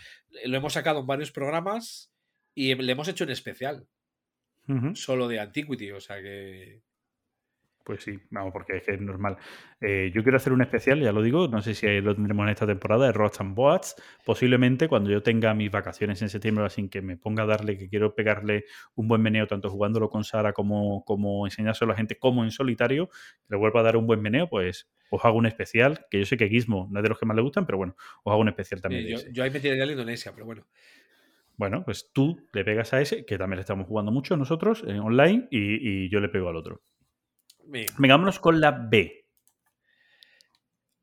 lo hemos sacado en varios programas y le hemos hecho un especial solo de Antiquity. O sea que. Pues sí, vamos, porque es que es normal. Eh, yo quiero hacer un especial, ya lo digo, no sé si lo tendremos en esta temporada, de Rots and Boats. Posiblemente cuando yo tenga mis vacaciones en septiembre, así que me ponga a darle, que quiero pegarle un buen meneo, tanto jugándolo con Sara como, como enseñárselo a la gente, como en solitario, que le vuelva a dar un buen meneo, pues os hago un especial, que yo sé que Gizmo no es de los que más le gustan, pero bueno, os hago un especial también. eh, de yo, ese. yo ahí me tiraría la Indonesia, pero bueno. Bueno, pues tú le pegas a ese, que también le estamos jugando mucho nosotros en online, y, y yo le pego al otro. Venga, Venga, vámonos con la B.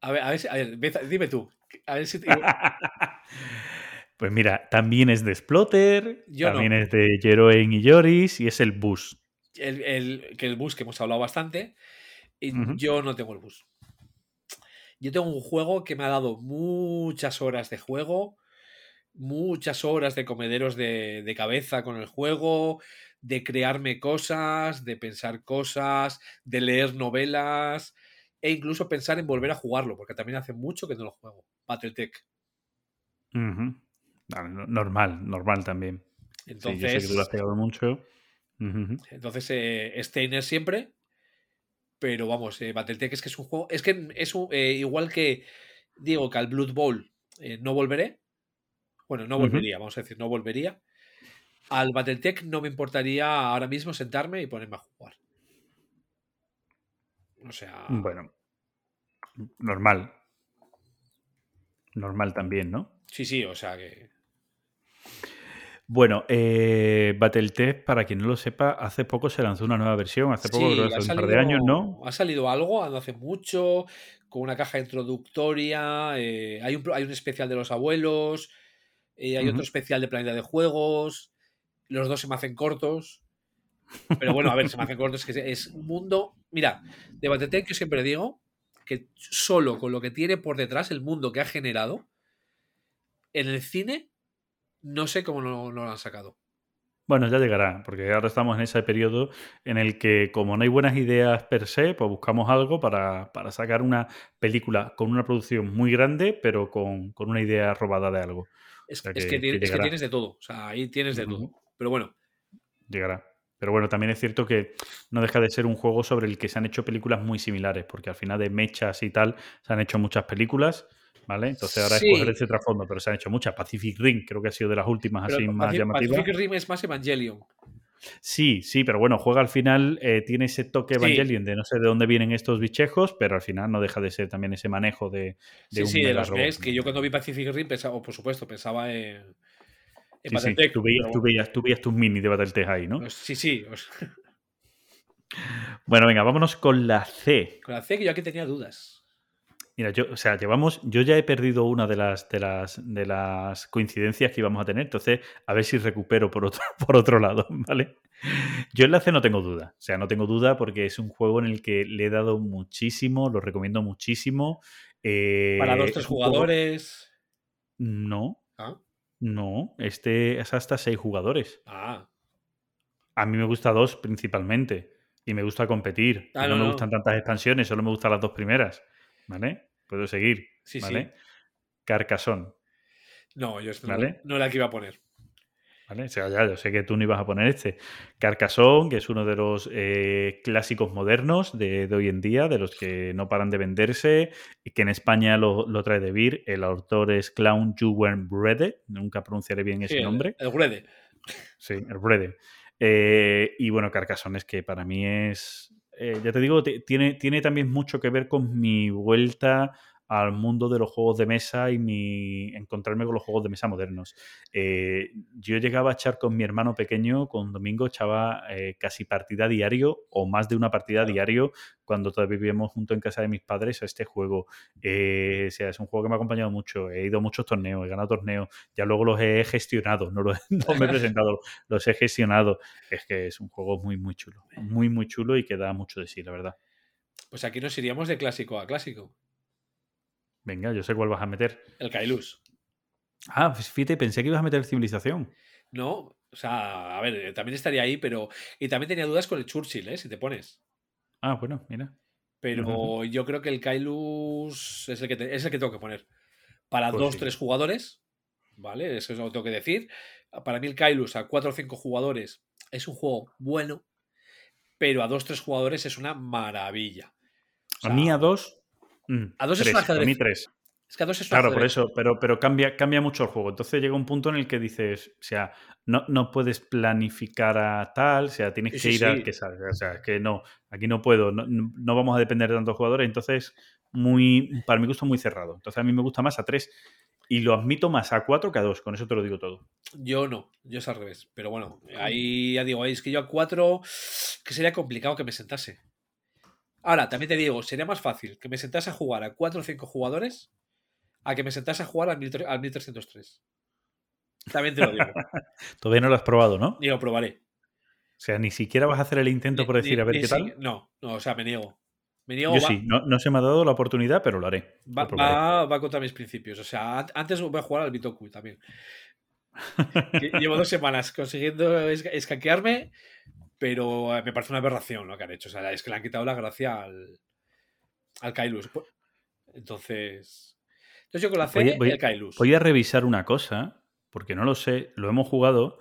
A ver, a ver, a ver, dime tú. A ver si te- Pues mira, también es de Splotter, Yo no. también es de Jeroen y Joris, y es el bus. el, el- que el bus que hemos hablado bastante. Y yo no tengo el bus. Yo tengo un juego que me ha dado muchas horas de juego, muchas horas de comederos de, de cabeza con el juego, de crearme cosas, de pensar cosas, de leer novelas e incluso pensar en volver a jugarlo, porque también hace mucho que no lo juego. Battletech. No- normal, normal también. Sí, yo sé que Entonces, tú lo has pegado mucho. Ujú, ujú. Entonces, eh, Steiner siempre. Pero vamos, eh, Battletech es que es un juego. Es que es un- eh, igual que digo que al Blood Bowl eh, no volveré. Bueno, no volvería, vamos a decir, no volvería. Al Battletech no me importaría ahora mismo sentarme y ponerme a jugar. O sea. Bueno, normal. Normal también, ¿no? Sí, sí, o sea que. Bueno, eh, Battletech, para quien no lo sepa, hace poco se lanzó una nueva versión, hace poco, Sí, creo que hace un par de años, ¿no? ha salido algo hace mucho, con una caja introductoria. eh, hay, un, hay un especial de los abuelos, eh, hay otro especial de Planeta de Juegos. Los dos se me hacen cortos. Pero bueno, a ver, se me hace corto, es que es un mundo. Mira, de Battletech yo siempre digo que solo con lo que tiene por detrás, el mundo que ha generado, en el cine, no sé cómo no, no lo han sacado. Bueno, ya llegará, porque ahora estamos en ese periodo en el que, como no hay buenas ideas per se, pues buscamos algo para, para sacar una película con una producción muy grande, pero con, con una idea robada de algo. Es, O sea es que- es tienes de todo. O sea, ahí tienes de todo. Pero bueno, Llegará. Pero bueno, también es cierto que no deja de ser un juego sobre el que se han hecho películas muy similares, porque al final de mechas y tal se han hecho muchas películas, ¿vale? Entonces ahora Sí. es coger ese trasfondo, pero se han hecho muchas. Pacific Ring creo que ha sido de las últimas pero así más llamativas. Pacific Rim es más Evangelion. Sí, sí, pero bueno, juega al final, eh, tiene ese toque Sí. Evangelion de no sé de dónde vienen estos bichejos, pero al final no deja de ser también ese manejo de, de Sí, un sí, de los robot. mechs, que yo cuando vi Pacific Rim pensaba, oh, por supuesto, pensaba en, Sí, sí, Battletech, tú veías, pero tú, veías, tú veías tus mini de Battletech ahí, ¿no? pues sí, sí. Bueno, venga, vámonos con la C. con la C que yo aquí tenía dudas. Mira, yo, o sea, llevamos, yo ya he perdido una de las, de las, de las coincidencias que íbamos a tener, entonces a ver si recupero por otro, por otro lado, ¿vale? Yo en la C no tengo duda, o sea, no tengo duda porque es un juego en el que le he dado muchísimo, lo recomiendo muchísimo. eh, Para dos, es tres juego- jugadores. No, Ah, no, este es hasta seis jugadores. ah, A mí me gusta dos principalmente y me gusta competir. Ah, no, no, me no. gustan tantas expansiones, solo me gustan las dos primeras, ¿vale? Puedo seguir, sí, ¿vale? sí. Carcassonne. No, yo esto no- Vale. no, era la que iba a poner. ¿Vale? O sea, ya, yo sé que tú no ibas a poner este. Carcassonne, que es uno de los eh, clásicos modernos de, de hoy en día, de los que no paran de venderse, y que en España lo, lo trae de Vir. El autor es Clown Juwen Brede, nunca pronunciaré bien ese el- nombre. El Grede. Sí, el Brede. Eh, y bueno, Carcassonne es que para mí es. eh, ya te digo, tiene, tiene también mucho que ver con mi vuelta al mundo de los juegos de mesa y mi encontrarme con los juegos de mesa modernos. Eh, yo llegaba a echar con mi hermano pequeño, con Domingo echaba eh, casi partida diario o más de una partida diario cuando todavía vivíamos junto en casa de mis padres a este juego. Eh, o sea, es un juego que me ha acompañado mucho. He ido a muchos torneos, he ganado torneos, ya luego los he gestionado, no, los, no me he presentado, los he gestionado. Es que es un juego muy, muy chulo. Muy, muy chulo y que da mucho de sí, la verdad. Pues aquí nos iríamos de clásico a clásico. Venga, yo sé cuál vas a meter. El Kailus. Ah, pues fíjate, pensé que ibas a meter civilización. No, o sea, a ver, eh, también estaría ahí, pero. Y también tenía dudas con el Churchill, ¿eh? Si te pones. Ah, bueno, mira. Pero yo creo que el Kailus es el que, te- es el que tengo que poner. Para Pues dos, sí. tres jugadores, ¿vale? Eso es lo que tengo que decir. Para mí el Kailus a cuatro o cinco jugadores es un juego bueno, pero a dos, tres jugadores es una maravilla. O A mí a dos. Mm, a dos es un a ajedrez. mí tres. Es que a dos es un Claro, por eso, pero, pero cambia, cambia mucho el juego. Entonces llega un punto en el que dices, o sea, no, no puedes planificar a tal, o sea, tienes Sí, que sí, ir al sí. que salga. O sea, es que no, aquí no puedo, no, no- vamos a depender de tantos jugadores. Entonces, muy, para mi gusto, muy cerrado. Entonces, a mí me gusta más a tres y lo admito más a cuatro que a dos. Con eso te lo digo todo. Yo no, yo es al revés. Pero bueno, ahí ya digo, ahí es que yo a cuatro, que sería complicado que me sentase. Ahora, también te digo, sería más fácil que me sentase a jugar a cuatro o cinco jugadores a que me sentase a jugar al, 1300 al 1303. También te lo digo. Todavía no lo has probado, ¿no? Ni lo probaré. O sea, ni siquiera vas a hacer el intento Ni- por decir ni- a ver qué si- tal. No, no, o sea, me niego. Me niego, Yo va, sí, no, no se me ha dado la oportunidad, pero lo haré. va, Lo va- va contra mis principios. O sea, an- antes voy a jugar al Bitoku también. Llevo dos semanas consiguiendo es- escaquearme, pero eh, me parece una aberración lo que han hecho. O sea, es que le han quitado la gracia al, al Kailus. Entonces. Entonces yo con la C, Voy el Kailus. Voy a revisar una cosa, porque no lo sé, lo hemos jugado,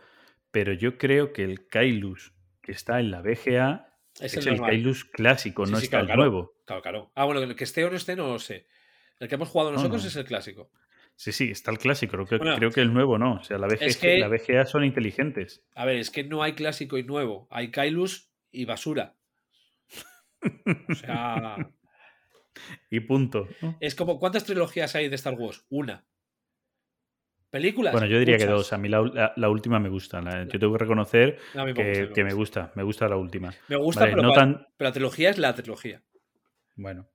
pero yo creo que el Kailus que está en la BGA es es, el el. Kailus clásico, Sí, no sí, está claro, el nuevo. Claro, claro. Ah, bueno, el que esté o no esté, no lo sé. El que hemos jugado nosotros no. es el clásico. Sí, sí, está el clásico, creo que, Bueno, creo que el nuevo no. O sea, la BGA, es que- la BGA son inteligentes. A ver, es que no hay clásico y nuevo. Hay Kailus y basura. O sea, Y punto. ¿no? es como ¿cuántas trilogías hay de Star Wars? Una. ¿Películas? Bueno, yo diría que dos. A mí la, la- la última me gusta. La- yo tengo que reconocer No, me que, gusta, que me gusta. Me gusta la última. Me gusta, Vale, pero, no tan, pero la trilogía es la trilogía. Bueno,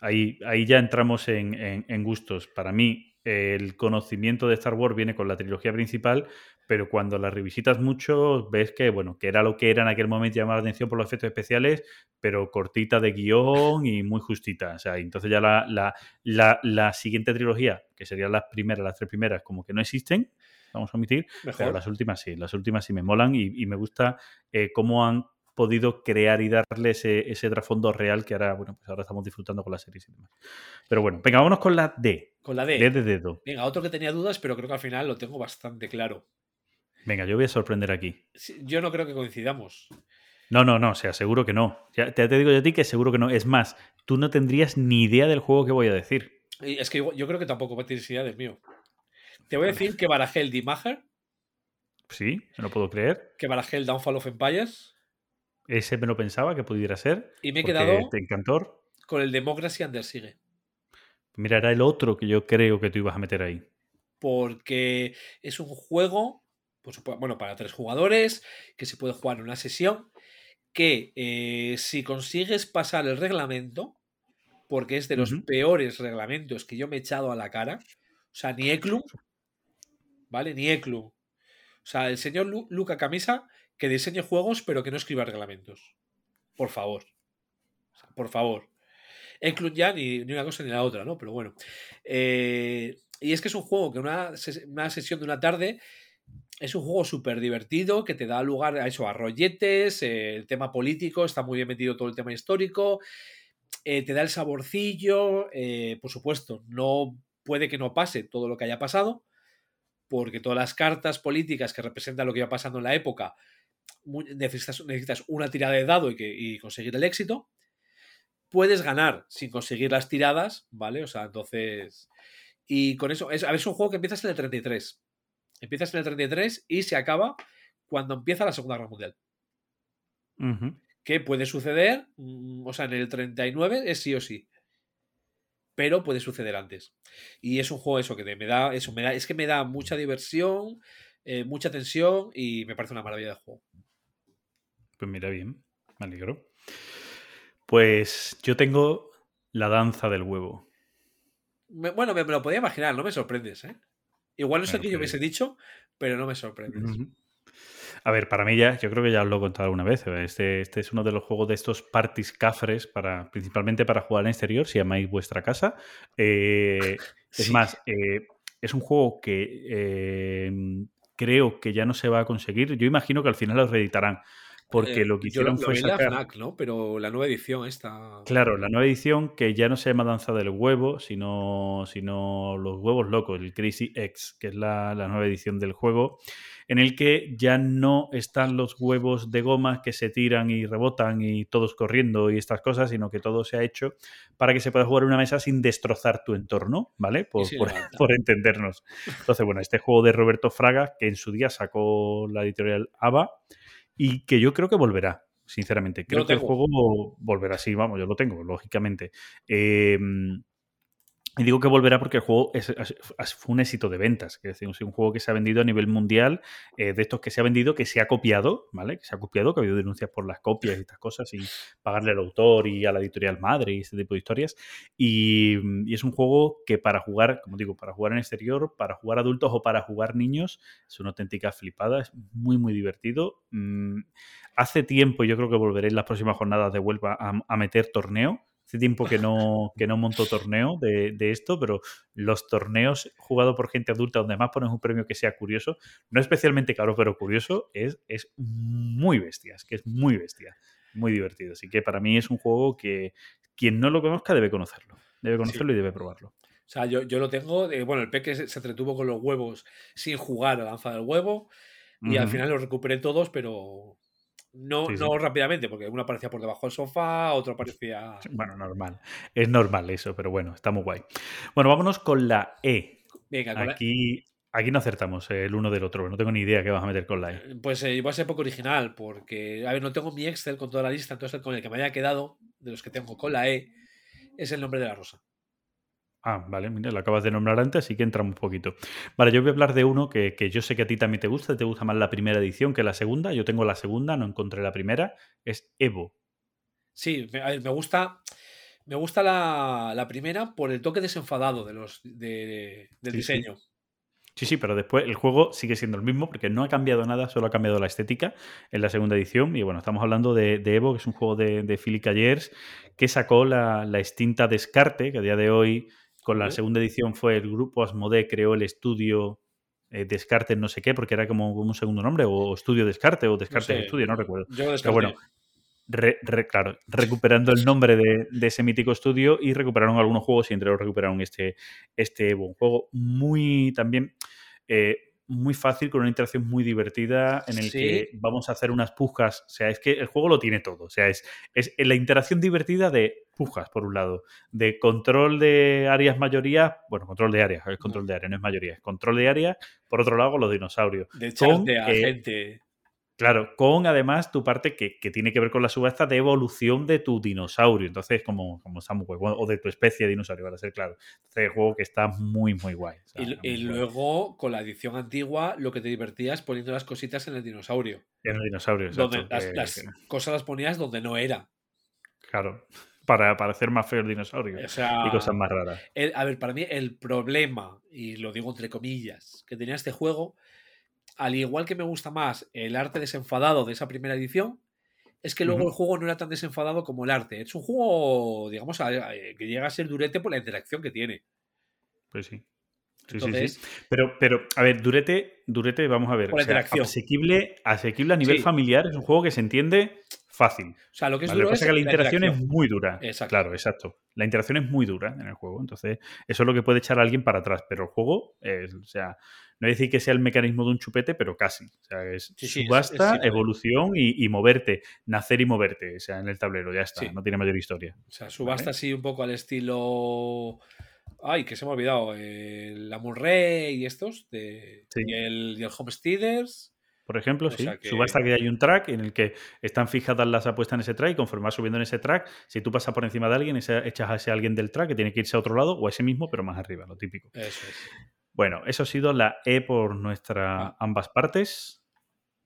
ahí, ahí ya entramos en, en- en gustos. Para mí, el conocimiento de Star Wars viene con la trilogía principal, pero cuando la revisitas mucho ves que, bueno, que era lo que era en aquel momento llamar la atención por los efectos especiales, pero cortita de guion y muy justita. O sea, entonces ya la, la, la, la siguiente trilogía, que serían las primeras, las tres primeras, como que no existen, vamos a omitir, pero las últimas sí, las últimas sí me molan y, y me gusta eh, cómo han podido crear y darle ese, ese trasfondo real que ahora, bueno, pues ahora estamos disfrutando con la serie y demás. Pero bueno, venga, vámonos con la D. Con la D. D de dedo. Venga, otro que tenía dudas, pero creo que al final lo tengo bastante claro. Venga, yo voy a sorprender aquí. Yo no creo que coincidamos. No, no, no, o sea, seguro que no. Ya te, te digo yo a ti que seguro que no. Es más, tú no tendrías ni idea del juego que voy a decir. Es que yo creo que tampoco tienes idea del mío. Te voy a decir que barajé el Dimager, Sí, me lo puedo creer. que barajé el Downfall of Empires Ese me lo pensaba que pudiera ser. y me he quedado Te encantó. con el Democracy Under Siege. Mira, era el otro que yo creo que tú ibas a meter ahí. Porque es un juego, por supuesto, bueno, para tres jugadores, que se puede jugar en una sesión, que eh, si consigues pasar el reglamento, porque es de los peores reglamentos que yo me he echado a la cara, o sea, ni ¿vale? Ni Eklum. O sea, el señor Lu- Luca Camisa que diseñe juegos pero que no escriba reglamentos. Por favor. Por favor. Eklum ya ni, ni una cosa ni la otra, ¿no? Pero bueno. Eh, y es que es un juego que una, una sesión de una tarde es un juego súper divertido que te da lugar a eso, a rolletes, eh, el tema político, está muy bien metido todo el tema histórico, eh, te da el saborcillo, por supuesto, no puede que no pase todo lo que haya pasado, porque todas las cartas políticas que representan lo que iba pasando en la época, necesitas, necesitas una tirada de dado y, que, y conseguir el éxito. Puedes ganar sin conseguir las tiradas, ¿vale? O sea, entonces... Y con eso, es, a ver, es un juego que empiezas en el 33. Empiezas en el 33 y se acaba cuando empieza la Segunda Guerra Mundial. Ujú. Que puede suceder, mm, o sea, en el 39 es sí o sí. Pero puede suceder antes. Y es un juego eso que me da, eso me da, es que me da mucha diversión, eh, mucha tensión y me parece una maravilla de juego. Pues mira, bien, me alegro. Pues yo tengo la danza del huevo. Me- bueno, me, me lo podía imaginar, no me sorprendes, ¿eh? Igual no sé qué yo hubiese dicho, pero no me sorprendes. A ver, para mí ya, yo creo que ya os lo he contado alguna vez. Este, este es uno de los juegos de estos parties cafres, para, principalmente para jugar en exterior, si llamáis vuestra casa. Eh, es más, eh, es un juego que eh, creo que ya no se va a conseguir. Yo imagino que al final lo reeditarán, porque Eh, lo que yo lo, hicieron lo fue en la sacar... FNAC, ¿no? Pero la nueva edición esta... Claro, la nueva edición que ya no se llama Danza del Huevo, sino, sino Los Huevos Locos, el Crazy X, que es la, la nueva edición del juego, en el que ya no están los huevos de goma que se tiran y rebotan y todos corriendo y estas cosas, sino que todo se ha hecho para que se pueda jugar en una mesa sin destrozar tu entorno, ¿vale? Por, por- por entendernos. Entonces, bueno, este juego de Roberto Fraga, que en su día sacó la editorial ABA y que yo creo que volverá. Sinceramente, creo que el juego volverá, sí, vamos, yo lo tengo, lógicamente. Eh, y digo que volverá porque el juego es, fue un éxito de ventas, es decir, un juego que se ha vendido a nivel mundial, eh, de estos que se ha vendido, que se ha copiado, ¿vale? Que se ha copiado, que ha habido denuncias por las copias y estas cosas, sin pagarle al autor y a la editorial madre y este tipo de historias. Y, y es un juego que para jugar, como digo, para jugar en exterior, para jugar adultos o para jugar niños, es una auténtica flipada, es muy, muy divertido. Mm, hace tiempo, yo creo que volveré en las próximas jornadas de Huelva a, a meter torneo. Hace tiempo que no, que no monto torneo de, de esto, pero los torneos jugados por gente adulta, donde más pones un premio que sea curioso, no especialmente caro, pero curioso, es, es muy bestia, es que es muy bestia, muy divertido. Así que para mí es un juego que quien no lo conozca debe conocerlo, debe conocerlo y debe probarlo. O sea, yo, yo lo tengo. eh, bueno, el Peque se, se entretuvo con los huevos sin jugar a Danza del Huevo. Y al final los recuperé todos, pero no, Sí, sí. no rápidamente, porque uno aparecía por debajo del sofá, otro aparecía. Bueno, normal. Es normal eso, pero bueno, está muy guay. Bueno, vámonos con la E. Venga, con la- Aquí, aquí no acertamos el uno del otro. No tengo ni idea qué vas a meter con la E. Pues eh, va a ser poco original, porque, a ver, no tengo mi Excel con toda la lista, entonces con el que me haya quedado, de los que tengo con la E, es el nombre de la rosa. Ah, vale, mira, lo acabas de nombrar antes, así que entramos un poquito. Vale, yo voy a hablar de uno que, que yo sé que a ti también te gusta, te gusta más la primera edición que la segunda. Yo tengo la segunda, no encontré la primera. Es Evo. Sí, me, a ver, me gusta. Me gusta la, la primera por el toque desenfadado de los, de- del Sí, diseño. Sí, sí, pero después el juego sigue siendo el mismo porque no ha cambiado nada, solo ha cambiado la estética en la segunda edición. Y bueno, estamos hablando de, de Evo, que es un juego de, de Philly Callers, que sacó la, la extinta Descarte, que a día de hoy, con la segunda edición, fue el grupo Asmodee, creó el estudio eh, Descarte, no sé qué, porque era como, un segundo nombre, o Estudio Descarte, o Descarte sé. Estudio, no recuerdo. Yo Pero bueno, re- re- claro, recuperando el nombre de, de ese mítico estudio y recuperaron algunos juegos y entre ellos recuperaron este, este. Un juego muy también eh, muy fácil, con una interacción muy divertida en el Sí. que vamos a hacer unas pujas. O sea, es que el juego lo tiene todo. O sea, es, es la interacción divertida de pujas, por un lado, de control de áreas mayoría, bueno, control de áreas, es control de área, no es mayoría, es control de área, por otro lado, los dinosaurios. de echarte a eh, gente. Claro, con además tu parte que, que tiene que ver con la subasta de evolución de tu dinosaurio. Entonces, como, como. Bueno, O de tu especie de dinosaurio, para ser claro. Entonces, juego que está muy, muy guay. O sea, Y, muy y guay. luego, con la edición antigua, lo que te divertías poniendo las cositas en el dinosaurio. En el dinosaurio, Donde exacto, las, que- las que- cosas las ponías donde no era. claro. Para, para hacer más feo el dinosaurio. O sea, Y cosas más raras. el- a ver, para mí el problema, y lo digo entre comillas, que tenía este juego, al igual que me gusta más el arte desenfadado de esa primera edición, es que luego el juego no era tan desenfadado como el arte. Es un juego, digamos, a- a- que llega a ser durete por la interacción que tiene. Pues sí. Sí, Entonces, sí, sí. Pero, pero, a ver, Durete, Durete, vamos a ver. Por la o sea, interacción. asequible, asequible a nivel Sí. familiar, es un juego que se entiende fácil. o sea, lo que es Vale, lo que pasa es que la interacción es muy dura. Exacto. Claro, exacto. La interacción es muy dura en el juego. Entonces, eso es lo que puede echar a alguien para atrás. Pero el juego, es, o sea, no voy a decir que sea el mecanismo de un chupete, pero casi. O sea, es Sí, sí, subasta, es evolución y, y moverte. Nacer y moverte. O sea, en el tablero, ya está. Sí. No tiene mayor historia. O sea, subasta Vale. así un poco al estilo. Ay, que se me ha olvidado. El Amurrey y estos. De... Sí. Y, el, y el Homesteaders. Por ejemplo, O sí. que- Subasta que hay un track en el que están fijadas las apuestas en ese track y conforme vas subiendo en ese track, si tú pasas por encima de alguien, ese- echas a ese alguien del track que tiene que irse a otro lado o a ese mismo, pero más arriba, lo típico. Eso es. Bueno, eso ha sido la E por nuestra Ah. ambas partes.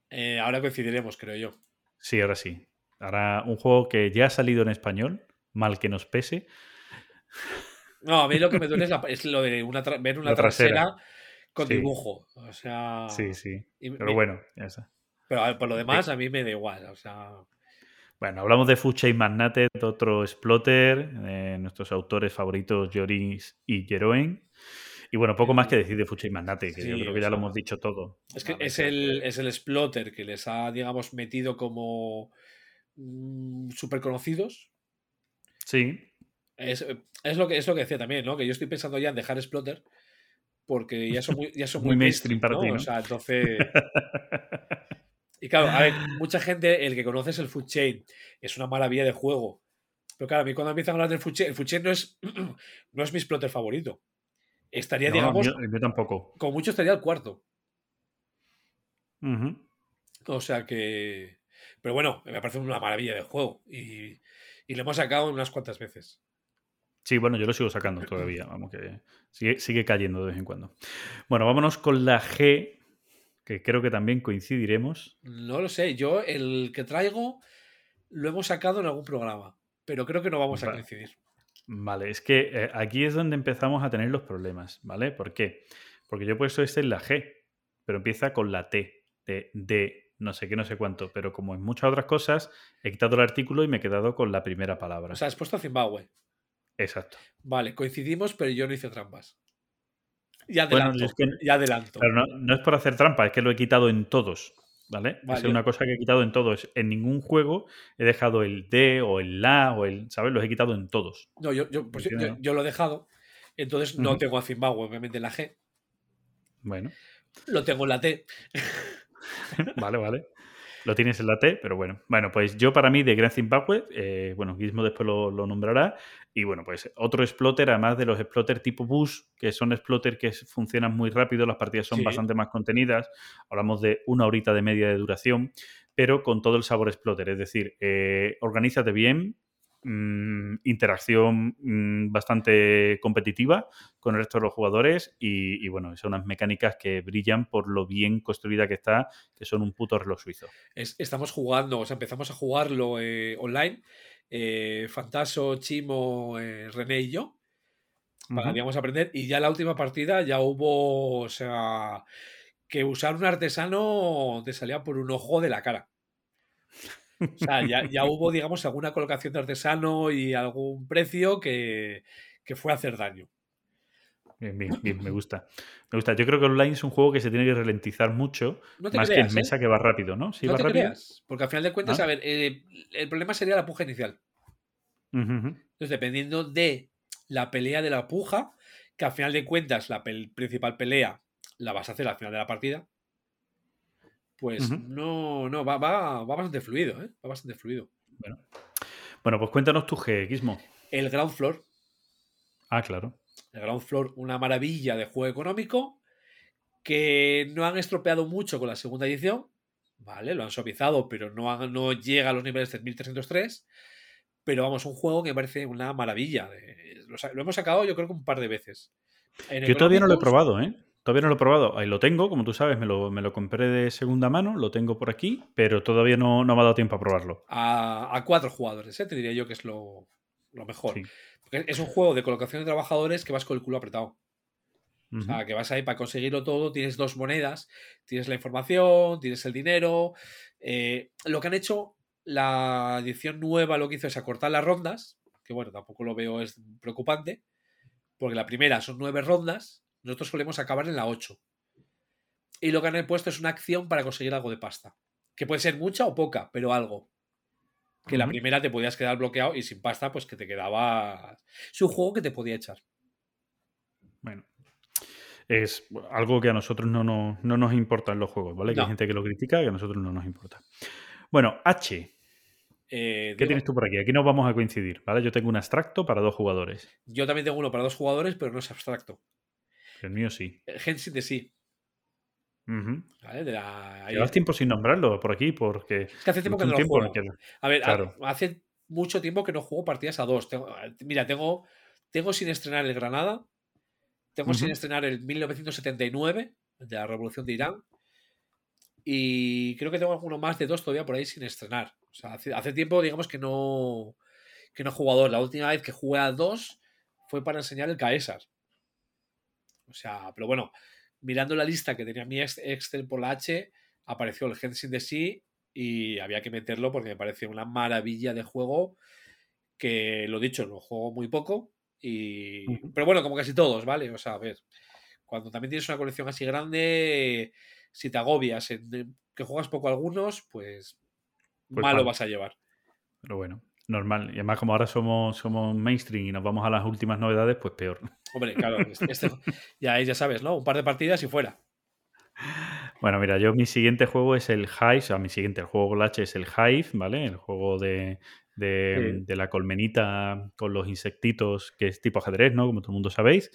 Eh, ahora coincidiremos, creo yo. Sí, ahora sí. Ahora un juego que ya ha salido en español, mal que nos pese. No, a mí lo que me duele es, la- es lo de una ver una La trasera. trasera con Sí. dibujo. O sea. Sí, sí. y Pero me- bueno, ya está. Pero ver, por lo demás, a mí me da igual. O sea. Bueno, hablamos de Food Chain Magnate, de otro exploter, nuestros autores favoritos, Joris y Jeroen. Y bueno, poco más que decir de Food Chain Magnate, que Sí, yo creo que ya lo hemos dicho todo. Es que Vale, es el, es el exploter que les ha, digamos, metido como súper conocidos. Sí, Es, es lo que, es lo que decía también, ¿no? Que yo estoy pensando ya en dejar exploter porque ya son muy, ya son Muy muy, mainstream para ¿no? ti, ¿no? O sea, entonces. Y claro, a ver, mucha gente, el que conoce es el Food Chain, es una maravilla de juego. Pero claro, a mí cuando empiezan a hablar del Food Chain, el Food Chain no es, no es mi exploter favorito. Estaría, no, digamos, yo, yo tampoco. como mucho estaría el cuarto. Ujú. O sea que. Pero bueno, me parece una maravilla de juego. Y, y lo hemos sacado unas cuantas veces. Sí, bueno, yo lo sigo sacando todavía, vamos, que sigue, sigue cayendo de vez en cuando. Bueno, vámonos con la G, que creo que también coincidiremos. No lo sé. Yo, el que traigo, lo hemos sacado en algún programa. Pero creo que no vamos a coincidir. Vale, es que eh, aquí es donde empezamos a tener los problemas, ¿vale? ¿Por qué? Porque yo he puesto este en la G, pero empieza con la T, de, de no sé qué, no sé cuánto, pero como en muchas otras cosas, he quitado el artículo y me he quedado con la primera palabra. O sea, has puesto Zimbabue. Exacto. Vale, coincidimos, pero yo no hice trampas. Ya adelanto. yo es que- Ya adelanto. Claro, no, no es por hacer trampa, es que lo he quitado en todos, ¿vale? Vale, es una cosa que he quitado en todos. En ningún juego he dejado el D o el La o el, ¿sabes? Los he quitado en todos. No, yo, yo, pues yo- lo he dejado. Entonces no tengo a Zimbabue, obviamente, en la G. Bueno, Lo tengo en la T. vale, vale. Lo tienes en la T, pero bueno. Bueno, pues yo para mí de Gran Zimbabwe, eh, bueno, Gizmo después lo, lo nombrará. Y bueno, pues otro exploter, además de los exploter tipo bus, que son exploter que funcionan muy rápido, las partidas son Sí. bastante más contenidas. Hablamos de una horita de media de duración, pero con todo el sabor exploter. Es decir, eh, organízate bien, mm, interacción mm, bastante competitiva con el resto de los jugadores y, y, bueno, son unas mecánicas que brillan por lo bien construida que está, que son un puto reloj suizo. Es- estamos jugando, o sea, empezamos a jugarlo eh, online eh, Fantaso, Chimo, eh, René y yo. Para, digamos, aprender. Y ya la última partida ya hubo, o sea, que usar un artesano te salía por un ojo de la cara. O sea, ya, ya hubo, digamos, alguna colocación de artesano y algún precio que, que fue a hacer daño. Bien, bien, bien, me gusta. Me gusta. Yo creo que online es un juego que se tiene que ralentizar mucho, No más que en ¿eh? mesa que va rápido, ¿no? Sí, no va te rápido. creas, porque al final de cuentas, Ah. a ver, eh, el problema sería la puja inicial. Entonces, dependiendo de la pelea de la puja, que al final de cuentas la pel- principal pelea la vas a hacer al final de la partida, pues no, no, va, va, va bastante fluido, ¿eh? Va bastante fluido. Bueno. bueno, pues cuéntanos tu G, Gizmo. El Ground Floor, Ah, claro. el Ground Floor, una maravilla de juego económico que no han estropeado mucho con la segunda edición, ¿vale? Lo han suavizado, pero no, han- no llega a los niveles de 1303. Pero vamos, un juego que me parece una maravilla. Lo, hemos sacado yo creo que un par de veces. En Yo todavía no lo he probado, ¿eh? Todavía no lo he probado. Ahí lo tengo, como tú sabes, me lo, me lo compré de segunda mano, lo tengo por aquí, pero todavía no, no me ha dado tiempo a probarlo. A, a cuatro jugadores, ¿eh? te diría yo que es lo, lo mejor. Sí. Porque es un juego de colocación de trabajadores que vas con el culo apretado. O sea, que vas ahí para conseguirlo todo, tienes dos monedas, tienes la información, tienes el dinero. Eh, lo que han hecho, la edición nueva lo que hizo es acortar las rondas, que bueno, tampoco lo veo es preocupante, porque la primera son nueve rondas, nosotros solemos acabar en la ocho. Y lo que han puesto es una acción para conseguir algo de pasta, que puede ser mucha o poca, pero algo. Que la primera te podías quedar bloqueado y sin pasta, pues que te quedaba. Es un juego que te podía echar. Bueno. Es algo que a nosotros no, nos- no nos importa en los juegos, ¿vale? Que hay No. gente que lo critica, que a nosotros no nos importa. Bueno, H, Eh, ¿qué tienes tú por aquí? Aquí nos vamos a coincidir, ¿vale? Yo tengo un abstracto para dos jugadores. Yo también tengo uno para dos jugadores, pero no es abstracto. El mío sí. Genshin de sí. Ujú. ¿vale? De la- ahí- Llevas tiempo sin nombrarlo por aquí porque... Es que hace tiempo que no lo juego. A ver, claro. hace mucho tiempo que no juego partidas a dos. Tengo- mira, tengo, tengo sin estrenar el Granada. Tengo sin estrenar el 1979, de la Revolución de Irán. Y creo que tengo alguno más de dos todavía por ahí sin estrenar. O sea, hace, hace tiempo, digamos, que no, que no he jugado. La última vez que jugué a dos fue para enseñar el Caesar. O sea, pero bueno, mirando la lista que tenía mi ex- Excel por la H, apareció el Genshin de sí y había que meterlo porque me pareció una maravilla de juego que, lo dicho, lo juego muy poco. Y... Pero bueno, como casi todos, ¿vale? O sea, a ver, cuando también tienes una colección así grande, si te agobias en que juegas poco a algunos, pues, Pues malo mal. vas a llevar. Pero bueno, normal. Y además como ahora somos, somos mainstream y nos vamos a las últimas novedades, pues peor. Hombre, claro, este- ya, ya sabes, ¿no? Un par de partidas y fuera. Bueno, mira, yo mi siguiente juego es el Hive, o sea, mi siguiente el juego con la H es el Hive, ¿vale? El juego de, de, Sí. de la colmenita con los insectitos, que es tipo ajedrez, ¿no? Como todo el mundo sabéis.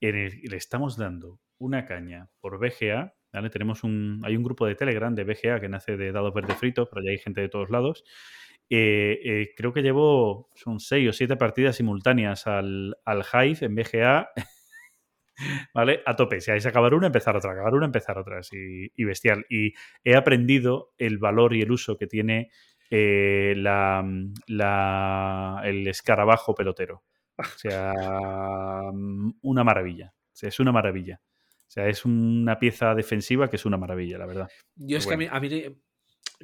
Le estamos dando una caña por BGA, ¿vale? Tenemos un, hay un grupo de Telegram de BGA que nace de dados verdes fritos, pero ya hay gente de todos lados. Eh, eh, creo que llevo, son seis o siete partidas simultáneas al, al Hive en BGA ¿vale? A tope. Si vais a acabar una, empezar otra, acabar una, empezar otra. Y, y bestial. Y he aprendido el valor y el uso que tiene eh, la, la- el escarabajo pelotero. O sea, una maravilla. O sea, es una maravilla. O sea, es una pieza defensiva que es una maravilla, la verdad. Yo es Bueno. que a mí, a mí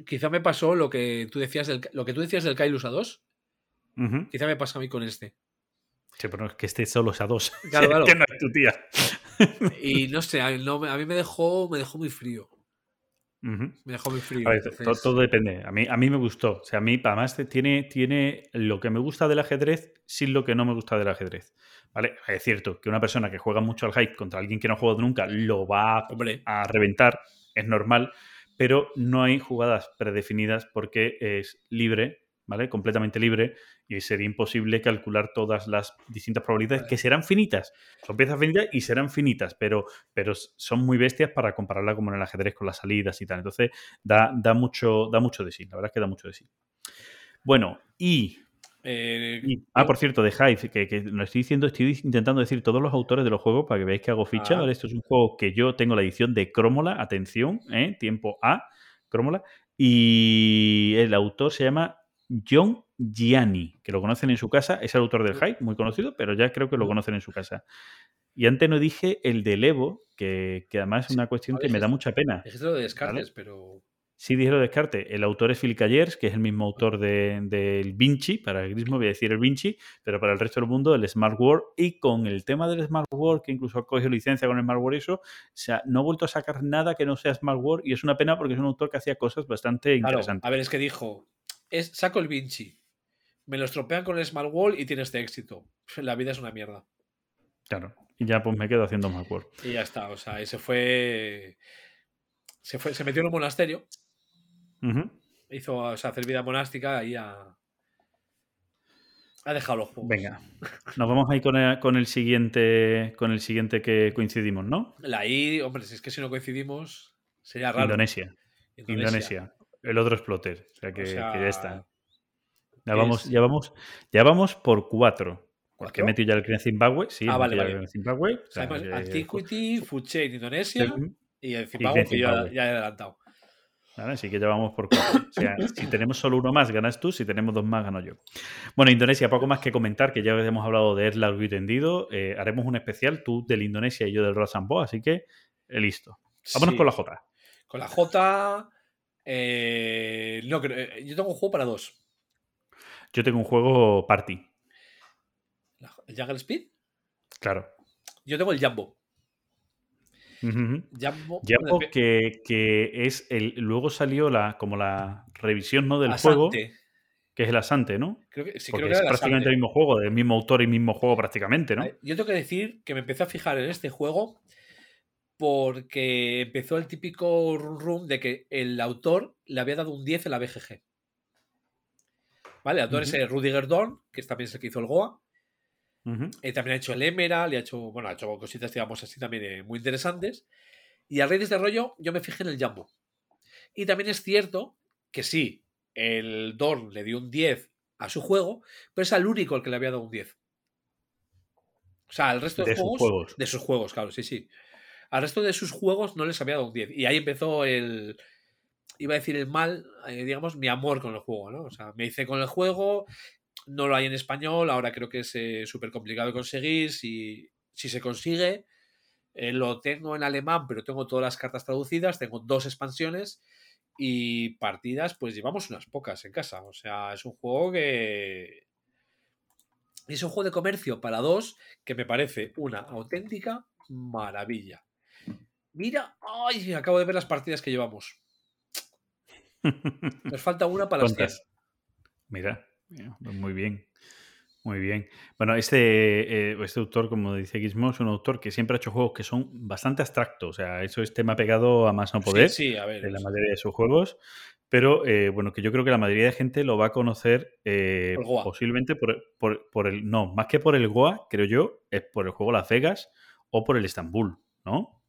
quizá me pasó lo que tú decías del, lo que tú decías del Kailus a 2, Ujú. quizá me pasa a mí con este. Sí, pero es que este solo es a dos. Claro, claro. que no es tu tía. Y no sé, a mí, no me- a mí me dejó, me dejó muy frío. Me dejó muy frío. Ver, entonces- todo, depende. A mí, a mí me gustó. O sea, a mí, además, tiene, tiene lo que me gusta del ajedrez sin lo que no me gusta del ajedrez. ¿Vale? Es cierto que una persona que juega mucho al hype contra alguien que no ha jugado nunca lo va Hombre, a reventar, es normal, pero no hay jugadas predefinidas porque es libre, ¿vale? Completamente libre y sería imposible calcular todas las distintas probabilidades que serán finitas. Son piezas finitas y serán finitas, pero, pero son muy bestias para compararla como en el ajedrez con las salidas y tal. Entonces da, da, mucho, da mucho de sí, la verdad es que da mucho de sí. Bueno, y eh, ah, por cierto, de Hive, que, que lo estoy diciendo, estoy intentando decir todos los autores de los juegos para que veáis que hago ficha. Ah. Esto es un juego que yo tengo la edición de Crómola, atención, ¿eh? tiempo A, Crómola, y el autor se llama John Gianni, que lo conocen en su casa, es el autor del Hype, muy conocido, pero ya creo que lo conocen en su casa. Y antes no dije el del Evo, que, que además es una cuestión que me da mucha pena. Dijiste lo de Descartes, pero. Sí, dije lo de Descartes. El autor es Phil Callers, que es el mismo autor del de, Vinci. Para el grismo voy a decir el Vinci, pero para el resto del mundo el Smart World. Y con el tema del Smart World, que incluso ha cogido licencia con el Smart World, eso, o sea, no ha vuelto a sacar nada que no sea Smart World. Y es una pena porque es un autor que hacía cosas bastante Claro, interesantes. a ver, es que dijo: es, saco el Vinci, me lo estropean con el Smart Wall y tiene este éxito. La vida es una mierda. Claro. Y ya pues me quedo haciendo Smart World. Y ya está, o sea, ese fue. Se, fue, se metió en un monasterio, Hizo o sea, hacer vida monástica y ha. Ha dejado los juegos. Venga, nos vamos ahí con el, con el siguiente con el siguiente que coincidimos, ¿no? La I, hombre, si es que si no coincidimos, sería raro. Indonesia. Indonesia. Indonesia. El otro exploter. O sea que, O sea, que ya está. Ya es- vamos, ya vamos, ya vamos por cuatro. ¿Cuatro? he metido ya el en Zimbabue. Sí, Ah, vale, vale. el Zimbabue. o sea, además, que- Antiquity, Food Chain, Indonesia y el que yo ya, Zimbabue. ya he adelantado. Vale, Así que ya vamos por cuatro. O sea, si tenemos solo uno más, ganas tú. Si tenemos dos más, gano yo. Bueno, Indonesia, poco más que comentar, que ya hemos hablado de él largo y tendido. Eh, haremos un especial, tú del Indonesia y yo del Rosambo, así que eh, listo. Vámonos Sí. con la J. Con la J. eh, no, yo tengo un juego para dos. Yo tengo un juego party, ¿El Jungle Speed? claro. Yo tengo el Jumbo. Jumbo. De- que, que es el. Luego salió la, como la revisión ¿no? del juego, que es el Asante, ¿no? Creo que, sí, Porque creo que es el prácticamente el mismo juego, del mismo autor y mismo juego prácticamente, ¿no? Yo tengo que decir que me empecé a fijar en este juego porque empezó el típico run run de que el autor le había dado un 10 en la BGG. ¿Vale? El autor es Ujú. el Rudiger Dorn, que es también es el que hizo el Goa. Eh, también ha hecho el Emerald, y ha hecho, bueno, ha hecho cositas, digamos así, también eh, muy interesantes. Y a raíz de este rollo, yo me fijé en el Jumbo. Y también es cierto que sí, el Dorn le dio un 10 a su juego, pero es al único el que le había dado un 10. O sea, al resto de, De sus juegos, juegos. De sus juegos, claro, sí, sí. Al resto de sus juegos no les había dado un 10. Y ahí empezó el. Iba a decir el mal, eh, digamos, mi amor con el juego, ¿no? O sea, me hice con el juego, no lo hay en español, ahora creo que es eh, súper complicado de conseguir. Si, si se consigue, eh, lo tengo en alemán, pero tengo todas las cartas traducidas, tengo dos expansiones y partidas, pues llevamos unas pocas en casa. O sea, es un juego que. Es un juego de comercio para dos que me parece una auténtica maravilla. Mira, ay, acabo de ver las partidas que llevamos. Nos falta una para las 100. ¿Cuántas? Mira, muy bien. Muy bien. Bueno, este, eh, este autor, como dice Gizmo, es un autor que siempre ha hecho juegos que son bastante abstractos. O sea, eso es tema pegado a más no poder Sí, sí, a ver. en la mayoría de sus juegos. Pero eh, bueno, que yo creo que la mayoría de gente lo va a conocer eh, Por posiblemente por, por- por el. No, más que por el Goa, creo yo, es por el juego Las Vegas o por el Estambul, ¿no?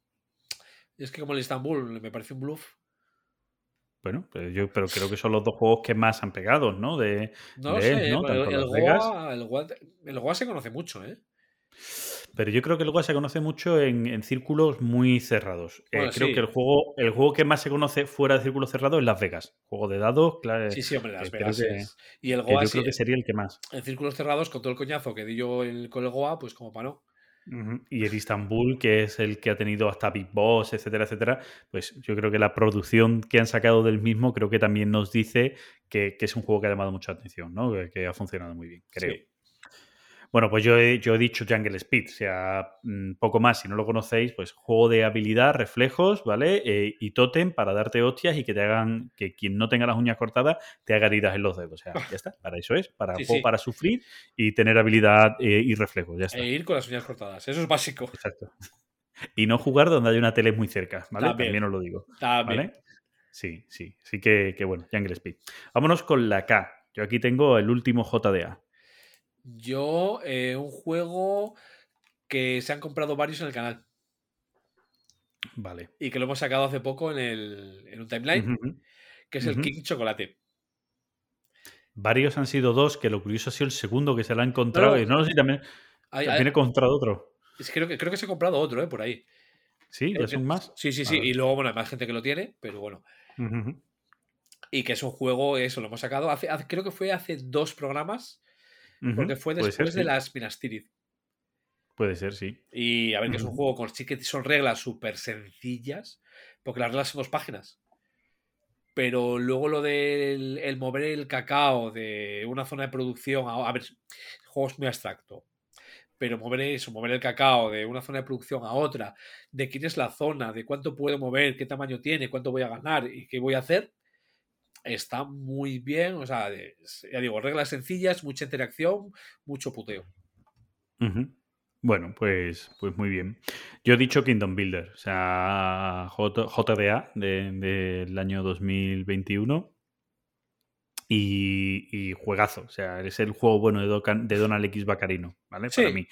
Es que como el Istanbul me parece un bluff. Bueno, pero yo pero creo que son los dos juegos que más han pegado, ¿no? De, No lo de él, sé, el, Las. Goa, el, Goa, el Goa se conoce mucho, ¿eh? Pero yo creo que el Goa se conoce mucho en, en círculos muy cerrados. Eh, creo sí. que el juego, el juego que más se conoce fuera de círculos cerrados es Las Vegas. Juego de dados, claro. Sí, sí, hombre, Las que creo Vegas que-. Y el Goa, yo sí, creo que sería el que más. en círculos cerrados, con todo el coñazo que di yo con el Goa, pues como para no. Y el Istanbul, que es el que ha tenido hasta Big Boss, etcétera, etcétera, pues yo creo que la producción que han sacado del mismo creo que también nos dice que, que es un juego que ha llamado mucha atención, ¿no? Que, que ha funcionado muy bien, creo. Sí. Bueno, pues yo he, yo he dicho Jungle Speed, o sea, mm, poco más, si no lo conocéis, pues juego de habilidad, reflejos, ¿vale? Eh, y tótem para darte hostias y que te hagan, que quien no tenga las uñas cortadas te haga heridas en los dedos. O sea, ya está, para eso es, para Sí, juego sí. para sufrir y tener habilidad eh, y reflejos, ya está. E ir con las uñas cortadas. Eso es básico. Exacto. Y no jugar donde hay una tele muy cerca, ¿vale? También. También, os lo digo, También. ¿vale? Sí, sí, sí que, que bueno, Jungle Speed. Vámonos con la K. Yo aquí tengo el último JDA. Yo, eh, un juego que se han comprado varios en el canal Vale. y que lo hemos sacado hace poco en, el, en un timeline, que es el. King Chocolate. Varios han sido dos, que lo curioso ha sido el segundo que se lo ha encontrado. No, y no, sé, también, Hay- también hay- he encontrado otro. es- creo, que, creo que se ha comprado otro, eh, por ahí. Sí, ya son más. Sí, sí, sí. Y luego, bueno, hay más gente que lo tiene, pero bueno. Y que es un juego, eso lo hemos sacado, hace, hace- creo que fue hace dos programas, Porque fue después ser, de sí. las Minas Tirith. Puede ser, sí. Y a ver, que es un juego con sí que son reglas súper sencillas, porque las reglas son dos páginas. Pero luego lo del el mover el cacao de una zona de producción a, a ver, el juego es muy abstracto. Pero mover eso, mover el cacao de una zona de producción a otra, de quién es la zona, de cuánto puedo mover, qué tamaño tiene, cuánto voy a ganar y qué voy a hacer, está muy bien. O sea, ya digo, reglas sencillas, mucha interacción, mucho puteo. Bueno, pues, pues muy bien. Yo he dicho Kingdom Builder, o sea, J- JDA de- del año 2021. Y, y juegazo, o sea, es el juego bueno de, de Donald X Bacarino, ¿vale? Para mí.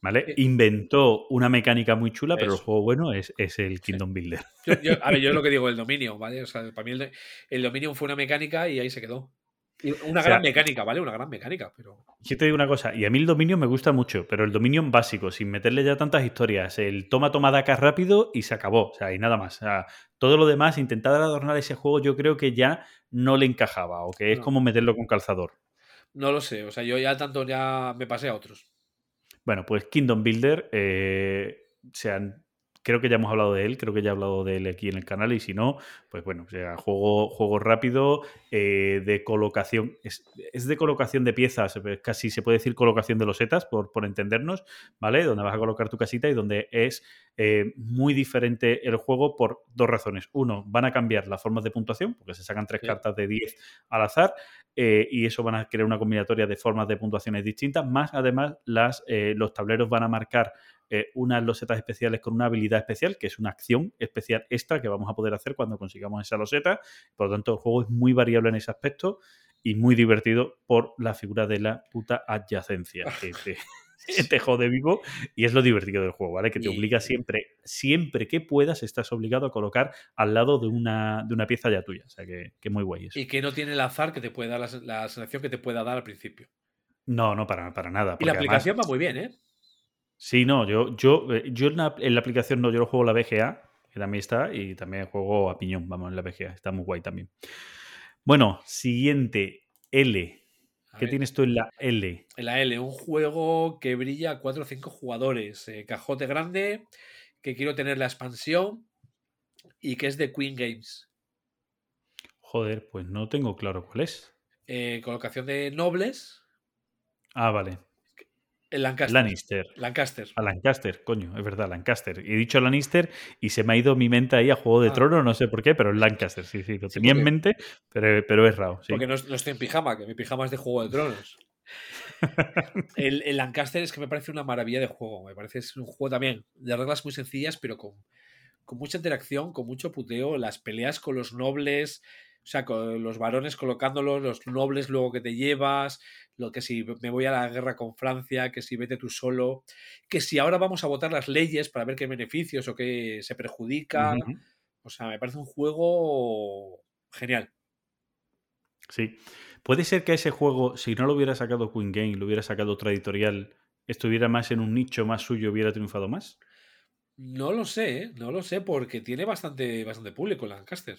¿Vale? Inventó una mecánica muy chula, pero el juego bueno es, es el Kingdom Builder. Yo, yo- a ver, yo es lo que digo, el dominio, ¿vale? O sea, para mí el, el dominio fue una mecánica y ahí se quedó. Una O sea- gran mecánica, ¿vale? Una gran mecánica, pero. Yo te digo una cosa, y a mí el dominio me gusta mucho, pero el dominio en básico, sin meterle ya tantas historias, el toma, toma, daca rápido y se acabó, o sea, y nada más. O sea, todo lo demás, intentar adornar ese juego, yo creo que ya no le encajaba, o que es No. como meterlo con calzador. No lo sé. O sea, yo ya tanto ya me pasé a otros. Bueno, pues Kingdom Builder, eh, o sea, creo que ya hemos hablado de él, creo que ya he hablado de él aquí en el canal, y si no, pues bueno, o sea, juego, juego rápido, eh, de colocación, es, es de colocación de piezas, eh, casi se puede decir colocación de losetas, por, por entendernos, ¿vale? Donde vas a colocar tu casita y donde es eh, muy diferente el juego por dos razones. Uno, van a cambiar las formas de puntuación, porque se sacan tres Sí. cartas de 10 al azar, eh, y eso van a crear una combinatoria de formas de puntuaciones distintas, más además las, eh, los tableros van a marcar eh, unas losetas especiales con una habilidad especial, que es una acción especial extra que vamos a poder hacer cuando consigamos esa loseta. Por lo tanto, el juego es muy variable en ese aspecto y muy divertido por la figura de la puta adyacencia, que te, te jode vivo y es lo divertido del juego, ¿vale? Que te obliga siempre, siempre que puedas, estás obligado a colocar al lado de una, de una pieza ya tuya. O sea, que, que muy guay eso. Y que no tiene el azar que te puede dar la, la sensación que te pueda dar al principio. No, no, para, para nada. Y la además- aplicación va muy bien, ¿eh? Sí, no, yo, yo, eh, yo en, la, en la aplicación no, yo lo juego la BGA, que también está, y también juego a piñón, vamos, en la BGA, está muy guay también. Bueno, siguiente, L. A ¿Qué ver, tienes tú en la L? En la L, un juego que brilla a 4 o 5 jugadores. eh, cajote grande, que quiero tener la expansión y que es de Queen Games. Joder, pues no tengo claro cuál es. Eh, colocación de nobles. Ah, vale. El Lancaster. Lannister. Lancaster. A Lancaster, coño, es verdad, Lancaster. He dicho Lannister y se me ha ido mi mente ahí a Juego de Ah. Tronos, no sé por qué, pero Lancaster, sí, sí, lo Sí, tenía en mente, pero, pero es raro. Sí. Porque no, no estoy en pijama, que mi pijama es de Juego de Tronos. el, el Lancaster es que me parece una maravilla de juego. Me parece es un juego también de reglas muy sencillas, pero con, con mucha interacción, con mucho puteo. Las peleas con los nobles, o sea, con los varones colocándolos, los nobles luego que te llevas, lo que si me voy a la guerra con Francia, que si vete tú solo, que si ahora vamos a votar las leyes para ver qué beneficios o qué se perjudica. O sea, me parece un juego genial. Sí. Puede ser que ese juego, si no lo hubiera sacado Queen Game, lo hubiera sacado otra editorial, estuviera más en un nicho más suyo, hubiera triunfado más. No lo sé, ¿eh? no lo sé, porque tiene bastante, bastante público Lancaster.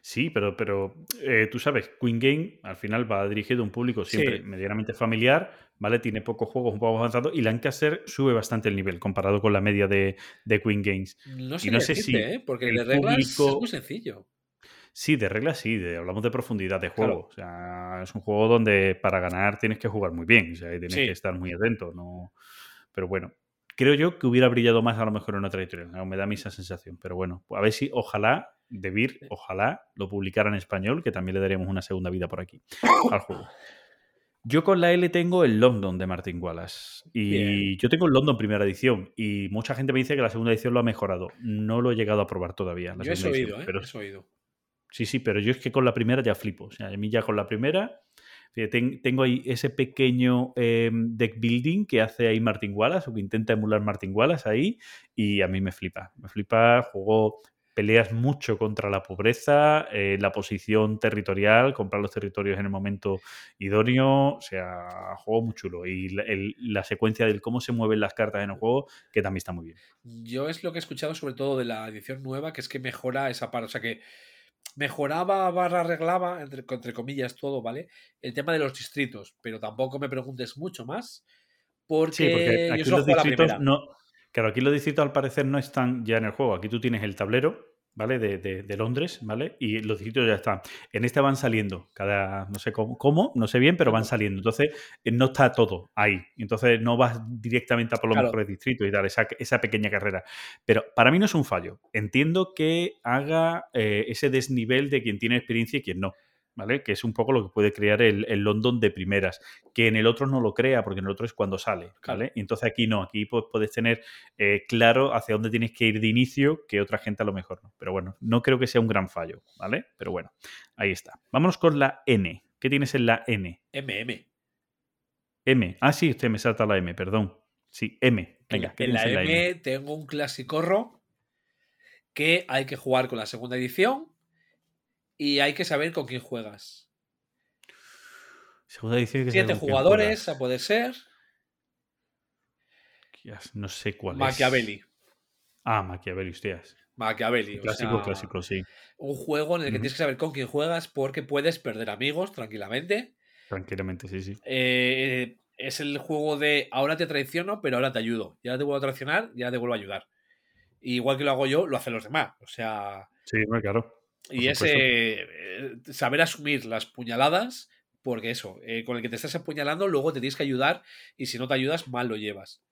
Sí, pero, pero eh, tú sabes, Queen Game al final va dirigido a un público siempre Sí. medianamente familiar, ¿vale? Tiene pocos juegos un poco avanzados y Lancaster sube bastante el nivel comparado con la media de, de Queen Games. No sé, no sé si ¿eh? porque el de reglas público- es muy sencillo. Sí, de reglas sí, de, hablamos de profundidad de juego. Claro. O sea, es un juego donde para ganar tienes que jugar muy bien, o sea, tienes Sí. que estar muy atento, ¿no? Pero bueno, creo yo que hubiera brillado más a lo mejor en otra editorial, me da a mí esa sensación. Pero bueno, a ver si, ojalá, de Vir, ojalá lo publicara en español, que también le daríamos una segunda vida por aquí al juego. Yo con la L tengo el London de Martin Wallace. Y Bien. yo tengo el London primera edición. Y mucha gente me dice que la segunda edición lo ha mejorado. No lo he llegado a probar todavía. La Yo he oído, ¿eh? pero Eso he oído. Sí, sí, pero yo es que con la primera ya flipo. O sea, a mí ya con la primera tengo ahí ese pequeño eh, deck building que hace ahí Martin Wallace o que intenta emular Martin Wallace ahí y a mí me flipa. Me flipa, juego peleas mucho contra la pobreza, eh, la posición territorial, comprar los territorios en el momento idóneo, o sea, juego muy chulo. Y la, el- la secuencia del cómo se mueven las cartas en el juego, que también está muy bien. Yo es lo que he escuchado sobre todo de la edición nueva, que es que mejora esa parte. O sea que mejoraba barra arreglaba, entre, entre comillas, todo, ¿vale? El tema de los distritos, pero tampoco me preguntes mucho más, porque, Sí, porque aquí yo solo los la distritos no. Claro, aquí los distritos al parecer no están ya en el juego. Aquí tú tienes el tablero, ¿vale? De, de- de Londres, ¿vale? Y los distritos ya están. En este van saliendo. Cada. No sé cómo, cómo, no sé bien, pero van saliendo. Entonces, eh, no está todo ahí. Entonces, no vas directamente a por los Claro. mejores distritos y dar esa, esa pequeña carrera. Pero para mí no es un fallo. Entiendo que haga eh, ese desnivel de quien tiene experiencia y quien no. ¿Vale? Que es un poco lo que puede crear el, el London de primeras que en el otro no lo crea, porque en el otro es cuando sale. ¿vale? Y entonces aquí no, aquí pues, puedes tener eh, claro hacia dónde tienes que ir de inicio, que otra gente a lo mejor no. Pero bueno, no creo que sea un gran fallo, ¿vale? Pero bueno, ahí está. Vámonos con la N. ¿Qué tienes en la N? MM. M. Ah, sí, usted me salta la M, perdón. Sí, M. Venga, ¿qué en la tienes en la M M? tengo un clasicorro que hay que jugar con la segunda edición y hay que saber con quién juegas. Segunda edición que Siete jugadores, a poder ser. No sé cuál Machiavelli. es. Ah, Machiavelli, hostias. Machiavelli. o Clásico, sea, clásico, sí. Un juego en el que tienes que saber con quién juegas porque puedes perder amigos tranquilamente. Tranquilamente, sí, sí. Eh, es el juego de ahora te traiciono, pero ahora te ayudo. Ya te vuelvo a traicionar, ya te vuelvo a ayudar. Y igual que lo hago yo, lo hacen los demás. O sea, Sí, muy claro. Y ese eh, saber asumir las puñaladas, porque eso, eh, con el que te estás apuñalando, luego te tienes que ayudar y si no te ayudas, mal lo llevas.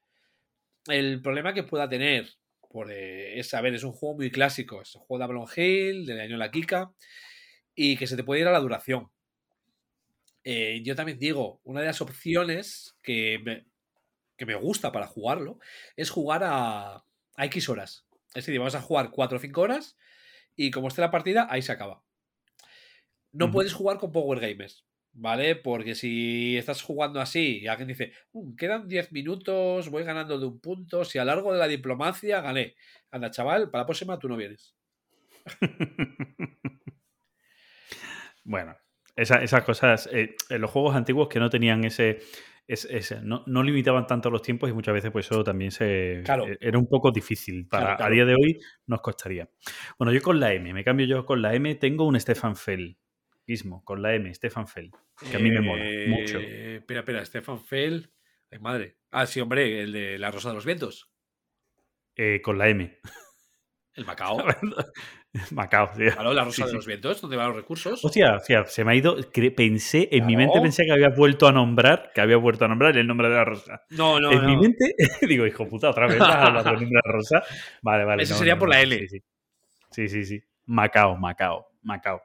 El problema que pueda tener por, eh, es, a ver, es un juego muy clásico, es un juego de Avalon Hill, del año La Kika, y que se te puede ir a la duración. Eh, yo también digo, una de las opciones que me, que me gusta para jugarlo es jugar a, a X horas. Es decir, vamos a jugar 4 o 5 horas y como esté la partida, ahí se acaba. No puedes jugar con Power Gamers, ¿vale? Porque si estás jugando así y alguien dice, "Mm, quedan 10 minutos, voy ganando de un punto, si a largo de la diplomacia gané. Anda, chaval, para la próxima tú no vienes. Bueno, esa- esas cosas, eh, en los juegos antiguos que no tenían ese, es- no, no limitaban tanto los tiempos y muchas veces pues eso también se Claro. eh, era un poco difícil. Para, Claro, claro. A día de hoy nos costaría. Bueno, yo con la M, me cambio yo con la M, tengo un Stefan Fell. Ismo, con la M, Stefan Fell. Que a mí me mola mucho. Eh, Espera, espera, Stefan Fell. Ay, madre. Ah, sí, hombre, el de La Rosa de los Vientos. Eh, con la M. El Macao. Macao, tío. Claro, La Rosa Sí, de sí. los Vientos, donde van los recursos. Hostia, hostia, se me ha ido. Pensé, en mi mente pensé que había vuelto a nombrar, que había vuelto a nombrar el nombre de la rosa. No, no, en mi mente, digo, hijo puta, otra vez del nombre de la rosa. Vale, vale. Ese no, sería no, por la L. Sí, sí. Sí, sí, sí. Macao, Macao, Macao.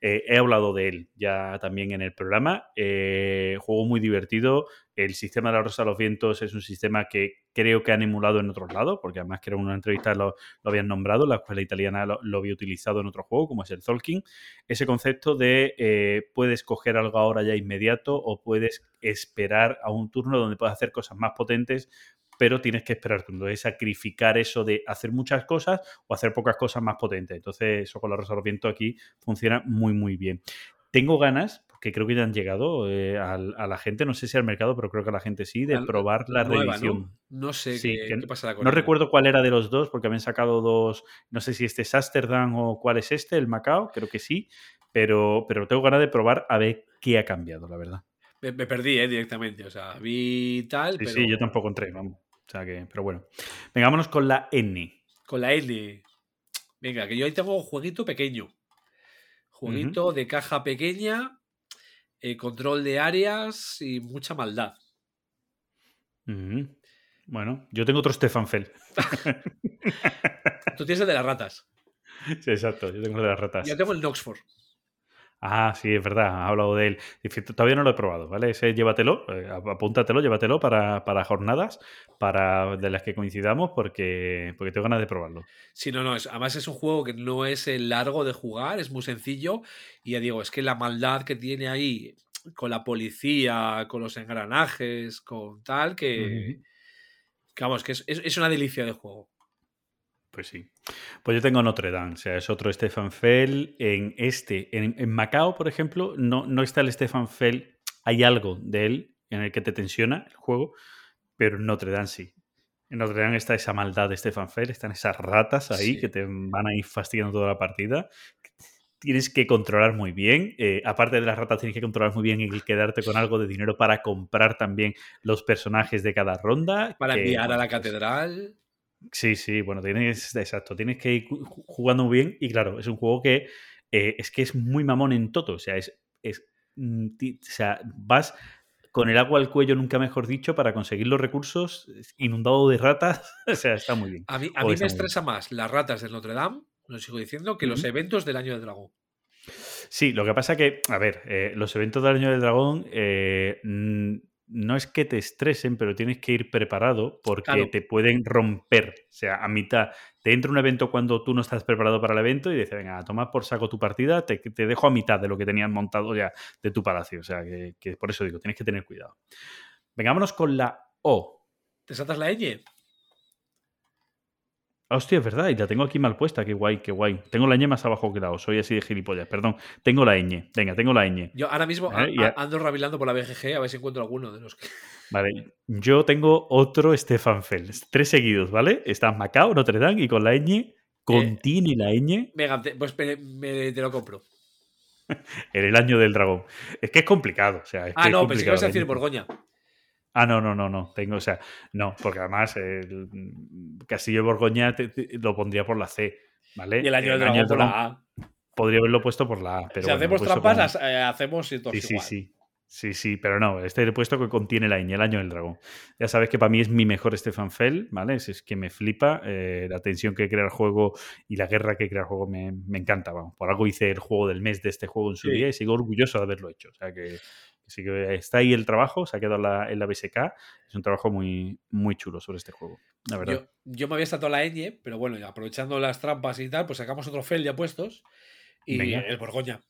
Eh, he hablado de él ya también en el programa. Eh, juego muy divertido. El sistema de la Rosa de los Vientos es un sistema que creo que han emulado en otros lados, porque además que era una entrevista lo, habían nombrado, la escuela italiana lo, lo había utilizado en otro juego, como es el Tolkien. Ese concepto de eh, puedes coger algo ahora ya inmediato o puedes esperar a un turno donde puedes hacer cosas más potentes pero tienes que esperar turno. Es sacrificar eso de hacer muchas cosas o hacer pocas cosas más potentes. Entonces, eso con la Rosa de los Vientos aquí funciona muy, muy bien. Tengo ganas, porque creo que ya han llegado eh, a, la gente, no sé si al mercado, pero creo que a la gente sí, de La- probar la nueva, reedición. ¿no? No sé Sí, qué, qué pasará con No ella. recuerdo cuál era de los dos, porque habían sacado dos. No sé si este es Amsterdam o cuál es este, el Macao, creo que sí. Pero, pero tengo ganas de probar a ver qué ha cambiado, la verdad. Me, me perdí, eh, directamente. O sea, vi tal, Sí, pero sí, yo tampoco entré, vamos. O sea que, pero bueno. Venga, vámonos con la N. con la L. Venga, que yo ahí tengo un jueguito pequeño. Jueguito de caja pequeña, eh, control de áreas y mucha maldad. Bueno, yo tengo otro Stefan Fell. Tú tienes el de las ratas. Sí, exacto, yo tengo el de las ratas. Yo tengo el Noxford. Ah, sí, es verdad, ha hablado de él. Todavía no lo he probado, ¿vale? Ese llévatelo, eh, ap- apúntatelo, llévatelo para, para jornadas para, de las que coincidamos porque, porque tengo ganas de probarlo. Sí, no, no. Es, además es un juego que no es largo de jugar, es muy sencillo. Y ya digo, es que la maldad que tiene ahí con la policía, con los engranajes, con tal, que, vamos, que es, es- es una delicia de juego. Pues sí. Pues yo tengo Notre Dame, o sea, es otro Stefan Fell. En este, en, en Macao, por ejemplo, no, no está el Stefan Fell. Hay algo de él en el que te tensiona el juego, pero en Notre Dame sí. En Notre Dame está esa maldad de Stefan Fell, están esas ratas ahí Sí. que te van a ir fastidiando toda la partida. tienes que controlar muy bien. eh, aparte de las ratas, tienes que controlar muy bien el quedarte con algo de dinero para comprar también los personajes de cada ronda. Para que, enviar a la pues, catedral. Sí, sí, bueno, tienes, exacto, tienes que ir ju- ju- jugando muy bien y claro, es un juego que eh, es que es muy mamón en todo, o sea, es, es mm, o sea, vas con el agua al cuello, nunca mejor dicho, para conseguir los recursos, inundado de ratas, o sea, está muy bien. A mí, a mí está me estresa más las ratas del Notre Dame, lo sigo diciendo, que los eventos del año del dragón. Sí, lo que pasa que, a ver, eh, los eventos del Año del Dragón eh, mm, no es que te estresen, pero tienes que ir preparado porque Claro. te pueden romper. O sea, a mitad te entra un evento cuando tú no estás preparado para el evento y dices, venga, a tomar por saco tu partida, te, te dejo a mitad de lo que tenías montado ya de tu palacio. O sea, que, que por eso digo, tienes que tener cuidado. Vengámonos con la O. ¿Te saltas la ñ? Ah, Hostia, es verdad, y la tengo aquí mal puesta, qué guay, qué guay. Tengo la ñ más abajo que la O, soy así de gilipollas, perdón. Tengo la ñ, venga, tengo la ñ. Yo ahora mismo a- a- a- ando rabilando por la BGG a ver si encuentro alguno de los que. Vale, yo tengo otro Stefan Feld. Tres seguidos, ¿vale? Está Macao, Notre Dame y con la ñ. Contiene la ñ Venga, te- pues me, me- te lo compro. en el año del dragón. Es que es complicado, o sea, es que Ah, es no, pensé que ibas a decir ñ. Borgoña. Ah, no, no, no, no. Tengo, o sea, no, porque además el Castillo de Borgoña te- te- lo pondría por la C, ¿vale? Y el año del Año dragón por la A. Podría haberlo puesto por la A, pero si bueno, hacemos puesto trampas, eh, hacemos Sí, sí, igual. sí. Sí, sí, pero no, este he puesto que contiene la ñ, el año del dragón. Ya sabes que para mí es mi mejor Stefan Fell, ¿vale? Es, es que me flipa eh, la tensión que crea el juego y la guerra que crea el juego me, me encanta, vamos. Por algo hice el juego del mes de este juego en su Sí. día y sigo orgulloso de haberlo hecho. O sea que, que sí que está ahí el trabajo, se ha quedado en la, en la BSK. Es un trabajo muy, muy chulo sobre este juego, la verdad. Yo, yo me había estado la ñ, pero bueno, aprovechando las trampas y tal, pues sacamos otro fel ya puestos. Y Venga. el Borgoña.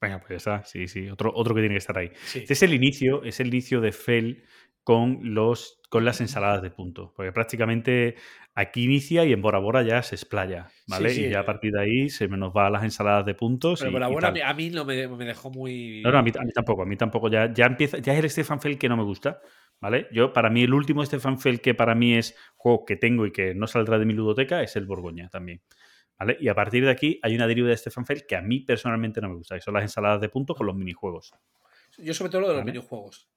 Venga, pues ya está, sí, sí, otro, otro que tiene que estar ahí. Sí. Este es el inicio, es el inicio de Fel con los con las ensaladas de puntos. Porque prácticamente aquí inicia y en Bora Bora ya se explaya, ¿vale? Sí, sí. Y ya a partir de ahí se nos va a las ensaladas de puntos. Pero y- por y ahora a mí, no me, me dejó muy. No, no, a mí, a mí tampoco, a mí tampoco. Ya, ya empieza, ya es el Stefan Fell que no me gusta, ¿vale? Yo, para mí, el último Stefan Fell que para mí es juego que tengo y que no saldrá de mi ludoteca es el Borgoña también. ¿Vale? Y a partir de aquí hay una deriva de Stefan Fell que a mí personalmente no me gusta, que son las ensaladas de puntos con los minijuegos. Yo, sobre todo, lo de los Vale. minijuegos.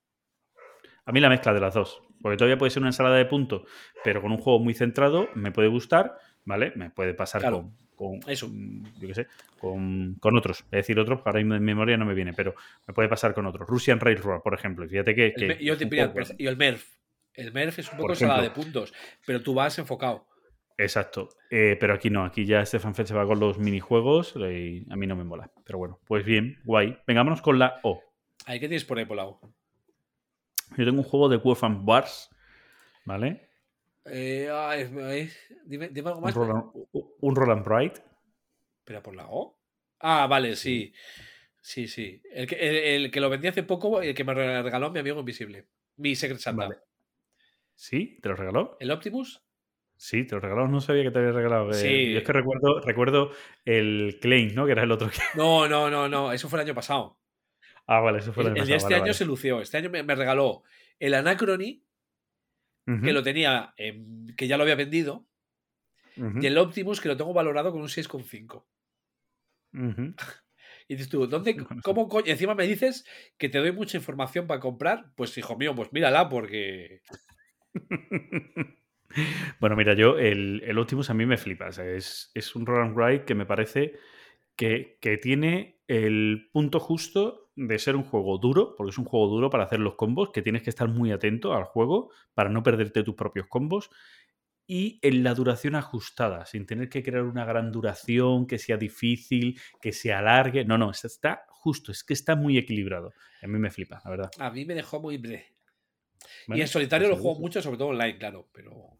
A mí la mezcla de las dos. Porque todavía puede ser una ensalada de puntos, pero con un juego muy centrado, me puede gustar, ¿vale? Me puede pasar Claro. con, con- Eso. mm, Yo qué sé, con, con otros. Es decir, otros, ahora mismo en memoria no me viene, pero me puede pasar con otros. Russian Railroad, por ejemplo. Fíjate que. Yo te y el MERF. El MERF es un poco ensalada de puntos, pero tú vas enfocado. Exacto. Eh, pero aquí no, aquí ya Stefan Feld se va con los minijuegos y a mí no me mola. Pero bueno, pues bien, guay. Vengámonos con la O. Ahí que tienes por ahí por lado. Yo tengo un juego de Wolf and Wars, ¿vale? Eh, ay, ay, dime, dime algo Un más. Roland, un Roland Bright. ¿Pero por la O? Ah, vale, sí. Sí, sí. El que, el, el que lo vendí hace poco, el que me regaló mi amigo invisible. Mi Secret Santa. Vale. ¿Sí? ¿Te lo regaló? ¿El Optimus? Sí, te lo regaló. No sabía que te había regalado. eh, Sí. Yo es que recuerdo, recuerdo el Klein, ¿no? Que era el otro que. No, no, no, no. Eso fue el año pasado. Ah, vale, eso fue El, el, de este vale, año se lució. Este año me, me regaló el Anacrony, que lo tenía, en- que ya lo había vendido, y el Optimus, que lo tengo valorado con un 6,5. ujú. Y dices tú, ¿dónde. ¿cómo coño? Encima me dices que te doy mucha información para comprar. Pues, hijo mío, pues mírala, porque. bueno, mira, yo el, el Optimus a mí me flipa. o sea, es, es un Roland Ride que me parece que, que tiene el punto justo de ser un juego duro, porque es un juego duro para hacer los combos, que tienes que estar muy atento al juego para no perderte tus propios combos. Y en la duración ajustada, sin tener que crear una gran duración, que sea difícil, que se alargue. No, no, está- justo, es que está muy equilibrado. A mí me flipa, la verdad. A mí me dejó muy. bleh. y en solitario Pues lo juego mucho, sobre todo online, claro. Pero,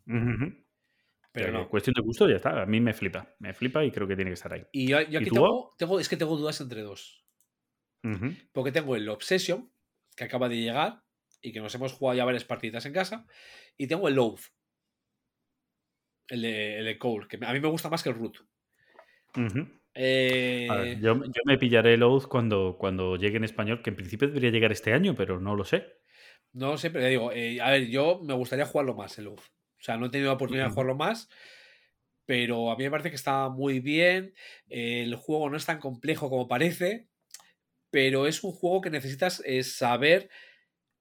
pero no. Cuestión de gusto, ya está. A mí me flipa. Me flipa y creo que tiene que estar ahí. Y yo, yo ¿Y aquí tengo. Es que tengo dudas entre dos. Porque tengo el Obsession, que acaba de llegar y que nos hemos jugado ya varias partidas en casa. Y tengo el Loath. El de, el de Cole, que a mí me gusta más que el Root. Eh, ver, yo, yo me pillaré el Oath cuando, cuando llegue en español, que en principio debería llegar este año, pero no lo sé. No sé, pero digo, eh, a ver, yo me gustaría jugarlo más, el Oath. O sea, no he tenido la oportunidad de jugarlo más. pero a mí me parece que está muy bien. El juego no es tan complejo como parece, pero es un juego que necesitas eh, saber,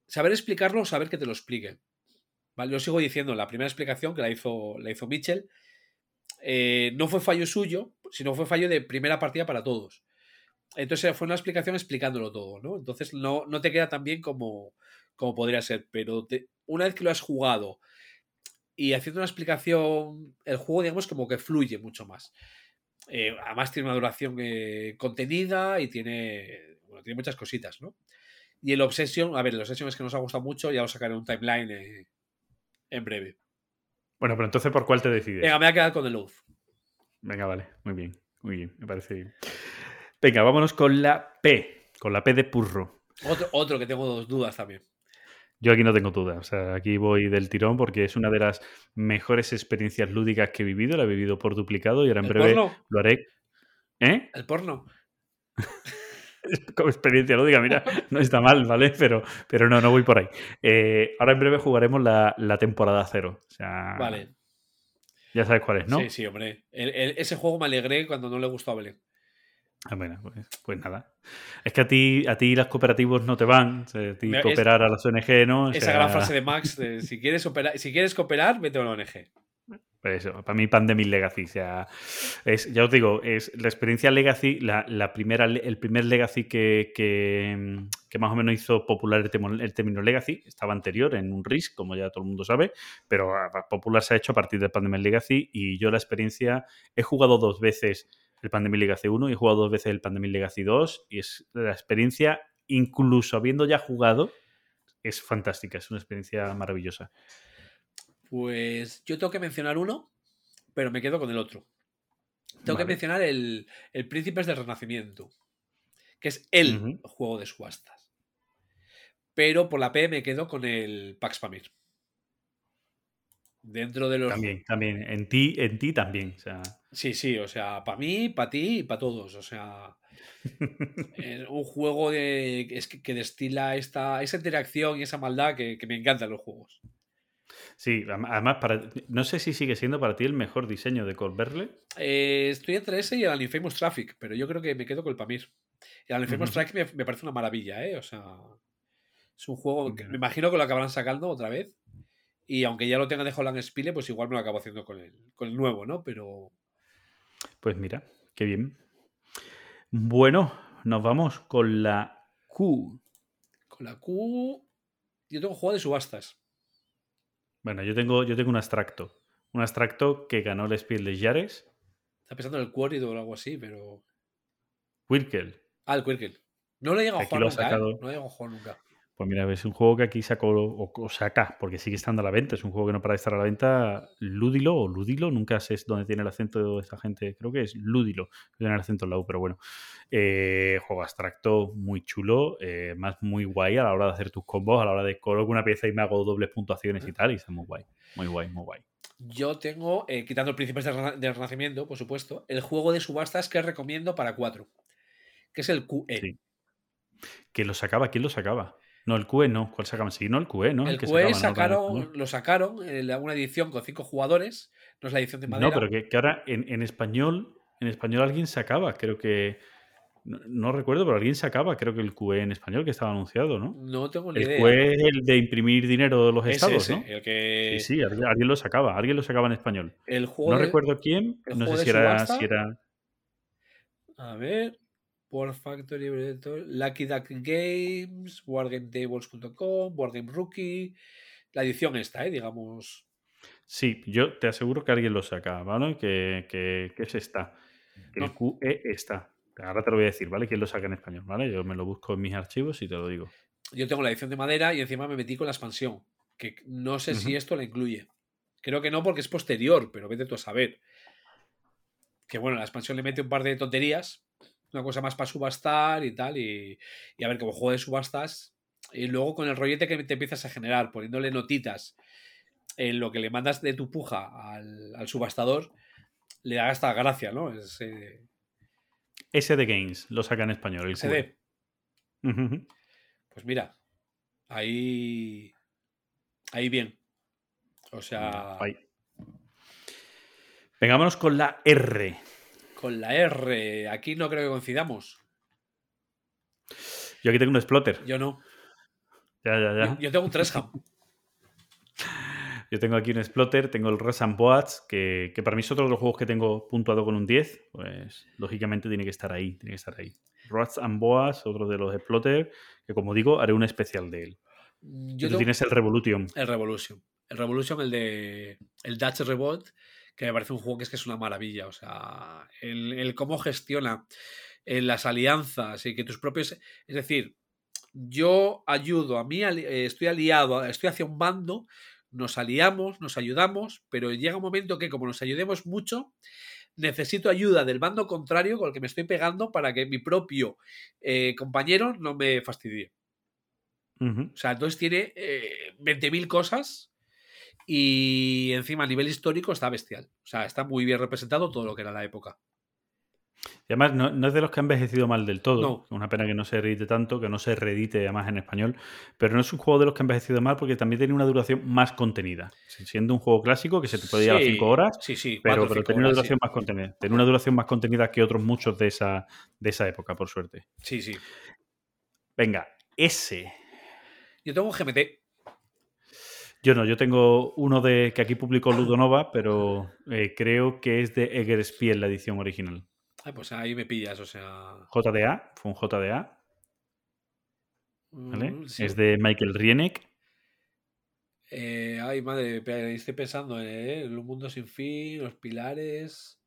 saber explicarlo o saber que te lo expliquen. Lo sigo diciendo, la primera explicación que la hizo, la hizo Mitchell eh, no fue fallo suyo, sino fue fallo de primera partida para todos. Entonces fue una explicación explicándolo todo, ¿no? Entonces no, no te queda tan bien como, como podría ser, pero una vez que lo has jugado y haciendo una explicación, el juego, digamos, como que fluye mucho más. Eh, además tiene una duración eh, contenida y tiene, bueno, tiene muchas cositas, ¿no? Y el Obsession, a ver, el Obsession es que nos ha gustado mucho, ya lo sacaré un timeline eh, en breve. Bueno, pero entonces, ¿por cuál te decides? Venga, me voy a quedar con el Oath. Venga, vale, muy bien, muy bien, me parece bien. Venga, vámonos con la P, con la P de Purro. Otro, otro que tengo dos dudas también. Yo aquí no tengo duda, o sea, aquí voy del tirón porque es una de las mejores experiencias lúdicas que he vivido, la he vivido por duplicado y ahora en ¿El breve porno? lo haré. ¿Eh? El porno. Como experiencia lúdica, mira, no está mal, ¿vale? Pero, pero no, no voy por ahí. Eh, ahora en breve jugaremos la, la temporada cero. O sea, Vale. ya sabes cuál es, ¿no? Sí, sí, hombre. El- el- ese juego me alegré cuando no le gustó a Belén. Ah, bueno, pues, pues nada. Es que a ti, a ti las cooperativos no te van, o sea, a ti Mira, es- cooperar a las ONG, ¿no? O Esa gran frase de Max, de, si, quieres operar, si quieres cooperar, vete a una ONG. Pues eso, para mí Pandemic Legacy, o sea, es, ya os digo, es la experiencia Legacy, la, la primera, el primer Legacy que, que, que más o menos hizo popular el, temo- el término Legacy, estaba anterior en un RIS, como ya todo el mundo sabe, pero a- a popular se ha hecho a partir del Pandemic Legacy y yo la experiencia, he jugado dos veces el Pandemic Legacy 1 y he jugado dos veces el Pandemic Legacy 2 y es la experiencia, incluso habiendo ya jugado, es fantástica, es una experiencia maravillosa. Pues yo tengo que mencionar uno, pero me quedo con el otro. Tengo que mencionar el, el Príncipes del Renacimiento, que es el juego de subastas. Pero por la P me quedo con el Pax Pamir. Dentro de los. También, también, en ti, en ti también, o sea... Sí, sí, o sea, para mí, para ti y para todos. O sea, es un juego de, es que, que destila esta, esa interacción y esa maldad que, que me encantan los juegos. Sí, además, para, no sé si sigue siendo para ti el mejor diseño de Colberle. Eh, estoy entre ese y el Infamous Traffic, pero yo creo que me quedo con el Pamir. El Infamous. Traffic me, me parece una maravilla, ¿eh? O sea, es un juego que me imagino que lo acabarán sacando otra vez. Y aunque ya lo tenga de Holland Spile, pues igual me lo acabo haciendo con el, con el nuevo, ¿no? Pero Pues mira, qué bien. Bueno, nos vamos con la Q. con la Q. Yo tengo juego de subastas. Bueno, yo tengo, yo tengo un abstracto. Un abstracto que ganó el Spiel de Yares, Está pensando en el Quarry o algo así, pero. Wirkel. Ah, el Quirkel. No lo he llegado a jugar nunca, ¿eh? No lo he llegado a jugar nunca. Pues mira, es un juego que aquí sacó o, o saca, porque sigue estando a la venta. Es un juego que no para de estar a la venta. Ludilo o Ludilo, nunca sé dónde tiene el acento de esta gente. Creo que es Ludilo, que tiene el acento en la U, pero bueno. Eh, juego abstracto muy chulo, eh, más muy guay a la hora de hacer tus combos, a la hora de coloco una pieza y me hago dobles puntuaciones y tal, y está muy guay. Muy guay, muy guay. Yo tengo, eh, quitando el Príncipes del, Rena- del Renacimiento, por supuesto, el juego de subastas que recomiendo para 4, que es el QE. Sí. ¿Quién lo sacaba? ¿Quién lo sacaba? No, el QE no. ¿Cuál sacaban? Sí, no, el QE, ¿no? el que QE sacaba, ¿no? sacaron, También, lo sacaron en una edición con 5 jugadores, no es la edición de madera. No, pero que, que ahora en, en español, en español alguien sacaba, creo que. No, no recuerdo, pero alguien sacaba, creo que el QE en español que estaba anunciado, ¿no? No tengo ni El idea. QE es el de imprimir dinero de los Ese, estados, ese, ¿no? el que Sí, sí, alguien, alguien lo sacaba, alguien lo sacaba en español. el juego No de- recuerdo quién, el no sé si era, si era. A ver, War Factory, Lucky Duck Games, WarGameTables.com, Wargame Rookie, la edición esta, ¿eh? digamos. Sí, yo te aseguro que alguien lo saca, ¿vale? Que, que, que ese está. Que el. QE está. Ahora te lo voy a decir, ¿vale? ¿Quién lo saca en español? ¿Vale? Yo me lo busco en mis archivos y te lo digo. Yo tengo la edición de madera y encima me metí con la expansión, que no sé si esto la incluye. Creo que no porque es posterior, pero vete tú a saber. Que bueno, la expansión le mete un par de tonterías, una cosa más para subastar y tal, y, y a ver, como juego de subastas, y luego con el rollete que te empiezas a generar, poniéndole notitas en lo que le mandas de tu puja al, al subastador, le da hasta gracia, ¿no? Es, eh, SD Games lo saca en español. El SD. Ujú. Pues mira, ahí. Ahí bien. O sea. Ahí. Venga, vámonos con la R. Con la R, aquí no creo que coincidamos. Yo aquí tengo un exploter. Yo no. Ya, ya, ya. Yo, yo tengo un Tresham. Yo tengo aquí un exploter, tengo el Rush and Boats, que, que para mí es otro de los juegos que tengo puntuado con un 10. Pues lógicamente tiene que estar ahí, tiene que estar ahí. Rush and Boats, otro de los exploter, que como digo, haré un especial de él. Yo Y tú tengo tienes el Revolution. el Revolution. El Revolution, el de el Dutch Revolt, que me parece un juego que es que es una maravilla. O sea, el, el cómo gestiona eh, las alianzas y que tus propios. Es decir, yo ayudo a mí, eh, estoy aliado, estoy hacia un bando, nos aliamos, nos ayudamos, pero llega un momento que, como nos ayudemos mucho, necesito ayuda del bando contrario con el que me estoy pegando para que mi propio eh, compañero no me fastidie. O sea, entonces tiene eh, 20.000 cosas y encima a nivel histórico está bestial. O sea, está muy bien representado todo lo que era la época. Y además, no, no es de los que ha envejecido mal del todo. No. Una pena que no se reedite tanto, que no se reedite además en español. Pero no es un juego de los que ha envejecido mal porque también tiene una duración más contenida. Siendo un juego clásico que se te puede llevar Sí, 5 horas, Sí, sí, pero, cuatro pero cinco tiene una duración más contenida. Tiene una duración más contenida que otros muchos de esa, de esa época, por suerte. Sí, sí. Venga, S. Yo tengo un GMT. Yo no, yo tengo uno de que aquí publicó Ludonova, pero eh, creo que es de Eggerspiel, la edición original. Ay, pues ahí me pillas, o sea. JDA, fue un JDA, ¿vale? mm, sí. Es de Michael Rienek. Eh, ay, madre, estoy pensando en eh, un mundo sin fin, los pilares.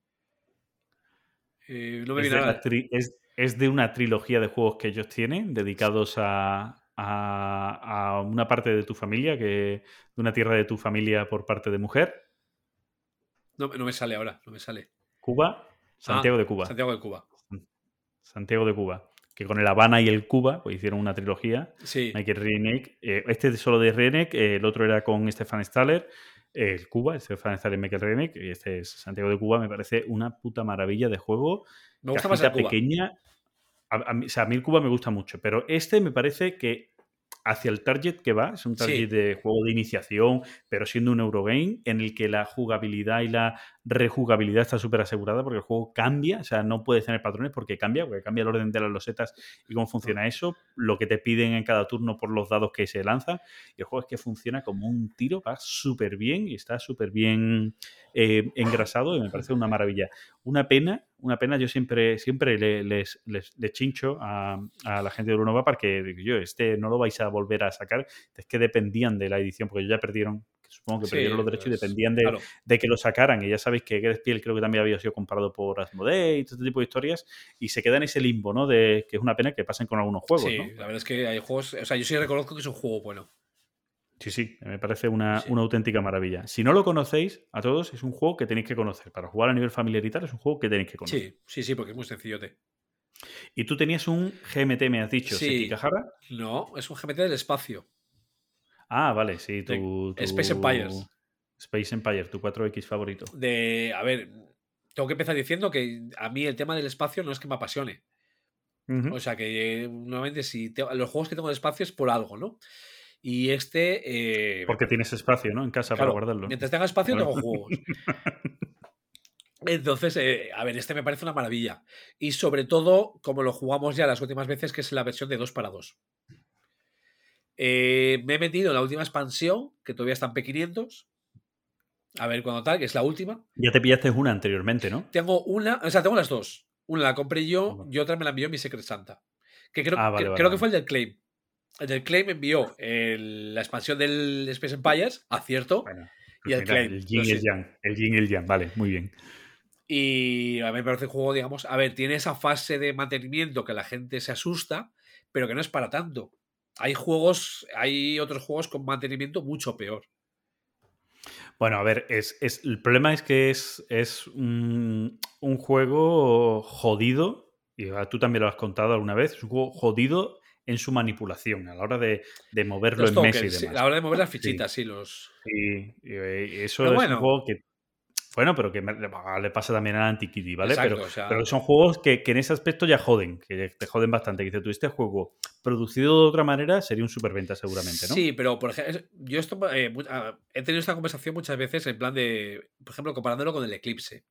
Eh, no me de, nada. es- es de una trilogía de juegos que ellos tienen dedicados a, a- a una parte de tu familia, que de una tierra de tu familia por parte de mujer, No, no me sale ahora, no me sale. Cuba, Santiago Ah, de Cuba. Santiago de Cuba. Santiago de Cuba. Que con el Habana y el Cuba pues hicieron una trilogía. Sí. Michael Rienek. eh, este es solo de Rienek, eh, el otro era con Stefan Staller. eh, el Cuba, el Stefan Staller y Michael Rienek. Y este es Santiago de Cuba. Me parece una puta maravilla de juego. Me gusta más el Cuba. pequeña. A, a mí, o sea, a mí el Cuba me gusta mucho, pero este me parece que hacia el target que va, es un target Sí. de juego de iniciación, pero siendo un Eurogame en el que la jugabilidad y la rejugabilidad está súper asegurada porque el juego cambia, o sea, no puedes tener patrones porque cambia, porque cambia el orden de las losetas y cómo funciona eso, lo que te piden en cada turno por los dados que se lanzan. Y el juego es que funciona como un tiro, va súper bien y está súper bien eh, engrasado y me parece una maravilla. Una pena, una pena, yo siempre, siempre le- les, les, les chincho a, a la gente de Brunova porque digo yo, este no lo vais a volver a sacar, es que dependían de la edición, porque ya perdieron, supongo que Sí, perdieron los derechos y dependían de, claro. de que lo sacaran. Y ya sabéis que Piel creo que también había sido comprado por Asmodee y todo este tipo de historias. Y se queda en ese limbo, ¿no? De que es una pena que pasen con algunos juegos, sí, ¿no? la verdad es que hay juegos. O sea, yo sí reconozco que es un juego bueno. Sí, sí, me parece una, Sí. una auténtica maravilla. Si no lo conocéis, a todos, es un juego que tenéis que conocer. Para jugar a nivel familiar y tal, es un juego que tenéis que conocer. Sí, sí, sí, porque es muy sencillote. Y tú tenías un GMT, me has dicho, Sí. Sekigahara. No, es un GMT del espacio. Ah, vale, sí, tu, tu- Space Empires. Space Empire, tu 4X favorito. De. A ver, tengo que empezar diciendo que a mí el tema del espacio no es que me apasione. O sea que eh, normalmente si te- los juegos que tengo de espacio es por algo, ¿no? Y este. eh, Porque tienes espacio, ¿no? En casa claro, para guardarlo. Mientras tenga espacio, Claro. tengo juegos. Entonces, eh, a ver, este me parece una maravilla. Y sobre todo, como lo jugamos ya las últimas veces, que es la versión de 2 para 2. Eh, me he metido en la última expansión, que todavía está en P500. A ver cuándo tal, que es la última. Ya te pillaste una anteriormente, ¿no? Tengo una, o sea, tengo las dos. Una la compré yo y otra me la envió mi Secret Santa. Que creo, Ah, vale, que, vale, creo vale. que fue el del Claim. El del Claim envió el- la expansión del Space Empires, acierto. Bueno, Y el mira, Claim, el lo y el. Yang. El Yin y el Yang, vale, muy bien. Y a mí me parece un juego, digamos, a ver, tiene esa fase de mantenimiento que la gente se asusta, pero que no es para tanto. Hay juegos, hay otros juegos con mantenimiento mucho peor. Bueno, a ver, es, es- el problema es que es, es un, un juego jodido, y ah, tú también lo has contado alguna vez, es un juego jodido en su manipulación, a la hora de, de moverlo Los en y tokens, sí, demás. a la hora de mover las fichitas, sí, los. Y, y, eh, eso Pero es bueno. un juego que Bueno, pero que me- le pasa también al Antiquity, ¿vale? Exacto, pero, o sea- pero son juegos que, que en ese aspecto ya joden, que te joden bastante. Que dices tú, este juego producido de otra manera sería un superventa seguramente, ¿no? Sí, pero por ejemplo, yo esto eh, ah, he tenido esta conversación muchas veces en plan de, por ejemplo, comparándolo con el Eclipse.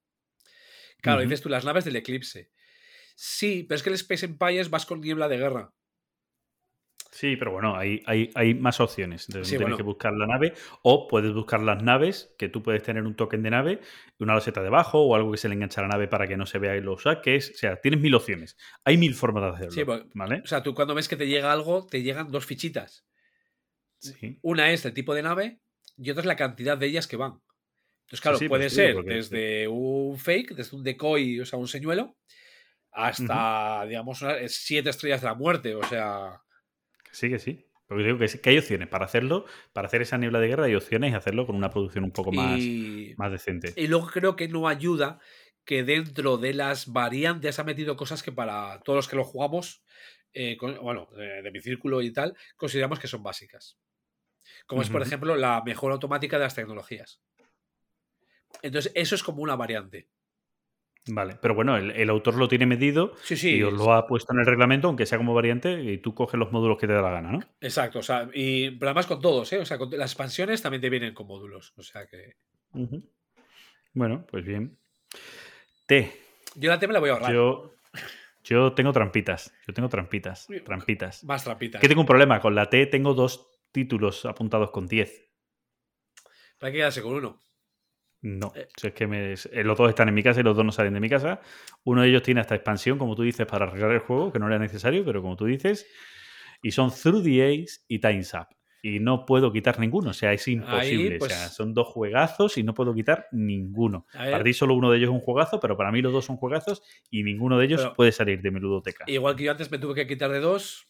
Claro, dices tú, las naves del Eclipse. Sí, pero es que el Space Empires vas con niebla de guerra. Sí, pero bueno, hay, hay, hay más opciones. Entonces, Sí, no tienes bueno. que buscar la nave o puedes buscar las naves, que tú puedes tener un token de nave, una loseta debajo o algo que se le engancha a la nave para que no se vea y lo saques. O sea, tienes mil opciones. Hay mil formas de hacerlo. Sí, porque- ¿Vale? O sea, tú cuando ves que te llega algo, te llegan dos fichitas. Sí. Una es el tipo de nave y otra es la cantidad de ellas que van. Entonces, claro, sí, puede pues digo, ser porque- desde un fake, desde un decoy, o sea, un señuelo, hasta, digamos, una- siete estrellas de la muerte. O sea, Sí, que sí. Porque digo que, sí, que hay opciones para hacerlo, para hacer esa niebla de guerra, hay opciones y hacerlo con una producción un poco más, y, más decente. y luego creo que no ayuda que dentro de las variantes ha metido cosas que para todos los que lo jugamos, eh, con- bueno, de, de mi círculo y tal, consideramos que son básicas. Como es, por ejemplo, la mejora automática de las tecnologías. Entonces, eso es como una variante. Vale, pero bueno, el, el autor lo tiene medido Sí, sí. y os lo ha puesto en el reglamento, aunque sea como variante, y tú coges los módulos que te da la gana, ¿no? Exacto, o sea, y pero además con todos, ¿eh? O sea, con las expansiones también te vienen con módulos. O sea que. Bueno, pues bien. T. Yo la T me la voy a ahorrar. Yo, yo tengo trampitas. Yo tengo trampitas. Trampitas. Más trapitas. Que tengo un problema. Con la T tengo dos títulos apuntados con 10. Hay que quedarse con uno. No. Eh. Si es que me- eh, los dos están en mi casa y los dos no salen de mi casa. Uno de ellos tiene esta expansión, como tú dices, para arreglar el juego, que no era necesario, pero como tú dices. Y son Through the Ace y Time's Up. Y no puedo quitar ninguno. O sea, es imposible. pues- O sea, son dos juegazos y no puedo quitar ninguno. Para ti solo uno de ellos es un juegazo, pero para mí los dos son juegazos y ninguno de ellos Pero- puede salir de mi ludoteca. Igual que yo antes me tuve que quitar de dos,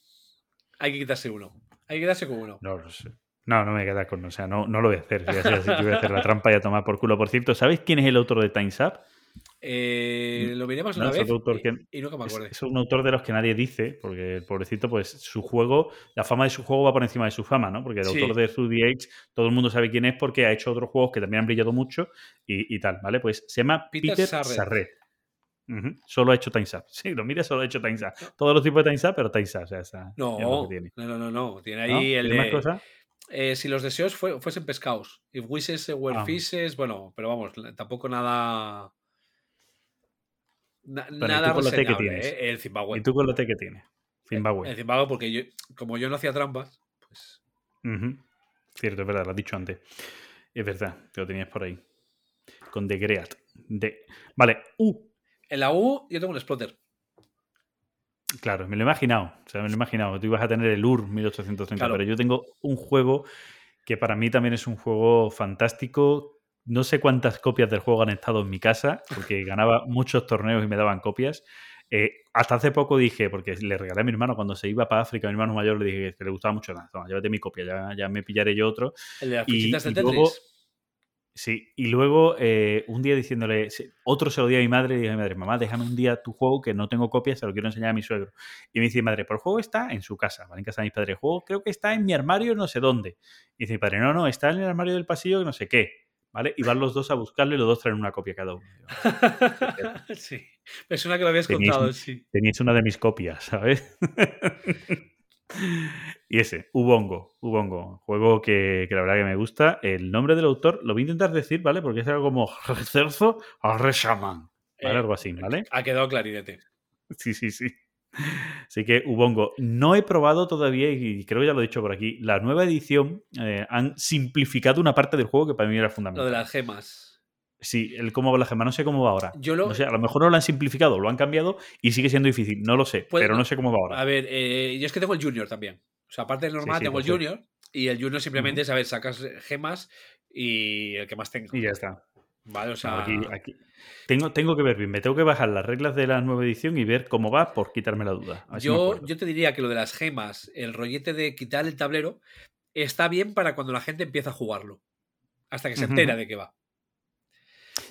hay que quitarse uno. Hay que quedarse con uno. No lo sé. No, no me voy a quedar con. O sea, no, no lo voy a hacer. Voy a hacer así, yo voy a hacer la trampa y a tomar por culo. Por cierto, ¿sabéis quién es el autor de Time's Up? Eh, lo miremos una vez autor y, que- y nunca me Es, acuerdo. es un autor de los que nadie dice, porque el pobrecito, pues su juego, la fama de su juego va por encima de su fama, ¿no? Porque el Sí. autor de Through the Age, todo el mundo sabe quién es porque ha hecho otros juegos que también han brillado mucho y, y tal, ¿vale? Pues se llama Peter Peter, Sarret. Solo ha hecho Time's Up. Sí, lo mira, solo ha hecho Time's Up. Todos los tipos de Time's Up, pero Time's Up. O sea, esa- No, es lo que tiene. no, no, no, no. Tiene ¿No? ahí el ¿Tiene más de, cosas? Eh, si los deseos fue- fuesen pescados. If wishes were Ah. fishes, bueno, pero vamos, tampoco nada. na- ¿y nada reseñable? ¿eh? El Zimbabue. ¿Y tú con T que tienes? Zimbabue. El Zimbabue, porque yo, como yo no hacía trampas, pues. Cierto, es verdad, lo has dicho antes. Es verdad, que lo tenías por ahí. Con The Great. De... Vale, U. En la U, yo tengo un exploter. Claro, me lo he imaginado. O sea, me lo he imaginado. Tú ibas a tener el UR 1830, Claro. pero yo tengo un juego que para mí también es un juego fantástico. No sé cuántas copias del juego han estado en mi casa, porque ganaba muchos torneos y me daban copias. Eh, hasta hace poco dije, porque le regalé a mi hermano cuando se iba para África, a mi hermano mayor le dije que le gustaba mucho. Nada, llévate mi copia, ya, ya me pillaré yo otro. El de las Y- fichitas del y Tetris. Sí, y luego eh, un día diciéndole, otro se lo di a mi madre y dije a mi madre, mamá, déjame un día tu juego que no tengo copia, se lo quiero enseñar a mi suegro. Y me dice mi madre, pero el juego está en su casa, ¿vale? En casa de mis padres. El juego creo que está en mi armario no sé dónde. Y dice mi padre, no, no, está en el armario del pasillo no sé qué. ¿Vale? Y van los dos a buscarlo y los dos traen una copia cada uno. Yo, sí. Me suena que lo habías Teníais contado, sí. Teníais una de mis copias, ¿sabes? y ese, Ubongo, Ubongo, juego que, que la verdad que me gusta. El nombre del autor lo voy a intentar decir, ¿vale? Porque es algo como Cerzo Reshaman, ¿vale? Eh, Algo así, ¿vale? Ha quedado clarinete. Sí, sí, sí. Así que Ubongo, no he probado todavía, y creo que ya lo he dicho por aquí, la nueva edición eh, han simplificado una parte del juego que para mí era Lo fundamental. de las gemas. Sí, el cómo va la gema, no sé cómo va ahora. Yo lo. No sé, a lo mejor no lo han simplificado, lo han cambiado y sigue siendo difícil, no lo sé, Puede- pero no sé cómo va ahora. A ver, eh, yo es que tengo el Junior también. O sea, aparte del normal, sí, tengo el sé. Junior. Y el Junior simplemente es, a ver, sacas gemas y el que más tenga. Y ya está. Vale, o No, sea. aquí, aquí- Tengo, tengo que ver bien, me tengo que bajar las reglas de la nueva edición y ver cómo va por quitarme la duda. Yo, yo te diría que lo de las gemas, el rollete de quitar el tablero, está bien para cuando la gente empieza a jugarlo. Hasta que se entera de que va.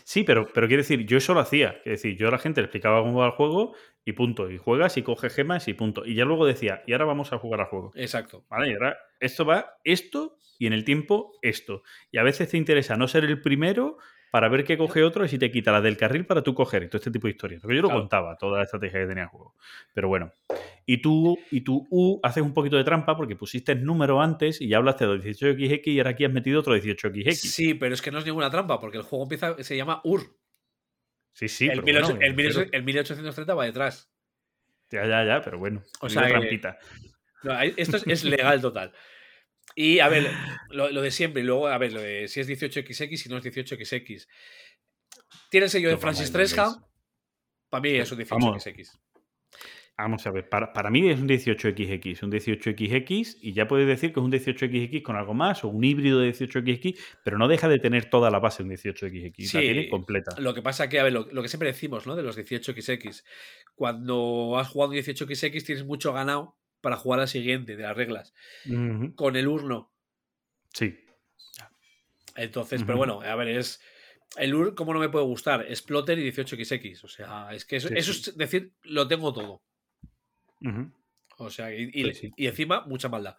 Sí, pero, pero quiero decir, yo eso lo hacía. Es decir, yo a la gente le explicaba cómo va el juego y punto. Y juegas y coges gemas y punto. Y ya luego decía, y ahora vamos a jugar al juego. Exacto. ¿Vale? Y ahora esto va esto y en el tiempo esto. Y a veces te interesa no ser el primero para ver qué coge otro y si te quita la del carril para tú coger y todo este tipo de historias. Porque yo lo Claro. contaba, toda la estrategia que tenía el juego. Pero bueno. Y tú, y tú U, haces un poquito de trampa porque pusiste el número antes y ya hablaste de 18XX y ahora aquí has metido otro 18XX. Sí, pero es que no es ninguna trampa, porque el juego empieza, se llama UR. Sí, sí, el, pero 18- bueno, el me refiero- 18- el 1830 va detrás. Ya, ya, ya, pero bueno. O sea trampita. No, esto es, es legal total. Y a ver, lo, lo de siempre, y luego, a ver, lo de si es 18XX y no es 18XX. Tiene el sello de vamos Francis Tresham. Para mí es un Vamos. 18XX. Vamos a ver, para, para mí es un 18XX, un 18XX y ya puedes decir que es un 18XX con algo más o un híbrido de 18XX, pero no deja de tener toda la base un 18XX, la Sí. tiene completa. Lo que pasa que, a ver, lo, lo que siempre decimos, ¿no? De los 18XX. Cuando has jugado un 18XX tienes mucho ganado para jugar al siguiente de las reglas. Con el urno. Sí, Entonces, pero bueno, a ver, es. El UR, ¿cómo no me puede gustar? Exploter y 18XX. O sea, es que eso, Sí, eso sí. es decir, lo tengo todo. O sea, y, y- sí. y encima, mucha maldad.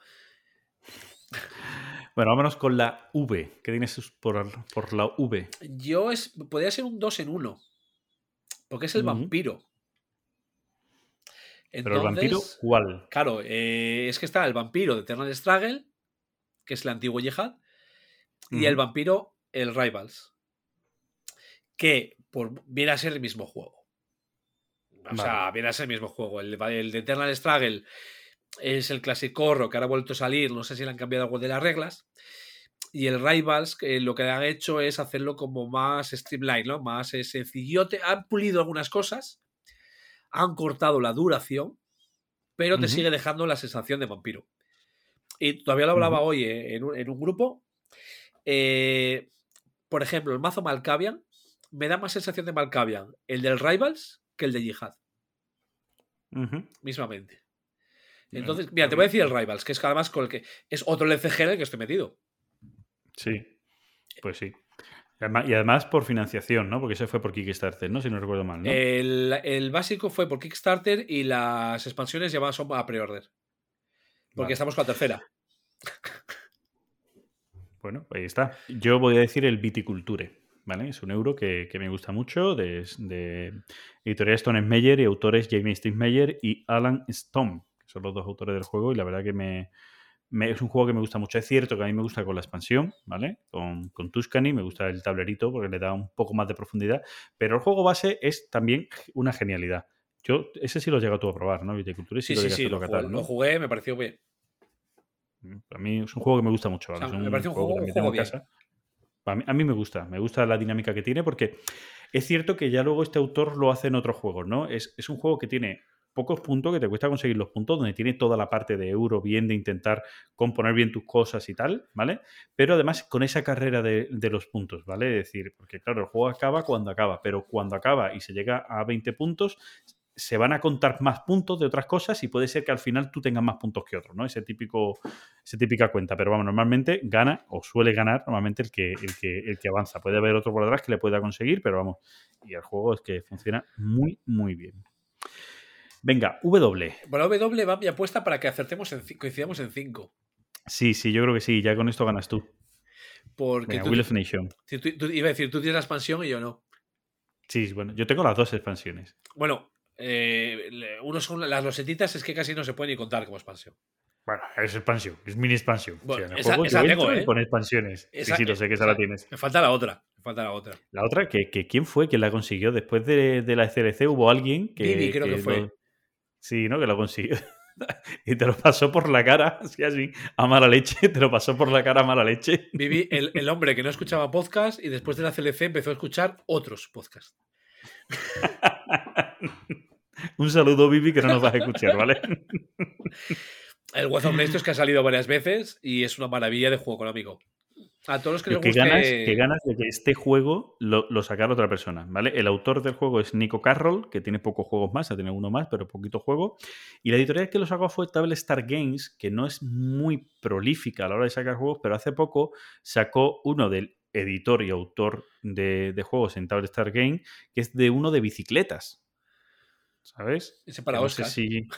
Bueno, vámonos con la V. ¿Qué tienes por, por la V? Yo es. Podría ser un 2 en 1. Porque es el Ujú. Vampiro. Pero el vampiro, Entonces, ¿cuál? Claro, eh, es que está el vampiro de Eternal Struggle, que es el antiguo Yehad, y el vampiro, el Rivals, que por, viene a ser el mismo juego. O sea, viene a ser el mismo juego. El, el de Eternal Struggle es el clasicorro que ahora ha vuelto a salir, no sé si le han cambiado algo de las reglas. Y el Rivals, que lo que han hecho es hacerlo como más streamline, ¿no? Más eh, sencillote. Han pulido algunas cosas, han cortado la duración, pero te sigue dejando la sensación de vampiro. Y todavía lo hablaba hoy eh, en, un, en un grupo. Eh, por ejemplo, el mazo Malkavian me da más sensación de Malkavian el del Rivals que el de Jihad, mismamente. Entonces, mira, te voy a decir el Rivals, que es que además con el que es otro LCG en el que estoy metido. Sí, pues sí. Y además, por financiación, ¿no? Porque ese fue por Kickstarter, ¿no? Si no recuerdo mal, ¿no? El, el básico fue por Kickstarter y las expansiones ya son a pre-order. Porque Vale. estamos con la tercera. Bueno, ahí está. Yo voy a decir el Viticulture, ¿vale? Es un euro que, que me gusta mucho, de, de editorial Stone Meyer y autores Jamie Meyer y Alan Stone, que son los dos autores del juego, y la verdad que me, me- es un juego que me gusta mucho. Es cierto que a mí me gusta con la expansión, ¿vale? Con, con Tuscany, me gusta el tablerito porque le da un poco más de profundidad, pero el juego base es también una genialidad. Yo, ese sí lo llegado tú a probar, ¿no? Viticulture sí, Sí, lo sí, lo jugué, ¿no? lo jugué, me pareció bien. A mí es un juego que me gusta mucho. O sea, me parece un juego- que un juego tengo en casa. A mí, a mí me gusta, me gusta la dinámica que tiene porque es cierto que ya luego este autor lo hace en otros juegos, ¿no? Es, es un juego que tiene pocos puntos, que te cuesta conseguir los puntos, donde tiene toda la parte de euro, bien de intentar componer bien tus cosas y tal, ¿vale? Pero además con esa carrera de, de los puntos, ¿vale? Es decir, porque claro, el juego acaba cuando acaba, pero cuando acaba y se llega a 20 puntos, se van a contar más puntos de otras cosas y puede ser que al final tú tengas más puntos que otros, ¿no? Ese típico, esa típica cuenta. Pero vamos, normalmente gana o suele ganar normalmente el que, el que, el que avanza. Puede haber otro por detrás que le pueda conseguir, pero vamos. Y el juego es que funciona muy, muy bien. Venga, W. Bueno, W va mi apuesta para que acertemos en, ci- coincidamos en 5. Sí, sí, yo creo que sí. Ya con esto ganas tú. Porque Venga, tú, Wheel of Nation. tú- tú- tú- iba a decir, tú tienes la expansión y yo no. Sí, bueno, yo tengo las dos expansiones. Bueno, eh, uno son las losetitas, es que casi no se puede ni contar como expansión. Bueno, es expansión, es mini expansión. Bueno, en el esa- juego esa yo tengo, ¿eh? pone expansiones. Esa- sí, sí, lo sé que esa esa- la tienes. Me falta la otra. Me falta la otra. La otra, que, que ¿quién fue quien la consiguió? Después de, de la CLC hubo alguien que. Vivi, creo que fue. lo- sí, ¿no? Que lo consiguió. y te lo pasó por la cara, así, así, a mala leche. Te lo pasó por la cara a mala leche. Viví el, el hombre que no escuchaba podcast y después de la CLC empezó a escuchar otros podcasts. Un saludo, Vivi, que no nos vas a escuchar, ¿vale? El Warzone Honesto es que ha salido varias veces y es una maravilla de juego económico. A todos los que les que guste... ganas, que ganas de que este juego lo, lo sacara otra persona, ¿vale? El autor del juego es Nico Carroll, que tiene pocos juegos más, ha tenido uno más, pero poquito juego. Y la editorial que lo sacó fue Table Star Games, que no es muy prolífica a la hora de sacar juegos, pero hace poco sacó uno del editor y autor de, de juegos en Table Star Game, que es de uno de bicicletas. ¿Sabes? Ese para no Oscar. sé si-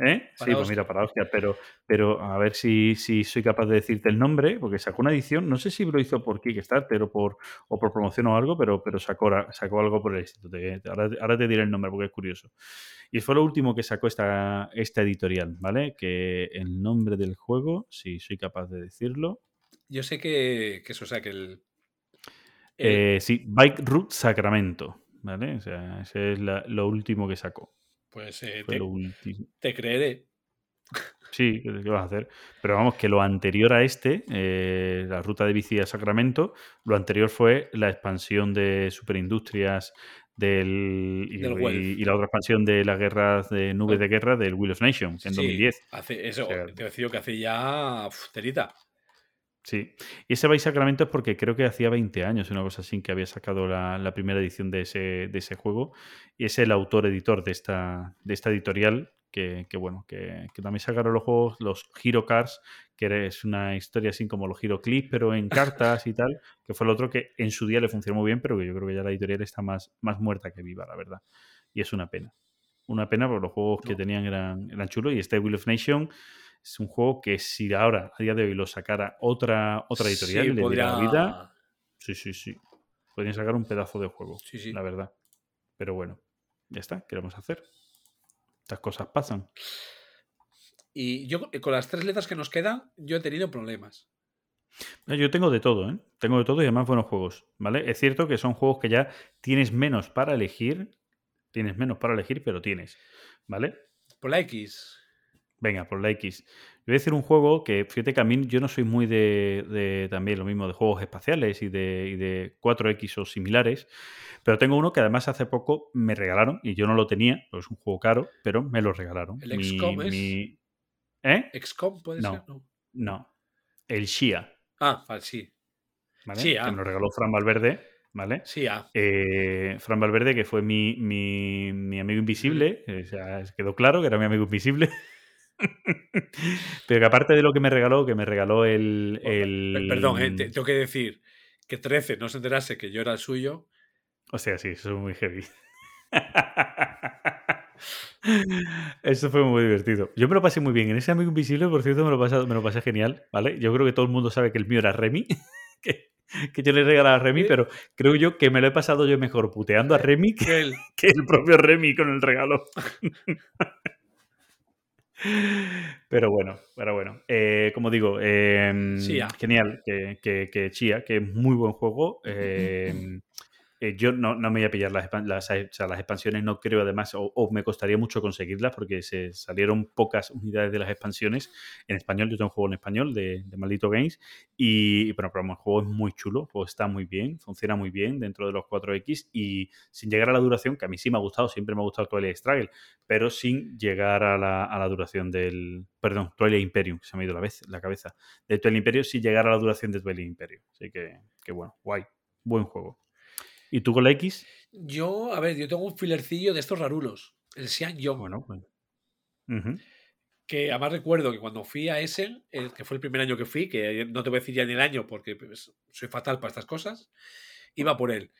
¿Eh? Sí, pues mira, para Oscar, pero, pero a ver si, si soy capaz de decirte el nombre, porque sacó una edición, no sé si lo hizo por Kickstarter o por, o por promoción o algo, pero, pero sacó, sacó algo por el éxito. Te- ahora, ahora te diré el nombre porque es curioso. Y fue lo último que sacó esta, esta editorial, ¿vale? Que el nombre del juego, si soy capaz de decirlo, Yo sé que, que eso, o sea, que el. el- eh, sí, Bike Route Sacramento, ¿vale? O sea, ese es la- lo último que sacó. Pues eh, te, creeré. Sí, ¿qué vas a hacer? Pero vamos, que lo anterior a este, eh, la ruta de bici a Sacramento, lo anterior fue la expansión de Superindustrias del, y, Del y- la otra expansión de las guerras de nubes de guerra del Wheel of Nations en Sí, 2010. Hace, eso, O sea, te decía que hace ya uf, telita. Sí. Y ese Vice Sacramento es porque creo que hacía 20 años, una cosa así, que había sacado la, la primera edición de ese, de ese juego. Y es el autor-editor de esta, de esta editorial, que, que bueno, que, que también sacaron los juegos, los Hero Cars, que es una historia así como los Hero Clips, pero en cartas y tal, que fue el otro que en su día le funcionó muy bien, pero que yo creo que ya la editorial está más, más muerta que viva, la verdad. Y es una pena. Una pena porque los juegos que tenían eran, eran chulos y este Wheel of Nation es un juego que si ahora, a día de hoy, lo sacara otra, otra editorial Sí, y le diera la podría- vida, sí, sí, sí. Podrían sacar un pedazo de juego, Sí, sí. la verdad. Pero bueno, ya está, ¿qué vamos a hacer? Estas cosas pasan. Y yo, con las tres letras que nos quedan, yo he tenido problemas. Yo tengo de todo, ¿eh? Tengo de todo y además buenos juegos, ¿vale? Es cierto que son juegos que ya tienes menos para elegir, tienes menos para elegir, pero tienes, ¿vale? Por la X. Venga, por la X. Yo voy a decir un juego que, fíjate que a mí yo no soy muy de, de también lo mismo de juegos espaciales y de, y de 4X o similares, pero tengo uno que además hace poco me regalaron y yo no lo tenía, pues es un juego caro, pero me lo regalaron. ¿El Mi- XCOM es? mi- ¿Eh? ¿XCOM puede No. ser? No. No. El Shia, Ah, sí. ¿vale? Shia. Que me lo regaló Fran Valverde, ¿vale? Sí, ah. Eh, Fran Valverde, que fue mi, mi- mi amigo invisible, o sea, quedó claro que era mi amigo invisible. Pero que aparte de lo que me regaló, que me regaló el. el- Per- Perdón, eh, te- tengo que decir que 13 no se enterase que yo era el suyo. O sea, sí, eso es muy heavy. Eso fue muy divertido. Yo me lo pasé muy bien. En ese amigo invisible, por cierto, me lo, pasé, me lo pasé genial, ¿vale? Yo creo que todo el mundo sabe que el mío era Remy. Que, que yo le regalaba a Remy, Sí. pero creo yo que me lo he pasado yo mejor puteando a Remy que, que el propio Remy con el regalo. Pero bueno, pero bueno. Eh, como digo, eh, Chia. genial que, que, que Chia, que es muy buen juego. eh, eh, yo no, me voy a pillar las, las expansiones, no creo además, o, me costaría mucho conseguirlas porque se salieron pocas unidades de las expansiones en español. Yo tengo un juego en español de, Maldito Games y, bueno, pero el juego es muy chulo, está muy bien, funciona muy bien dentro de los 4X y sin llegar a la duración, que a mí sí me ha gustado, siempre me ha gustado Twilight Struggle, pero sin llegar a la, duración del. Perdón, Twilight Imperium, se me ha ido la, vez, la cabeza. De Twilight Imperium, sin llegar a la duración de Twilight Imperium. Así que, que bueno, guay. Buen juego. ¿Y tú con la X? Yo, a ver, yo tengo un filercillo de estos rarulos. El Xian Yong. Bueno. Ujú. Que además recuerdo que cuando fui a Essen, el que fue el primer año que fui, que no te voy a decir ya ni el año porque pues, soy fatal para estas cosas, iba por él.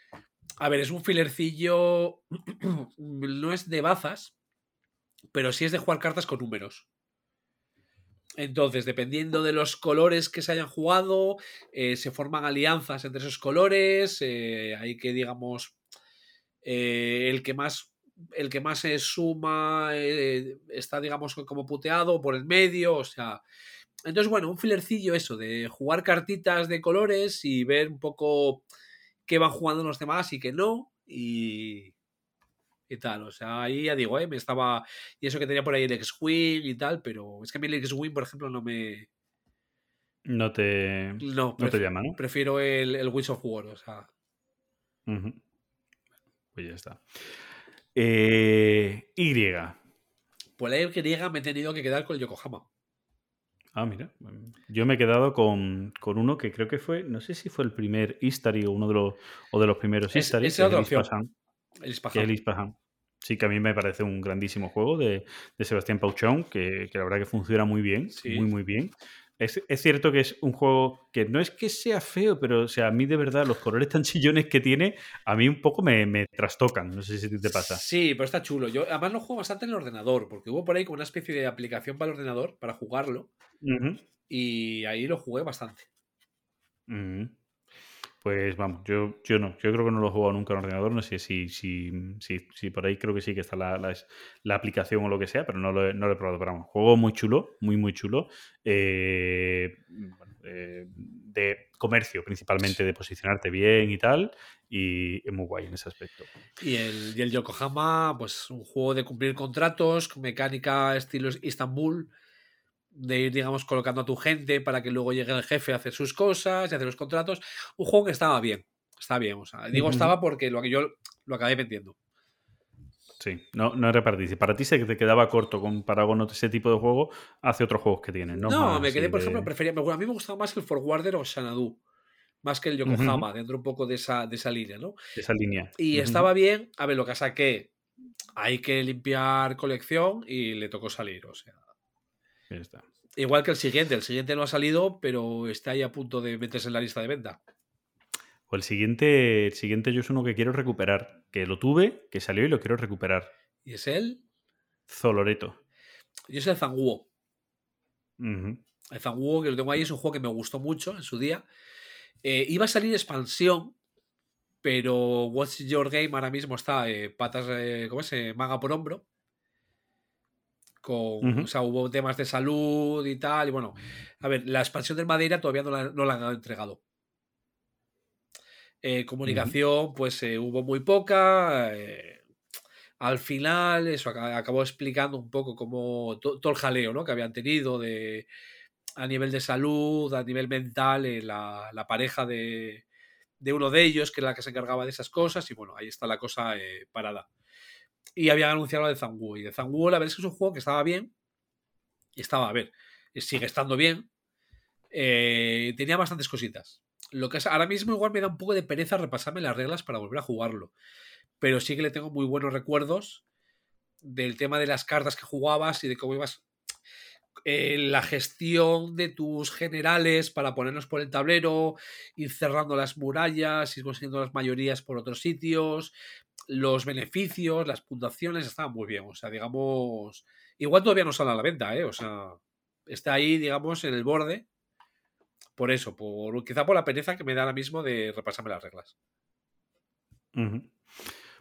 A ver, es un filercillo, no es de bazas, pero sí es de jugar cartas con números. Entonces, dependiendo de los colores que se hayan jugado, eh, se forman alianzas entre esos colores. eh, hay que, digamos, eh, el que más el que más se suma está, digamos, como puteado por el medio, o sea. Entonces, bueno, un filercillo eso, de jugar cartitas de colores y ver un poco qué van jugando los demás y qué no, y, y tal. O sea, ahí ya digo, ¿eh? me estaba. Y eso que tenía por ahí el X-Wing y tal, pero es que a mí el X-Wing, por ejemplo, no me. No te, No, no te llama, ¿no? prefiero el, el Wings of War, o sea. Pues ya está. Eh, y. Por la Y me he tenido que quedar con el Yokohama. Ah, mira. Yo me he quedado con, con uno que creo que fue, no sé si fue el primer Istari o uno de los, o de los primeros Es- Istari, esa que otra es opción. El Ispahan. Sí, que a mí me parece un grandísimo juego de, de Sebastián Pauchón, que, que la verdad que funciona muy bien, Sí. muy, muy bien. Es, es cierto que es un juego que no es que sea feo, pero o sea, a mí de verdad los colores tan chillones que tiene, a mí un poco me, me trastocan. No sé si te pasa. Sí, pero está chulo. Yo además lo juego bastante en el ordenador, porque hubo por ahí como una especie de aplicación para el ordenador para jugarlo. Y ahí lo jugué bastante. Pues vamos, yo, yo no, yo creo que no lo he jugado nunca en ordenador, no sé si, si, si, si por ahí creo que sí que está la, la, aplicación o lo que sea, pero no lo, he, no lo he probado. Pero vamos, juego muy chulo, muy, muy chulo, eh, eh, de comercio principalmente, de posicionarte bien y tal, y es muy guay en ese aspecto. Y el, el Yokohama, pues un juego de cumplir contratos, con mecánica estilo Istanbul, de ir, digamos, colocando a tu gente para que luego llegue el jefe a hacer sus cosas y hacer los contratos. Un juego que estaba bien. Está bien. O sea, digo estaba porque lo que yo lo acabé vendiendo. Sí, no, no era para ti. Si para ti se te quedaba corto comparado con ese tipo de juego, hace otros juegos que tienen, ¿no? No, Más me quedé, por de- ejemplo, prefería. me- A mí me gustaba más el Forwarder o Xanadu. Más que el Yokohama, dentro un poco de esa, de esa línea, ¿no? esa línea. Y estaba bien. A ver, lo que saqué. Hay que limpiar colección y le tocó salir. O sea. Ya está. Igual que el siguiente. El siguiente no ha salido, pero está ahí a punto de meterse en la lista de venta. O el siguiente, el siguiente yo es uno que quiero recuperar. Que lo tuve, que salió y lo quiero recuperar. Y es él. Zoloreto. Yo soy el Zanguo. Ujú. El Zanguo, que lo tengo ahí, es un juego que me gustó mucho en su día. Eh, iba a salir expansión, pero What's Your Game ahora mismo está eh, patas, eh, ¿cómo es? Manga por hombro. Con. O sea, hubo temas de salud y tal. Y bueno, a ver, la expansión del Madeira todavía no la, no la han entregado. Eh, comunicación, pues eh, hubo muy poca. eh, al final, eso aca- acabó explicando un poco cómo to- todo el jaleo ¿no? que habían tenido de, a nivel de salud, a nivel mental, la, la pareja de, de uno de ellos, que era la que se encargaba de esas cosas, y bueno, ahí está la cosa parada. Y habían anunciado la de Zanguo. Y de Zanguo, la verdad es que es un juego que estaba bien. Estaba, a ver, sigue estando bien. eh, tenía bastantes cositas. Lo que es, ahora mismo igual me da un poco de pereza repasarme las reglas para volver a jugarlo. Pero sí que le tengo muy buenos recuerdos del tema de las cartas que jugabas y de cómo ibas eh, la gestión de tus generales para ponerlos por el tablero, ir cerrando las murallas, ir consiguiendo las mayorías por otros sitios, los beneficios, las puntuaciones, estaban muy bien. O sea, digamos, igual todavía no sale a la venta, ¿eh? O sea, está ahí, digamos, en el borde. Por eso, por quizá por la pereza que me da ahora mismo de repasarme las reglas.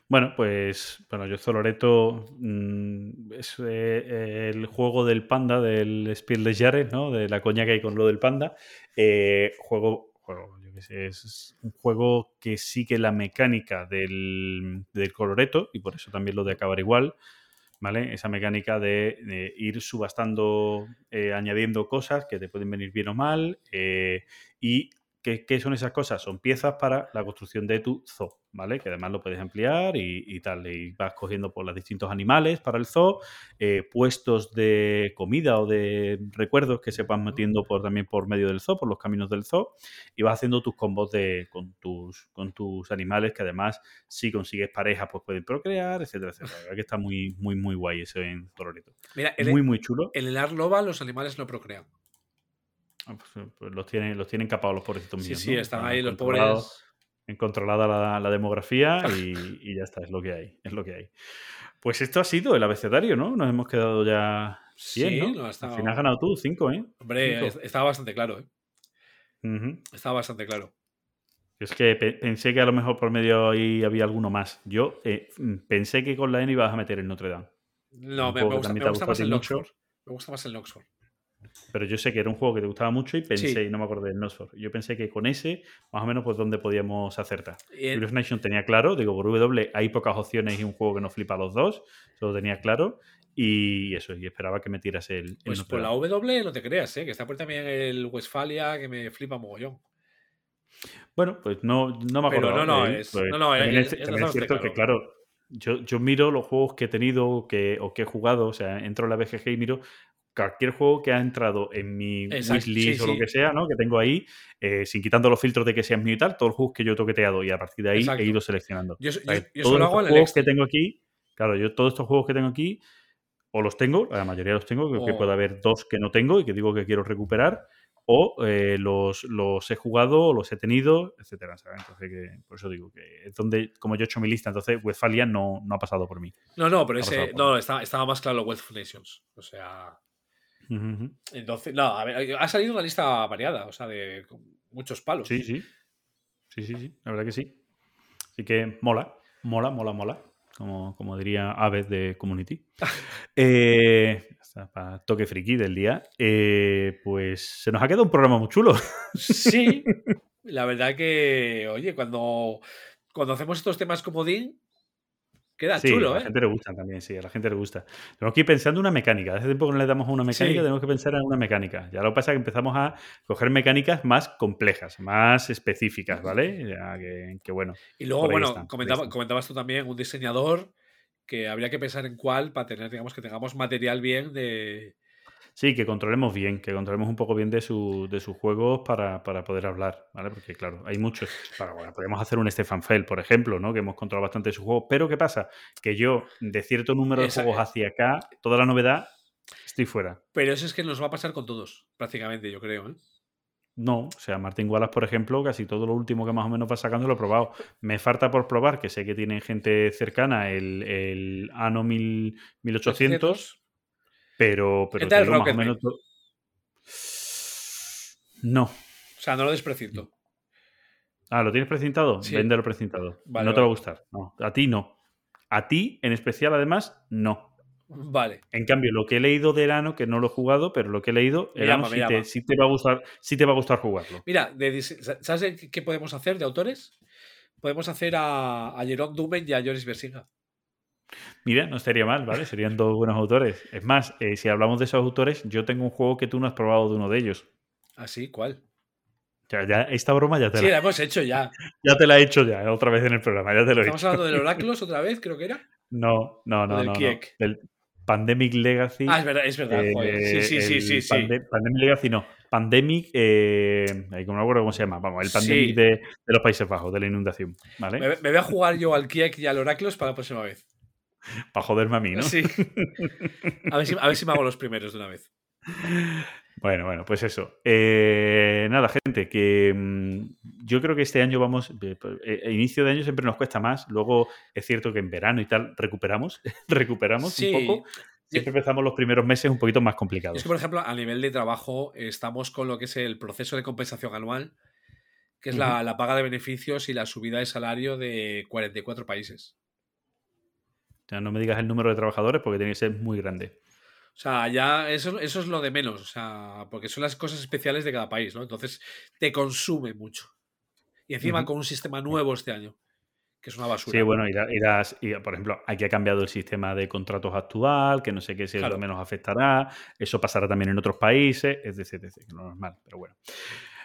Bueno, pues bueno, yo Zoloreto mm, es eh, el juego del panda, del Spiel des Jahres, ¿no? De la coña que hay con lo del panda. Eh, juego, es, un juego que sigue la mecánica del, del Coloreto y por eso también lo de acabar igual, ¿vale? Esa mecánica de, de ir subastando, eh, añadiendo cosas que te pueden venir bien o mal eh, y ¿Qué, qué son esas cosas? Son piezas para la construcción de tu zoo, ¿vale? Que además lo puedes ampliar y, y tal. Y vas cogiendo por los distintos animales para el zoo, eh, puestos de comida o de recuerdos que se van metiendo por, también por medio del zoo, por los caminos del zoo, y vas haciendo tus combos de, con, tus, con tus animales, que además, si consigues pareja, pues pueden procrear, etcétera, etcétera. La verdad que está muy, muy, muy guay eso en. Mira, en, Muy, muy chulo. en el Arlova los animales no procrean. Ah, pues, pues los tienen, los tienen capados los pobrecitos Sí, míos. sí, ¿no? están ahí los pobres. en controlada la, la demografía y, y ya está, es lo que hay, es lo que hay. Pues esto ha sido el abecedario, ¿no? Nos hemos quedado ya bien, Sí, ¿no? Al final has ganado tú, cinco, ¿eh? Hombre, Cinco. estaba bastante claro, ¿eh? Estaba bastante claro. Es que pe- pensé que a lo mejor por medio ahí había alguno más. Yo eh, mm, pensé que con la N ibas a meter el Notre Dame, No, me, me gusta, me gusta más el. Oxford. Me gusta más el Oxford. Pero yo sé que era un juego que te gustaba mucho y pensé, Sí. y no me acordé del Nosford. Yo pensé que con ese, más o menos, pues dónde podíamos acertar. Heroes Nation tenía claro, digo, por W hay pocas opciones y un juego que nos flipa a los dos, eso lo tenía claro, y eso, y esperaba que me tiras el, el pues por la Dame. W no te creas, ¿eh? Que está por también el Westfalia, que me flipa mogollón. Bueno, pues no, no me Pero acuerdo. no, no, es- no, no, también es- es, es también es cierto que, claro, yo, yo miro los juegos que he tenido que, o que he jugado, o sea, entro a la BGG y miro cualquier juego que ha entrado en mi wishlist sí, o lo sí. que sea, ¿no? Que tengo ahí, eh, sin quitando los filtros de que sean mío y tal, todos los juegos que yo he toqueteado y a partir de ahí Exacto. he ido seleccionando. Yo, yo, yo todos el juegos que tengo aquí, claro, yo todos estos juegos que tengo aquí, o los tengo, la mayoría los tengo, creo que puede haber dos que no tengo y que digo que quiero recuperar, o eh, los, los he jugado o los he tenido, etcétera. ¿sabes? Entonces, que, por eso digo que es donde, como yo he hecho mi lista, entonces Westfalia no, no ha pasado por mí. No, no, pero Ha ese. No, estaba, estaba más claro Wealth of Nations. O sea. Entonces, no, a ver, ha salido una lista variada, o sea, de muchos palos. Sí, sí. Sí, sí, sí. La verdad que sí. Así que mola, mola, mola, mola. Como, como diría Aves de Community. Eh, para toque friki del día. Eh, pues se nos ha quedado un programa muy chulo. Sí, la verdad que, oye, cuando, cuando hacemos estos temas como Dean, queda Sí, chulo, a la ¿eh? gente le gusta también, sí, a la gente le gusta. Tenemos que ir pensando una mecánica. Hace tiempo que no le damos a una mecánica, Sí. tenemos que pensar en una mecánica. Ya lo que pasa es que empezamos a coger mecánicas más complejas, más específicas, ¿vale? Ya que, que bueno. Y luego, bueno, comentaba- comentabas tú también un diseñador que habría que pensar en cuál para tener, digamos, que tengamos material bien de. Sí, que controlemos bien, que controlemos un poco bien de, su, de sus juegos para, para poder hablar, ¿vale? Porque, claro, hay muchos. Para, bueno, podemos hacer un Stefan Fell, por ejemplo, ¿no? Que hemos controlado bastante sus juegos. Pero, ¿qué pasa? Que yo, de cierto número de juegos hacia acá, toda la novedad, estoy fuera. Pero eso es que nos va a pasar con todos, prácticamente, yo creo, ¿eh? No, o sea, Martin Wallace, por ejemplo, casi todo lo último que más o menos va sacando lo he probado. Me falta por probar, que sé que tienen gente cercana, el, el Ano 1000 1800, pero, pero ¿Qué tal más o menos No. O sea, no lo desprecinto. Ah, ¿lo tienes precintado? Sí. Véndelo precintado. Vale, no te va a gustar. No, a ti no. A ti, en especial, además, no. Vale. En cambio, lo que he leído del Ano, que no lo he jugado, pero lo que he leído, Me el llama, Ano me sí te, llama. sí te va a gustar, sí te va a gustar jugarlo. Mira, de ¿sabes de qué- qué podemos hacer de autores? Podemos hacer a, a Jerome Dumen y a Joris Bersinga. Mira, no estaría mal, ¿vale? Serían dos buenos autores. Es más, eh, si hablamos de esos autores, yo tengo un juego que tú no has probado de uno de ellos. ¿Así? ¿Cuál? O sea, ya, esta broma ya te, Sí, la, la hemos hecho ya. ya te la he hecho ya, otra vez en el programa, ya te lo he Estamos dicho. hablando del Oráculos otra vez, creo que era. No, no, no, del no, no. Kiek. Del Pandemic Legacy. Ah, es verdad, es verdad. eh, joder. Sí, sí, sí, sí. sí. Pande- Pandemic Legacy no. Pandemic, eh, no me acuerdo cómo se llama. Vamos, el Pandemic Sí. de, de los Países Bajos, de la inundación. ¿Vale? Me, me voy a jugar yo al Kiek y al Oráculos para la próxima vez. Para joderme a mí, ¿no? Sí. A ver, si, a ver si me hago los primeros de una vez. Bueno, bueno, pues eso. Eh, nada, gente, que mm, yo creo que este año vamos, eh, eh, a inicio de año siempre nos cuesta más, luego es cierto que en verano y tal recuperamos, recuperamos Sí. un poco. Siempre empezamos los primeros meses un poquito más complicados. Es que, por ejemplo, a nivel de trabajo, estamos con lo que es el proceso de compensación anual, que es la, la paga de beneficios y la subida de salario de 44 países. Sea, no me digas el número de trabajadores porque tiene que ser muy grande. O sea, ya eso, eso es lo de menos, o sea, porque son las cosas especiales de cada país, ¿no? Entonces, te consume mucho. Y encima con un sistema nuevo este año, que es una basura. Sí, bueno, y, la- y por ejemplo, aquí ha cambiado el sistema de contratos actual, que no sé qué si es lo Claro. menos afectará, eso pasará también en otros países, etc, etc, que no es normal, pero bueno.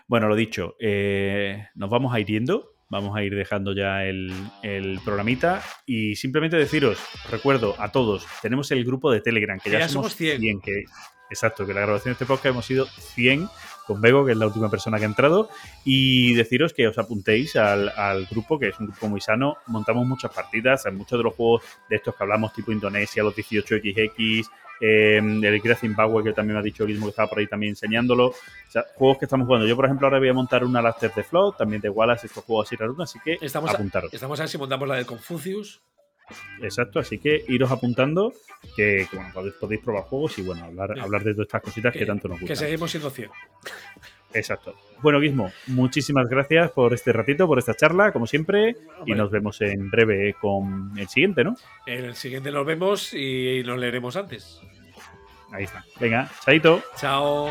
Bueno, lo dicho, eh, nos vamos a ir yendo, vamos a ir dejando ya el, el programita y simplemente deciros, recuerdo a todos, tenemos el grupo de Telegram, que ya, ya somos somos 100. que, exacto, que la grabación de este podcast hemos sido 100 con Bego, que es la última persona que ha entrado, y deciros que os apuntéis al, al grupo, que es un grupo muy sano. Montamos muchas partidas, en muchos de los juegos de estos que hablamos, tipo Indonesia, los 18XX, eh, el Great Zimbabwe, que también me ha dicho Gizmo que estaba por ahí también enseñándolo. O sea, juegos que estamos jugando. Yo, por ejemplo, ahora voy a montar una Laster de Float, también de Wallace, estos juegos así raros, así que Estamos a- apuntaros. Estamos a ver si montamos la de Confucius. Exacto, así que iros apuntando, que, que, bueno, podéis, podéis probar juegos y bueno, hablar, hablar de todas estas cositas que, tanto nos que gustan. seguimos siendo 100. Exacto. Bueno, Gizmo, muchísimas gracias por este ratito, por esta charla, como siempre, y nos vemos en breve con el siguiente, ¿no? En el siguiente nos vemos y nos leeremos antes. Ahí está. Venga, chaito. Chao.